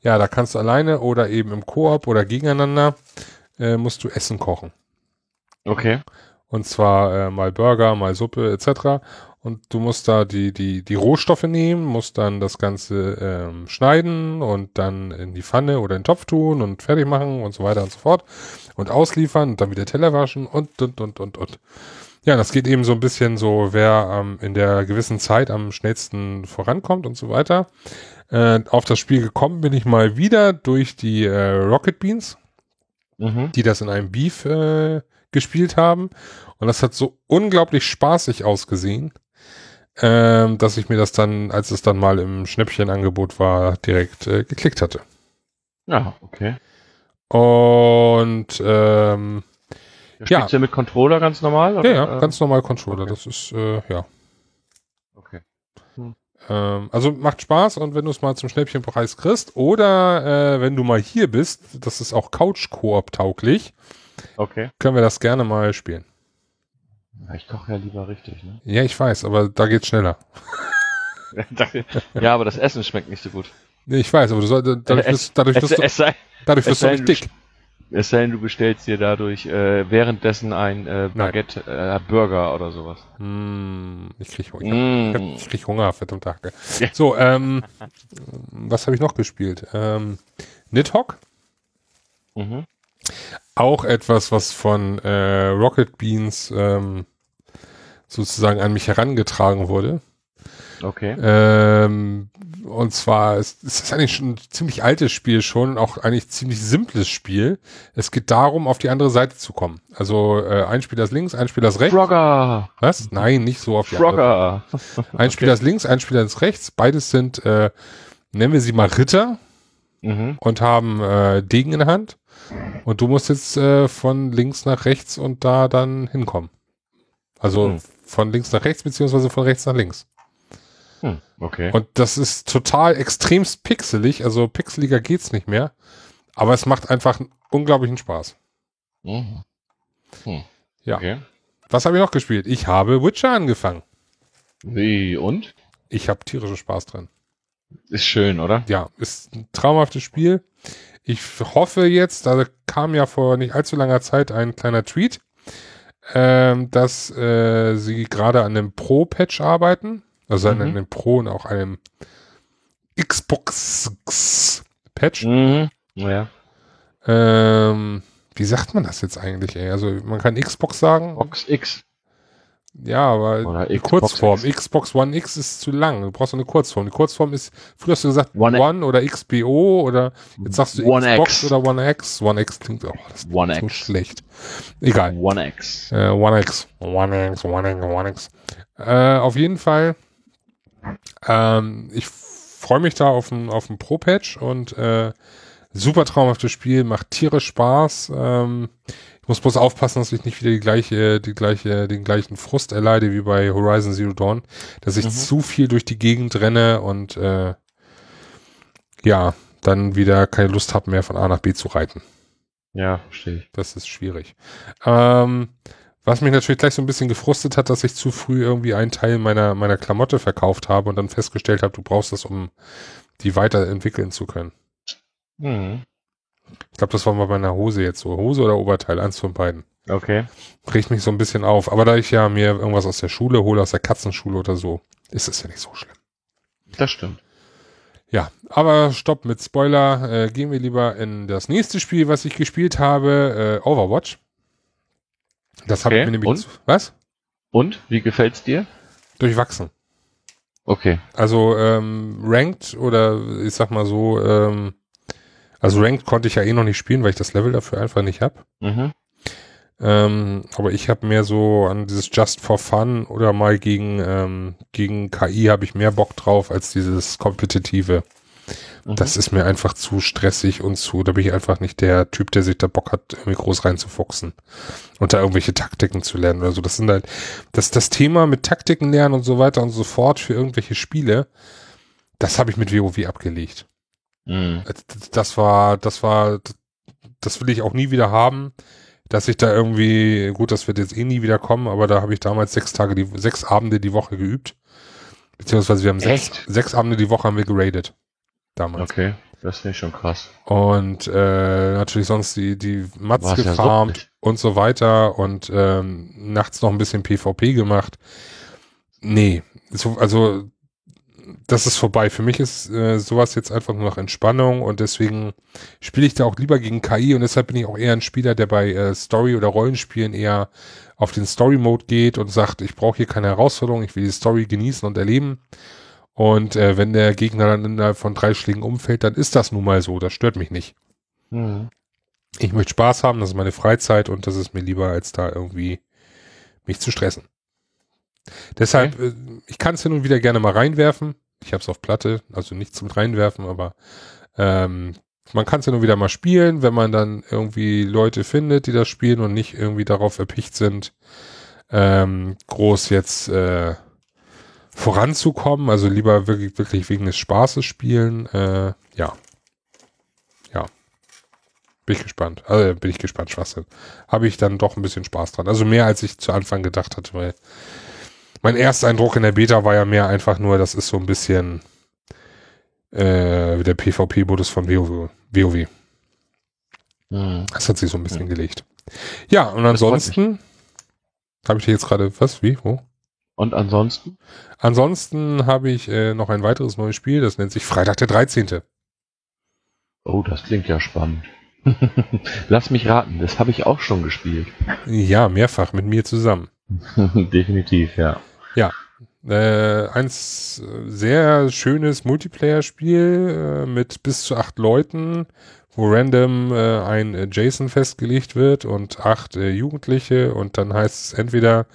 ja, da kannst du alleine oder eben im Koop oder gegeneinander, äh, musst du Essen kochen. Okay. Und zwar äh, mal Burger, mal Suppe etc. Und du musst da die, die, die Rohstoffe nehmen, musst dann das Ganze ähm, schneiden und dann in die Pfanne oder in den Topf tun und fertig machen und so weiter und so fort. Und ausliefern und dann wieder Teller waschen und, und, und, und, und. Ja, das geht eben so ein bisschen so, wer ähm, in der gewissen Zeit am schnellsten vorankommt und so weiter. Äh, auf das Spiel gekommen bin ich mal wieder durch die äh, Rocket Beans Mhm. die das in einem Beef äh, gespielt haben. Und das hat so unglaublich spaßig ausgesehen, ähm, dass ich mir das dann, als es dann mal im Schnäppchenangebot war, direkt äh, geklickt hatte. Ja, okay. Und ähm, Ja, Ja. Mit Controller ganz normal? ja, oder? ja, Ähm, ganz normal Controller. okay. Das ist, äh, ja. Ähm, also macht Spaß und wenn du es mal zum Schnäppchenpreis kriegst oder äh, wenn du mal hier bist, das ist auch Couch-Koop tauglich, Okay. können wir das gerne mal spielen. Ich koche ja lieber richtig, ne? Ja, ich weiß, aber da geht's schneller. *laughs* ja, aber das Essen schmeckt nicht so gut. Nee, ich weiß, aber du soll, dadurch Es- wirst, dadurch Es, wirst, du, dadurch wirst du nicht dick. Es sei denn, du bestellst dir dadurch äh, währenddessen ein äh, Baguette äh, Burger oder sowas. Hm, ich krieg, ich, Mm. ich, hab, ich krieg Hunger, verdammte Hacke. Ja. So, ähm, was habe ich noch gespielt? Ähm, Nidhogg, Mhm. auch etwas, was von äh, Rocket Beans ähm, sozusagen an mich herangetragen wurde. Okay. Ähm, und zwar, es, es ist eigentlich schon ein ziemlich altes Spiel schon, auch eigentlich ziemlich simples Spiel. Es geht darum, auf die andere Seite zu kommen. Also äh, ein Spieler ist links, ein Spieler ist rechts. Frogger! Was? Nein, nicht so auf die andere. Frogger! Ein Spieler ist links, ein Spieler ist rechts. Beides sind, äh, nennen wir sie mal Ritter Mhm. und haben äh, Degen in der Hand. Und du musst jetzt äh, von links nach rechts und da dann hinkommen. Also Hm. von links nach rechts beziehungsweise von rechts nach links. Hm. Okay. Und das ist total extremst pixelig, also pixeliger geht's nicht mehr. Aber es macht einfach unglaublichen Spaß. Mhm. Hm. Ja. Okay. Was habe ich noch gespielt? Ich habe Witcher angefangen. Wie und? Ich habe tierischen Spaß dran. Ist schön, oder? Ja, ist ein traumhaftes Spiel. Ich hoffe jetzt, da kam ja vor nicht allzu langer Zeit ein kleiner Tweet, ähm, dass äh, sie gerade an einem Pro-Patch arbeiten. Also Mhm. einem Pro und auch einem Xbox-Patch. Mhm. Ja. Ähm, wie sagt man das jetzt eigentlich? Ey? Also man kann Xbox sagen. Box X. Ja, aber Oder die Xbox Kurzform. X. Xbox One X ist zu lang. Du brauchst eine Kurzform. Die Kurzform ist, früher hast du gesagt One One, oder XBO oder jetzt sagst du One Xbox X. oder One X. One X klingt, oh, das One klingt so X. schlecht. Egal. One X. Äh, One X. One X, One X, One X. Äh, auf jeden Fall, ähm, ich freue mich da auf ein, auf ein Pro-Patch und äh, super traumhaftes Spiel, macht tierisch Spaß. Ähm, ich muss bloß aufpassen, dass ich nicht wieder die gleiche, die gleiche, den gleichen Frust erleide wie bei Horizon Zero Dawn, dass ich Mhm. zu viel durch die Gegend renne und äh, ja, dann wieder keine Lust habe mehr von A nach B zu reiten. Ja, verstehe ich. Das ist schwierig. Ähm, was mich natürlich gleich so ein bisschen gefrustet hat, dass ich zu früh irgendwie einen Teil meiner, meiner Klamotte verkauft habe und dann festgestellt habe, du brauchst das, um die weiterentwickeln zu können. Mhm. Ich glaube, das war mal bei einer Hose jetzt so. Hose oder Oberteil, eins von beiden. Okay. Riecht mich so ein bisschen auf. Aber da ich ja mir irgendwas aus der Schule hole, aus der Katzenschule oder so, ist es ja nicht so schlimm. Das stimmt. Ja, aber stopp mit Spoiler. Äh, gehen wir lieber in das nächste Spiel, was ich gespielt habe, äh, Overwatch. Das habe Okay, ich mir nämlich. und? Was? Und wie gefällt's dir? Durchwachsen. Okay. Also ähm, Ranked oder ich sag mal so, ähm, also Ranked konnte ich ja eh noch nicht spielen, weil ich das Level dafür einfach nicht hab. Mhm. Ähm, aber ich habe mehr so an dieses Just for Fun oder mal gegen ähm, gegen KI habe ich mehr Bock drauf als dieses kompetitive. Mhm. Das ist mir einfach zu stressig und zu, da bin ich einfach nicht der Typ, der sich da Bock hat, irgendwie groß reinzufuchsen und da irgendwelche Taktiken zu lernen oder so. Das sind halt, das, das Thema mit Taktiken lernen und so weiter und so fort für irgendwelche Spiele, das habe ich mit WoW abgelegt. Mhm. Das war, das war, das will ich auch nie wieder haben, dass ich da irgendwie, gut, das wird jetzt eh nie wieder kommen, aber da habe ich damals sechs Tage, die, sechs Abende die Woche geübt. Beziehungsweise wir haben sechs, sechs Abende die Woche haben wir geradet. Damals. Okay. Das finde ich schon krass. Und äh, natürlich sonst die, die Mats War's ja gefarmt ruppig. und so weiter und ähm, nachts noch ein bisschen PvP gemacht. Nee, so, also das ist vorbei. Für mich ist äh, sowas jetzt einfach nur noch Entspannung und deswegen spiele ich da auch lieber gegen KI und deshalb bin ich auch eher ein Spieler, der bei äh, Story- oder Rollenspielen eher auf den Story-Mode geht und sagt, ich brauche hier keine Herausforderung, ich will die Story genießen und erleben. Und äh, wenn der Gegner dann innerhalb von drei Schlägen umfällt, dann ist das nun mal so. Das stört mich nicht. Mhm. Ich möchte Spaß haben, das ist meine Freizeit und das ist mir lieber, als da irgendwie mich zu stressen. Deshalb, äh, ich kann es hin und wieder gerne mal reinwerfen. Ich habe es auf Platte, also nicht zum Reinwerfen, aber ähm, man kann es hin und wieder mal spielen, wenn man dann irgendwie Leute findet, die das spielen und nicht irgendwie darauf erpicht sind, ähm, groß jetzt äh, voranzukommen. Also lieber wirklich, wirklich wegen des Spaßes spielen. Äh, ja. Ja. Bin ich gespannt. Also bin ich gespannt, Schwachsinn. Habe ich dann doch ein bisschen Spaß dran. Also mehr als ich zu Anfang gedacht hatte, weil mein erster Eindruck in der Beta war ja mehr einfach nur, das ist so ein bisschen äh, der PvP-Modus von WoW. WoW. Mhm. Das hat sich so ein bisschen gelegt. Ja, und ansonsten habe ich dir jetzt gerade, was, wie, wo? Und ansonsten? Ansonsten habe ich äh, noch ein weiteres neues Spiel, das nennt sich Freitag der 13. Oh, das klingt ja spannend. *laughs* Lass mich raten, das habe ich auch schon gespielt. Ja, mehrfach mit mir zusammen. *laughs* Definitiv, ja. Äh, eins sehr schönes Multiplayer-Spiel äh, mit bis zu acht Leuten, wo random äh, ein Jason festgelegt wird und acht äh, Jugendliche und dann heißt es entweder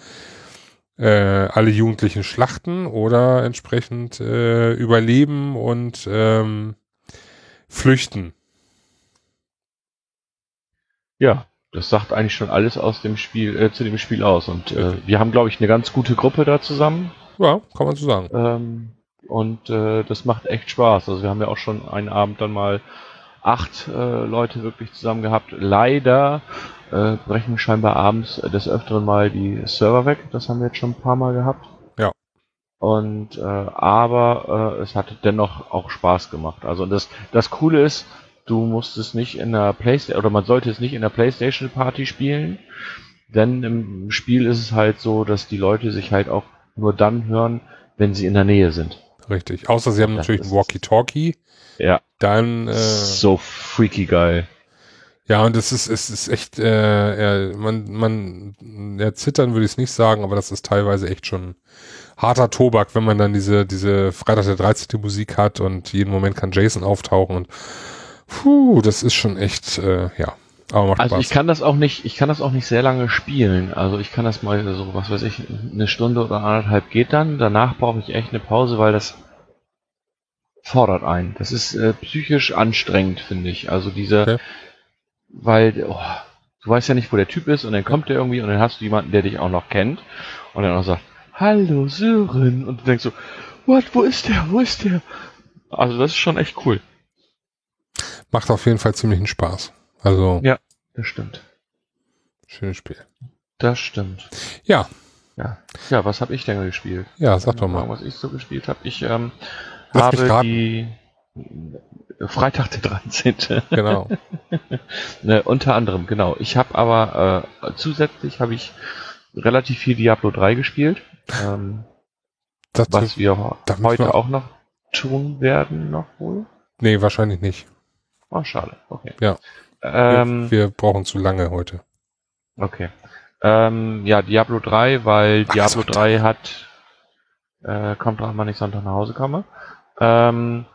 äh, alle Jugendlichen schlachten oder entsprechend äh, überleben und ähm, flüchten. Ja, das sagt eigentlich schon alles aus dem Spiel, äh, zu dem Spiel aus. Und äh, wir haben, glaube ich, eine ganz gute Gruppe da zusammen. Ja, kann man so sagen. Ähm, und äh, das macht echt Spaß. Also wir haben ja auch schon einen Abend dann mal acht äh, Leute wirklich zusammen gehabt. Leider äh, brechen scheinbar abends des Öfteren mal die Server weg. Das haben wir jetzt schon ein paar Mal gehabt. Ja. Und äh, aber äh, es hat dennoch auch Spaß gemacht. Also das das Coole ist, du musst es nicht in der Playstation oder man sollte es nicht in der Playstation Party spielen, denn im Spiel ist es halt so, dass die Leute sich halt auch nur dann hören, wenn sie in der Nähe sind. Richtig. Außer sie haben Das natürlich ein Walkie-Talkie. Ja, Dann äh, so freaky geil. Ja, und es ist, es ist echt, äh, ja, man, man, ja, zittern würde ich es nicht sagen, aber das ist teilweise echt schon harter Tobak, wenn man dann diese, diese Freitag der 13. Musik hat und jeden Moment kann Jason auftauchen und puh, das ist schon echt, äh, ja, aber macht Also Spaß. ich kann das auch nicht, ich kann das auch nicht sehr lange spielen. Also ich kann das mal so, was weiß ich, eine Stunde oder anderthalb geht dann. Danach brauche ich echt eine Pause, weil das fordert einen. Das ist äh, psychisch anstrengend, finde ich. Also diese, Okay. weil oh, du weißt ja nicht, wo der Typ ist und dann kommt der irgendwie und dann hast du jemanden, der dich auch noch kennt und dann auch sagt, Hallo Sören und du denkst so, what, wo ist der, wo ist der? Also das ist schon echt cool. Macht auf jeden Fall ziemlichen Spaß. Also, Ja. Das stimmt. schönes Spiel. Das stimmt. Ja, Ja, ja was habe ich denn gespielt? ja, sag doch Mal, mal. was ich so gespielt habe. Ich ähm, Lass mich raten. die. Freitag der 13. Genau. *laughs* ne, unter anderem, genau. Ich habe aber äh, zusätzlich habe ich relativ viel Diablo 3 gespielt. Ähm, Dazu, was wir heute wir- auch noch tun werden, noch wohl. nee, wahrscheinlich nicht. Oh, schade. Okay. Ja. Ähm, wir, wir brauchen zu lange heute. Okay. Ähm, ja, Diablo 3, weil Ach, Diablo Sonntag. 3 hat, äh, kommt drauf, wann ich Sonntag nach Hause komme. Ähm,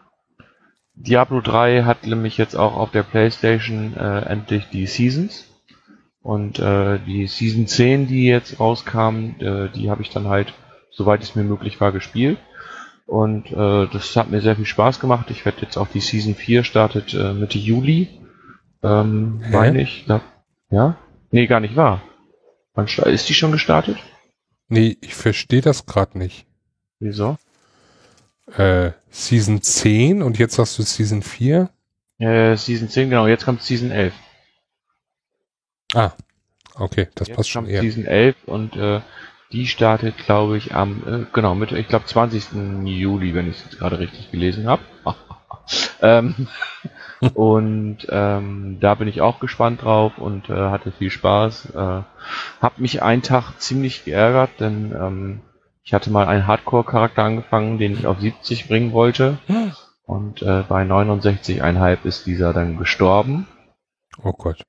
Diablo 3 hat nämlich jetzt auch auf der Playstation äh, endlich die Seasons. Und äh, die Season 10, die jetzt rauskam, äh, die habe ich dann halt, soweit es mir möglich war, gespielt. Und äh, das hat mir sehr viel Spaß gemacht. Ich werde jetzt auch die Season 4 startet äh, Mitte Juli. Ähm, Hä? meine ich. Da, ja? Nee, gar nicht wahr. Wann ist die schon gestartet? Nee, ich verstehe das gerade nicht. Wieso? Äh, Season 10 und jetzt hast du Season 4? Äh, Season 10, genau, jetzt kommt Season 11. Ah, okay, das jetzt passt schon eher. Season 11 und äh, die startet, glaube ich, am, äh, genau, mit, ich glaube, 20. Juli, wenn ich es jetzt gerade richtig gelesen habe. *laughs* ähm, *laughs* und ähm, da bin ich auch gespannt drauf und äh, hatte viel Spaß. Äh, hab mich einen Tag ziemlich geärgert, denn ähm, ich hatte mal einen Hardcore-Charakter angefangen, den ich auf 70 bringen wollte. Und äh, bei 69,5 ist dieser dann gestorben. Oh Gott.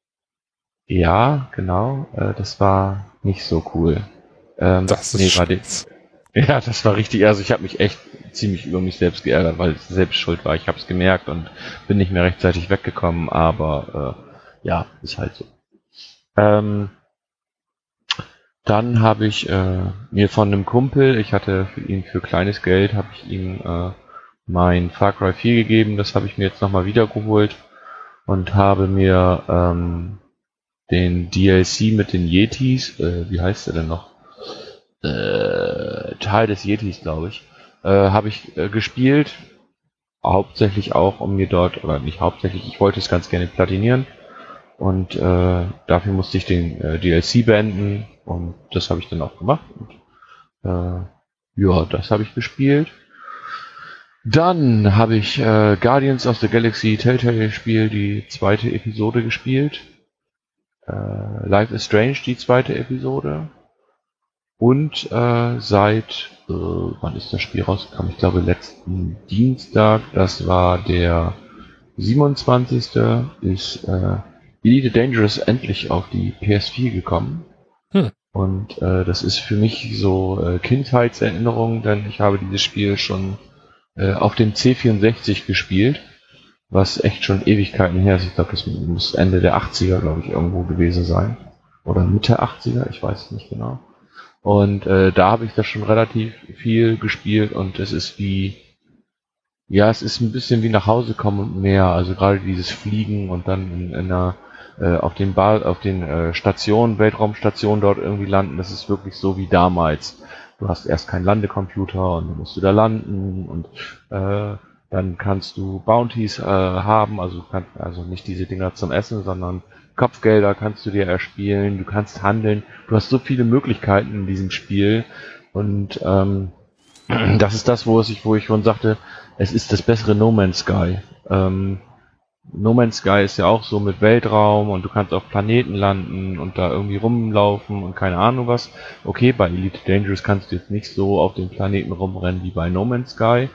Ja, genau. Äh, das war nicht so cool. Ähm, Das ist nee, war die, scheiße. *laughs* ja, das war richtig. Also ich habe mich echt ziemlich über mich selbst geärgert, weil es selbst schuld war. Ich habe es gemerkt und bin nicht mehr rechtzeitig weggekommen. Aber äh, ja, ist halt so. Ähm, dann habe ich äh, mir von einem Kumpel, ich hatte für ihn für kleines Geld, habe ich ihm äh, mein Far Cry 4 gegeben. Das habe ich mir jetzt nochmal wiedergeholt und habe mir ähm, den DLC mit den Yetis, äh, wie heißt der denn noch? Äh, Teil des Yetis, glaube ich, äh, habe ich äh, gespielt. Hauptsächlich auch, um mir dort, oder nicht hauptsächlich, ich wollte es ganz gerne platinieren. Und äh, dafür musste ich den äh, DLC beenden und das habe ich dann auch gemacht. Und, äh, ja, das habe ich gespielt. Dann habe ich äh, Guardians of the Galaxy Telltale Spiel die zweite Episode gespielt. Äh, Life is Strange die zweite Episode. Und äh, seit, äh, wann ist das Spiel rausgekommen? Ich glaube letzten Dienstag, das war der 27. ist äh, Elite Dangerous endlich auf die PS4 gekommen. Und äh, das ist für mich so äh, Kindheitserinnerung, denn ich habe dieses Spiel schon äh, auf dem C64 gespielt, was echt schon Ewigkeiten her ist. Ich glaube, das muss Ende der 80er, glaube ich, irgendwo gewesen sein. Oder Mitte 80er, ich weiß es nicht genau. Und äh, da habe ich das schon relativ viel gespielt und es ist wie, ja, es ist ein bisschen wie nach Hause kommen und mehr. Also gerade dieses Fliegen und dann in, in einer äh, auf den Ball, auf den äh, Stationen, Weltraumstationen dort irgendwie landen, das ist wirklich so wie damals. Du hast erst keinen Landecomputer und dann musst du da landen und äh, dann kannst du Bounties äh, haben, also du kannst also nicht diese Dinger zum Essen, sondern Kopfgelder kannst du dir erspielen, du kannst handeln, du hast so viele Möglichkeiten in diesem Spiel. Und ähm, *clears throat* das ist das, wo ich, wo ich schon sagte, es ist das bessere No Man's Sky. Ähm, No Man's Sky ist ja auch so mit Weltraum und du kannst auf Planeten landen und da irgendwie rumlaufen und keine Ahnung was. Okay, bei Elite Dangerous kannst du jetzt nicht so auf den Planeten rumrennen wie bei No Man's Sky,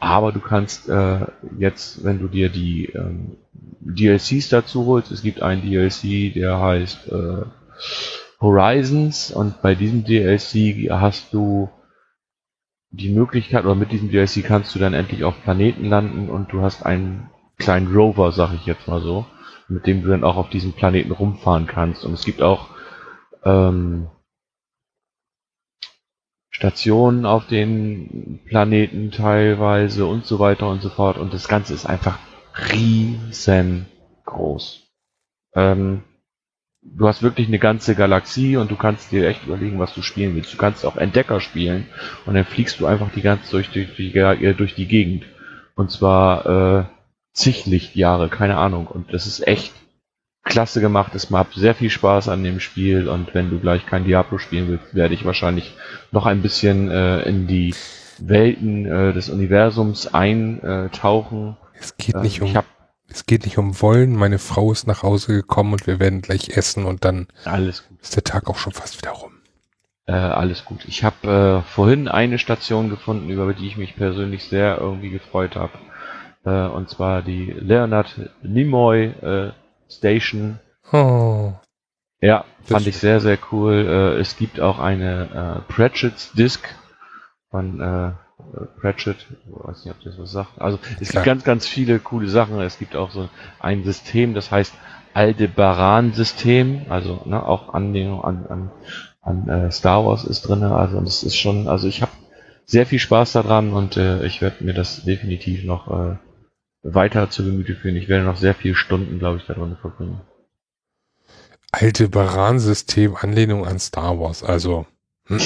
aber du kannst äh, jetzt, wenn du dir die ähm, DLCs dazu holst, es gibt einen DLC, der heißt äh, Horizons und bei diesem DLC hast du die Möglichkeit, oder mit diesem DLC kannst du dann endlich auf Planeten landen und du hast einen kleinen Rover, sag ich jetzt mal so, mit dem du dann auch auf diesem Planeten rumfahren kannst. Und es gibt auch ähm, Stationen auf den Planeten teilweise und so weiter und so fort. Und das Ganze ist einfach riesengroß. Ähm, du hast wirklich eine ganze Galaxie und du kannst dir echt überlegen, was du spielen willst. Du kannst auch Entdecker spielen und dann fliegst du einfach die ganze durch die, die, durch die Gegend. Und zwar äh, zig Lichtjahre, keine Ahnung. Und das ist echt klasse gemacht. Es macht sehr viel Spaß an dem Spiel und wenn du gleich kein Diablo spielen willst, werde ich wahrscheinlich noch ein bisschen äh, in die Welten äh, des Universums eintauchen. Es geht nicht ähm, um, es geht nicht um Wollen. Meine Frau ist nach Hause gekommen und wir werden gleich essen und dann alles gut. ist der Tag auch schon fast wieder rum. Äh, alles gut. Ich habe äh, vorhin eine Station gefunden, über die ich mich persönlich sehr irgendwie gefreut habe. Äh, und zwar die Leonard Nimoy äh, Station. Oh. Ja, fand ich sehr, sehr cool. Äh, es gibt auch eine äh, Pratchett's Disc von äh, Pratchett. Ich weiß nicht, ob das was sagt. Also es Klar. gibt ganz, ganz viele coole Sachen. Es gibt auch so ein System, das heißt Aldebaran-System. Also ne, auch Anlehnung an, an, an äh, Star Wars ist drin. Also das ist schon, also ich habe sehr viel Spaß daran und äh, ich werde mir das definitiv noch äh, weiter zu Gemüte führen. Ich werde noch sehr viele Stunden, glaube ich, da drin verbringen alte Baran-System Anlehnung an Star Wars. Also *laughs*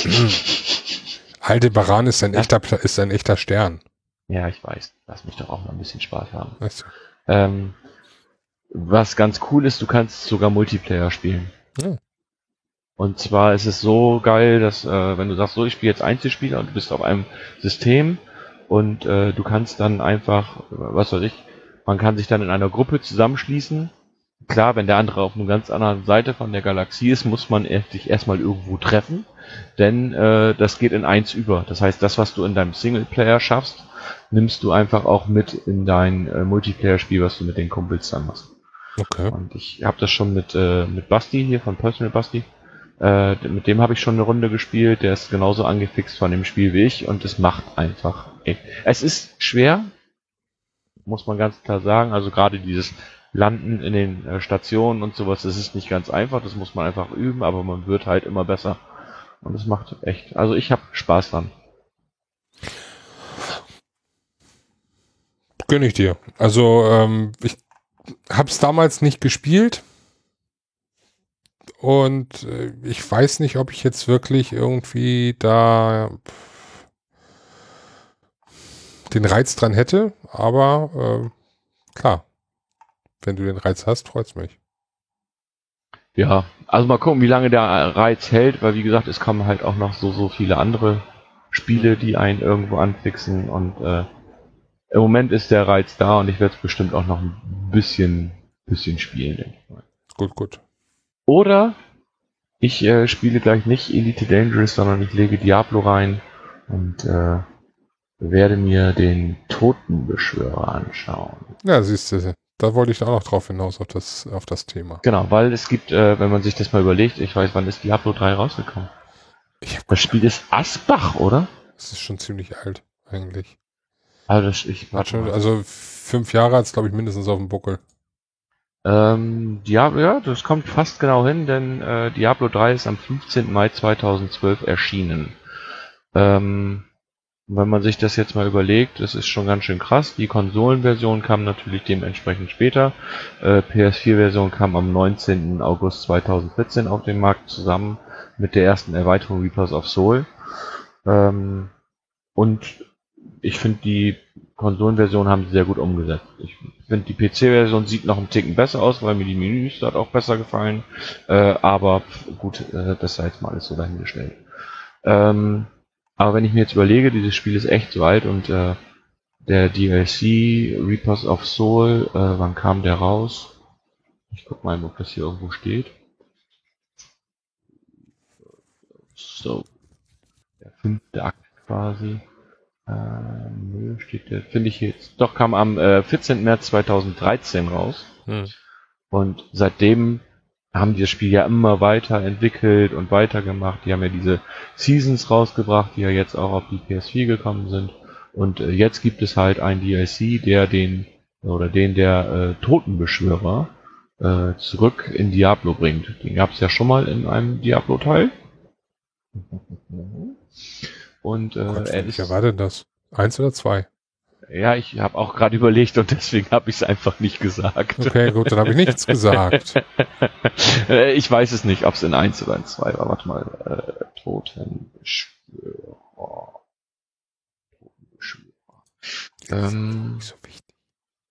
alte Baran ist ein echter ist ein echter Stern. Ja, ich weiß. Lass mich doch auch mal ein bisschen Spaß haben. Weißt du. ähm, was ganz cool ist, du kannst sogar Multiplayer spielen. Ja. Und zwar ist es so geil, dass äh, wenn du sagst, so ich spiele jetzt Einzelspieler und du bist auf einem System und äh, du kannst dann einfach, was weiß ich, man kann sich dann in einer Gruppe zusammenschließen Klar, wenn der andere auf einer ganz anderen Seite von der Galaxie ist, muss man sich erstmal irgendwo treffen, denn äh, das geht in eins über. Das heißt, das, was du in deinem Singleplayer schaffst, nimmst du einfach auch mit in dein äh, Multiplayer-Spiel, was du mit den Kumpels dann machst. Okay. Und ich habe das schon mit, äh, mit Basti hier von Personal Basti. Äh, mit dem habe ich schon eine Runde gespielt. Der ist genauso angefixt von dem Spiel wie ich und es macht einfach. Es ist schwer, muss man ganz klar sagen. Also gerade dieses Landen in den äh, Stationen und sowas, das ist nicht ganz einfach, das muss man einfach üben, aber man wird halt immer besser. Und es macht echt, also ich habe Spaß dran. Gönn ich dir. Also ähm, ich habe es damals nicht gespielt und äh, ich weiß nicht, ob ich jetzt wirklich irgendwie da den Reiz dran hätte, aber äh, klar, wenn du den Reiz hast, freut's mich. Ja, also mal gucken, wie lange der Reiz hält, weil wie gesagt, es kommen halt auch noch so, so viele andere Spiele, die einen irgendwo anfixen und äh, im Moment ist der Reiz da und ich werde es bestimmt auch noch ein bisschen, bisschen spielen, denke ich mal. Gut, gut. Oder ich äh, spiele gleich nicht Elite Dangerous, sondern ich lege Diablo rein und äh, werde mir den Totenbeschwörer anschauen. Ja, siehst du, da wollte ich auch noch drauf hinaus, auf das, auf das Thema. Genau, weil es gibt, äh, wenn man sich das mal überlegt, ich weiß, wann ist Diablo 3 rausgekommen? das Spiel ist Asbach, oder? Das ist schon ziemlich alt, eigentlich. Also, das, ich, schon, also fünf Jahre hat es, glaube ich, mindestens auf dem Buckel. Ähm, Diablo, ja, das kommt fast genau hin, denn äh, Diablo 3 ist am 15. Mai 2012 erschienen. Ähm, wenn man sich das jetzt mal überlegt, das ist schon ganz schön krass. Die Konsolenversion kam natürlich dementsprechend später. Äh, PS4-Version kam am 19. August 2014 auf den Markt zusammen mit der ersten Erweiterung Reapers of Soul. Ähm, und ich finde, die Konsolenversion haben sie sehr gut umgesetzt. Ich finde, die PC-Version sieht noch ein Ticken besser aus, weil mir die Menüs dort auch besser gefallen. Äh, aber gut, äh, das sei jetzt mal alles so dahingestellt. Ähm, aber wenn ich mir jetzt überlege, dieses Spiel ist echt so alt und äh, der DLC Reapers of Soul, äh, wann kam der raus? Ich guck mal, ob das hier irgendwo steht. So. Der fünfte Akt quasi. Äh, nö, steht der, finde ich jetzt. Doch, kam am äh, 14. März 2013 raus. Hm. Und seitdem haben die das Spiel ja immer weiter entwickelt und weitergemacht. Die haben ja diese Seasons rausgebracht, die ja jetzt auch auf die PS4 gekommen sind. Und äh, jetzt gibt es halt ein DLC, der den oder den der äh, Totenbeschwörer äh, zurück in Diablo bringt. Den gab es ja schon mal in einem Diablo-Teil. Und äh, Gott, er ist. war denn das? Eins oder zwei? Ja, ich habe auch gerade überlegt und *laughs* deswegen habe ich es einfach nicht gesagt. Okay, gut, dann habe ich nichts gesagt. *laughs* Äh, ich weiß es nicht, ob es in 1 oder in 2 war. Warte mal. Äh, Totenbeschwörer. Totenbeschwörer. Ähm, nicht so wichtig.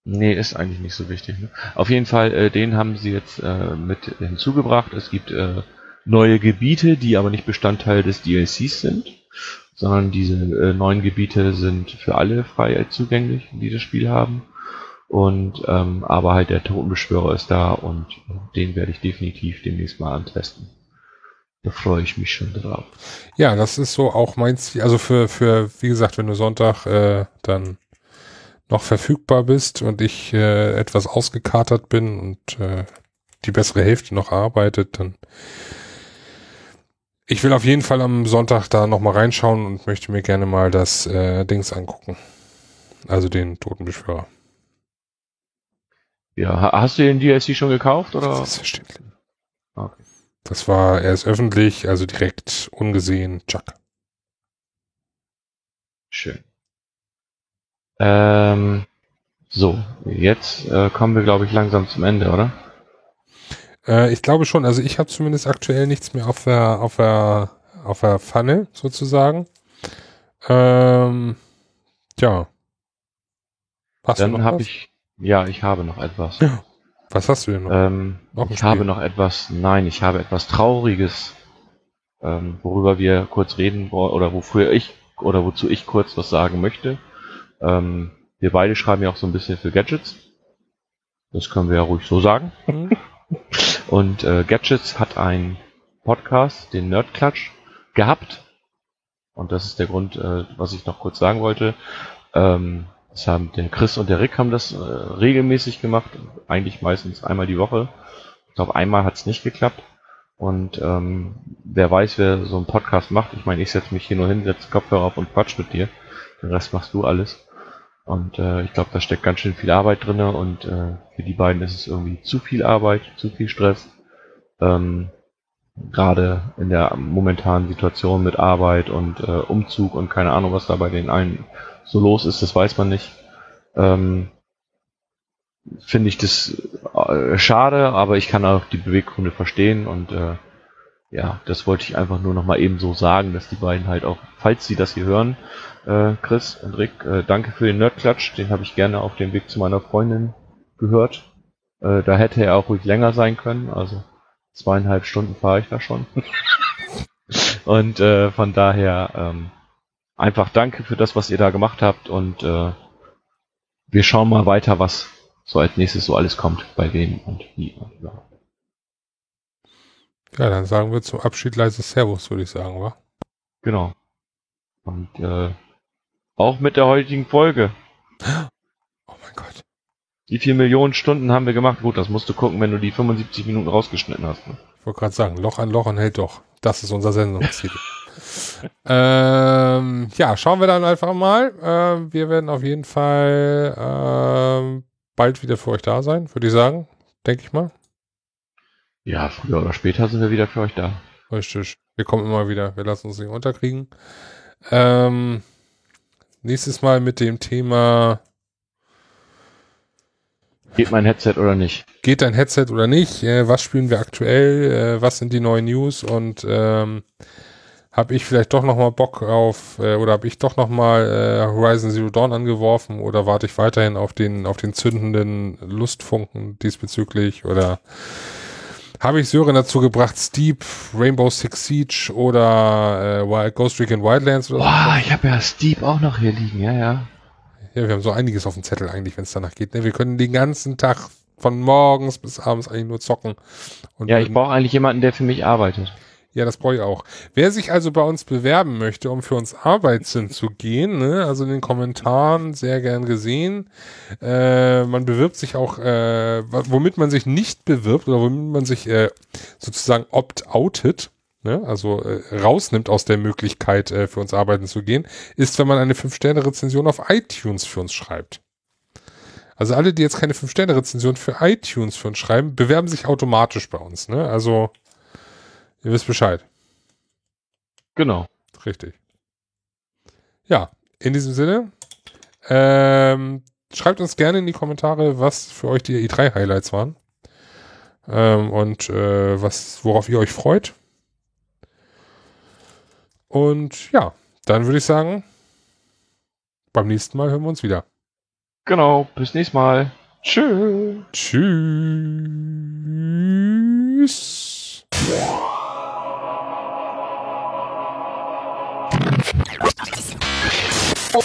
Nee, ist eigentlich nicht so wichtig. Ne? Auf jeden Fall, äh, den haben sie jetzt äh, mit hinzugebracht. Es gibt äh, neue Gebiete, die aber nicht Bestandteil des DLCs sind sondern diese äh, neuen Gebiete sind für alle frei zugänglich, die das Spiel haben. Und ähm, aber halt der Totenbeschwörer ist da und den werde ich definitiv demnächst mal antesten. Da freue ich mich schon drauf. Ja, das ist so auch mein Ziel. Also für, für wie gesagt, wenn du Sonntag äh, dann noch verfügbar bist und ich äh, etwas ausgekatert bin und äh, die bessere Hälfte noch arbeitet, dann ich will auf jeden Fall am Sonntag da nochmal reinschauen und möchte mir gerne mal das äh, Dings angucken. Also den Totenbeschwörer. Ja, hast du den DLC schon gekauft oder? Selbstverständlich. Okay. Das war erst öffentlich, also direkt ungesehen, Chuck. Schön. Ähm, so, jetzt äh, kommen wir, glaube ich, langsam zum Ende, oder? Äh, ich glaube schon. Also ich habe zumindest aktuell nichts mehr auf der auf der auf der Pfanne sozusagen. Ähm, ja. Hast Dann habe ich ja, ich habe noch etwas. Ja. Was hast du denn noch? Ähm, noch ich Spiel? habe noch etwas. Nein, ich habe etwas Trauriges, ähm, worüber wir kurz reden oder wofür ich oder wozu ich kurz was sagen möchte. Ähm, wir beide schreiben ja auch so ein bisschen für Gadgets. Das können wir ja ruhig so sagen. Mhm. Und äh, Gadgets hat einen Podcast, den Nerdklatsch, gehabt. Und das ist der Grund, äh, was ich noch kurz sagen wollte. Ähm, das haben der Chris und der Rick haben das äh, regelmäßig gemacht, eigentlich meistens einmal die Woche. Ich glaube, einmal hat es nicht geklappt. Und ähm, wer weiß, wer so einen Podcast macht. Ich meine, ich setze mich hier nur hin, setze Kopfhörer auf und quatsch mit dir. Den Rest machst du alles. Und äh, ich glaube, da steckt ganz schön viel Arbeit drinne und äh, für die beiden ist es irgendwie zu viel Arbeit, zu viel Stress. Ähm, Gerade in der momentanen Situation mit Arbeit und äh, Umzug und keine Ahnung, was da bei den allen so los ist, das weiß man nicht. Ähm, Finde ich das äh, schade, aber ich kann auch die Beweggründe verstehen und äh, ja, das wollte ich einfach nur noch mal eben so sagen, dass die beiden halt auch, falls sie das hier hören, äh, Chris und Rick, äh, danke für den Nerdklatsch, den habe ich gerne auf dem Weg zu meiner Freundin gehört. Äh, da hätte er auch ruhig länger sein können, also zweieinhalb Stunden fahre ich da schon. *laughs* und äh, von daher ähm, einfach danke für das, was ihr da gemacht habt und äh, wir schauen mal weiter, was so als nächstes so alles kommt, bei wem und wie und überhaupt. Ja, dann sagen wir zum Abschied leises Servus, würde ich sagen, wa? Genau. Und äh, auch mit der heutigen Folge. *gasps* Oh mein Gott. Wie viele Millionen Stunden haben wir gemacht? Gut, das musst du gucken, wenn du die 75 Minuten rausgeschnitten hast. Ne? Ich wollte gerade sagen, Loch an Loch und hält doch. Das ist unser Sendungstitel. *laughs* ähm, ja, schauen wir dann einfach mal. Ähm, wir werden auf jeden Fall ähm, bald wieder für euch da sein, würde ich sagen. Denke ich mal. Ja, früher oder später sind wir wieder für euch da. Richtig. Wir kommen immer wieder. Wir lassen uns nicht unterkriegen. Ähm, nächstes Mal mit dem Thema. Geht mein Headset oder nicht? Geht dein Headset oder nicht? Äh, was spielen wir aktuell? Äh, was sind die neuen News? Und ähm, habe ich vielleicht doch nochmal Bock auf, äh, oder habe ich doch nochmal äh, Horizon Zero Dawn angeworfen oder warte ich weiterhin auf den, auf den zündenden Lustfunken diesbezüglich oder habe ich Sören dazu gebracht, Steep, Rainbow Six Siege oder äh, Ghost Recon Wildlands oder Boah, so. ich habe ja Steep auch noch hier liegen, ja, ja. Ja, wir haben so einiges auf dem Zettel eigentlich, wenn es danach geht. Ne? Wir können den ganzen Tag von morgens bis abends eigentlich nur zocken. ja, ich brauche eigentlich jemanden, der für mich arbeitet. Ja, das brauche ich auch. Wer sich also bei uns bewerben möchte, um für uns Arbeitssinn zu gehen, ne, also in den Kommentaren sehr gern gesehen. Äh, man bewirbt sich auch, äh, womit man sich nicht bewirbt oder womit man sich äh, sozusagen opt-outet, ne, also äh, rausnimmt aus der Möglichkeit, äh, für uns arbeiten zu gehen, ist, wenn man eine 5-Sterne-Rezension auf iTunes für uns schreibt. Also alle, die jetzt keine 5-Sterne-Rezension für iTunes für uns schreiben, bewerben sich automatisch bei uns. Ne? Also Ihr wisst Bescheid. Genau. Richtig. Ja, in diesem Sinne, ähm, schreibt uns gerne in die Kommentare, was für euch die E3-Highlights waren. Ähm, und äh, was, worauf ihr euch freut. Und ja, dann würde ich sagen, beim nächsten Mal hören wir uns wieder. Genau, bis nächstes Mal. Tschüss. Tschüss. Oh,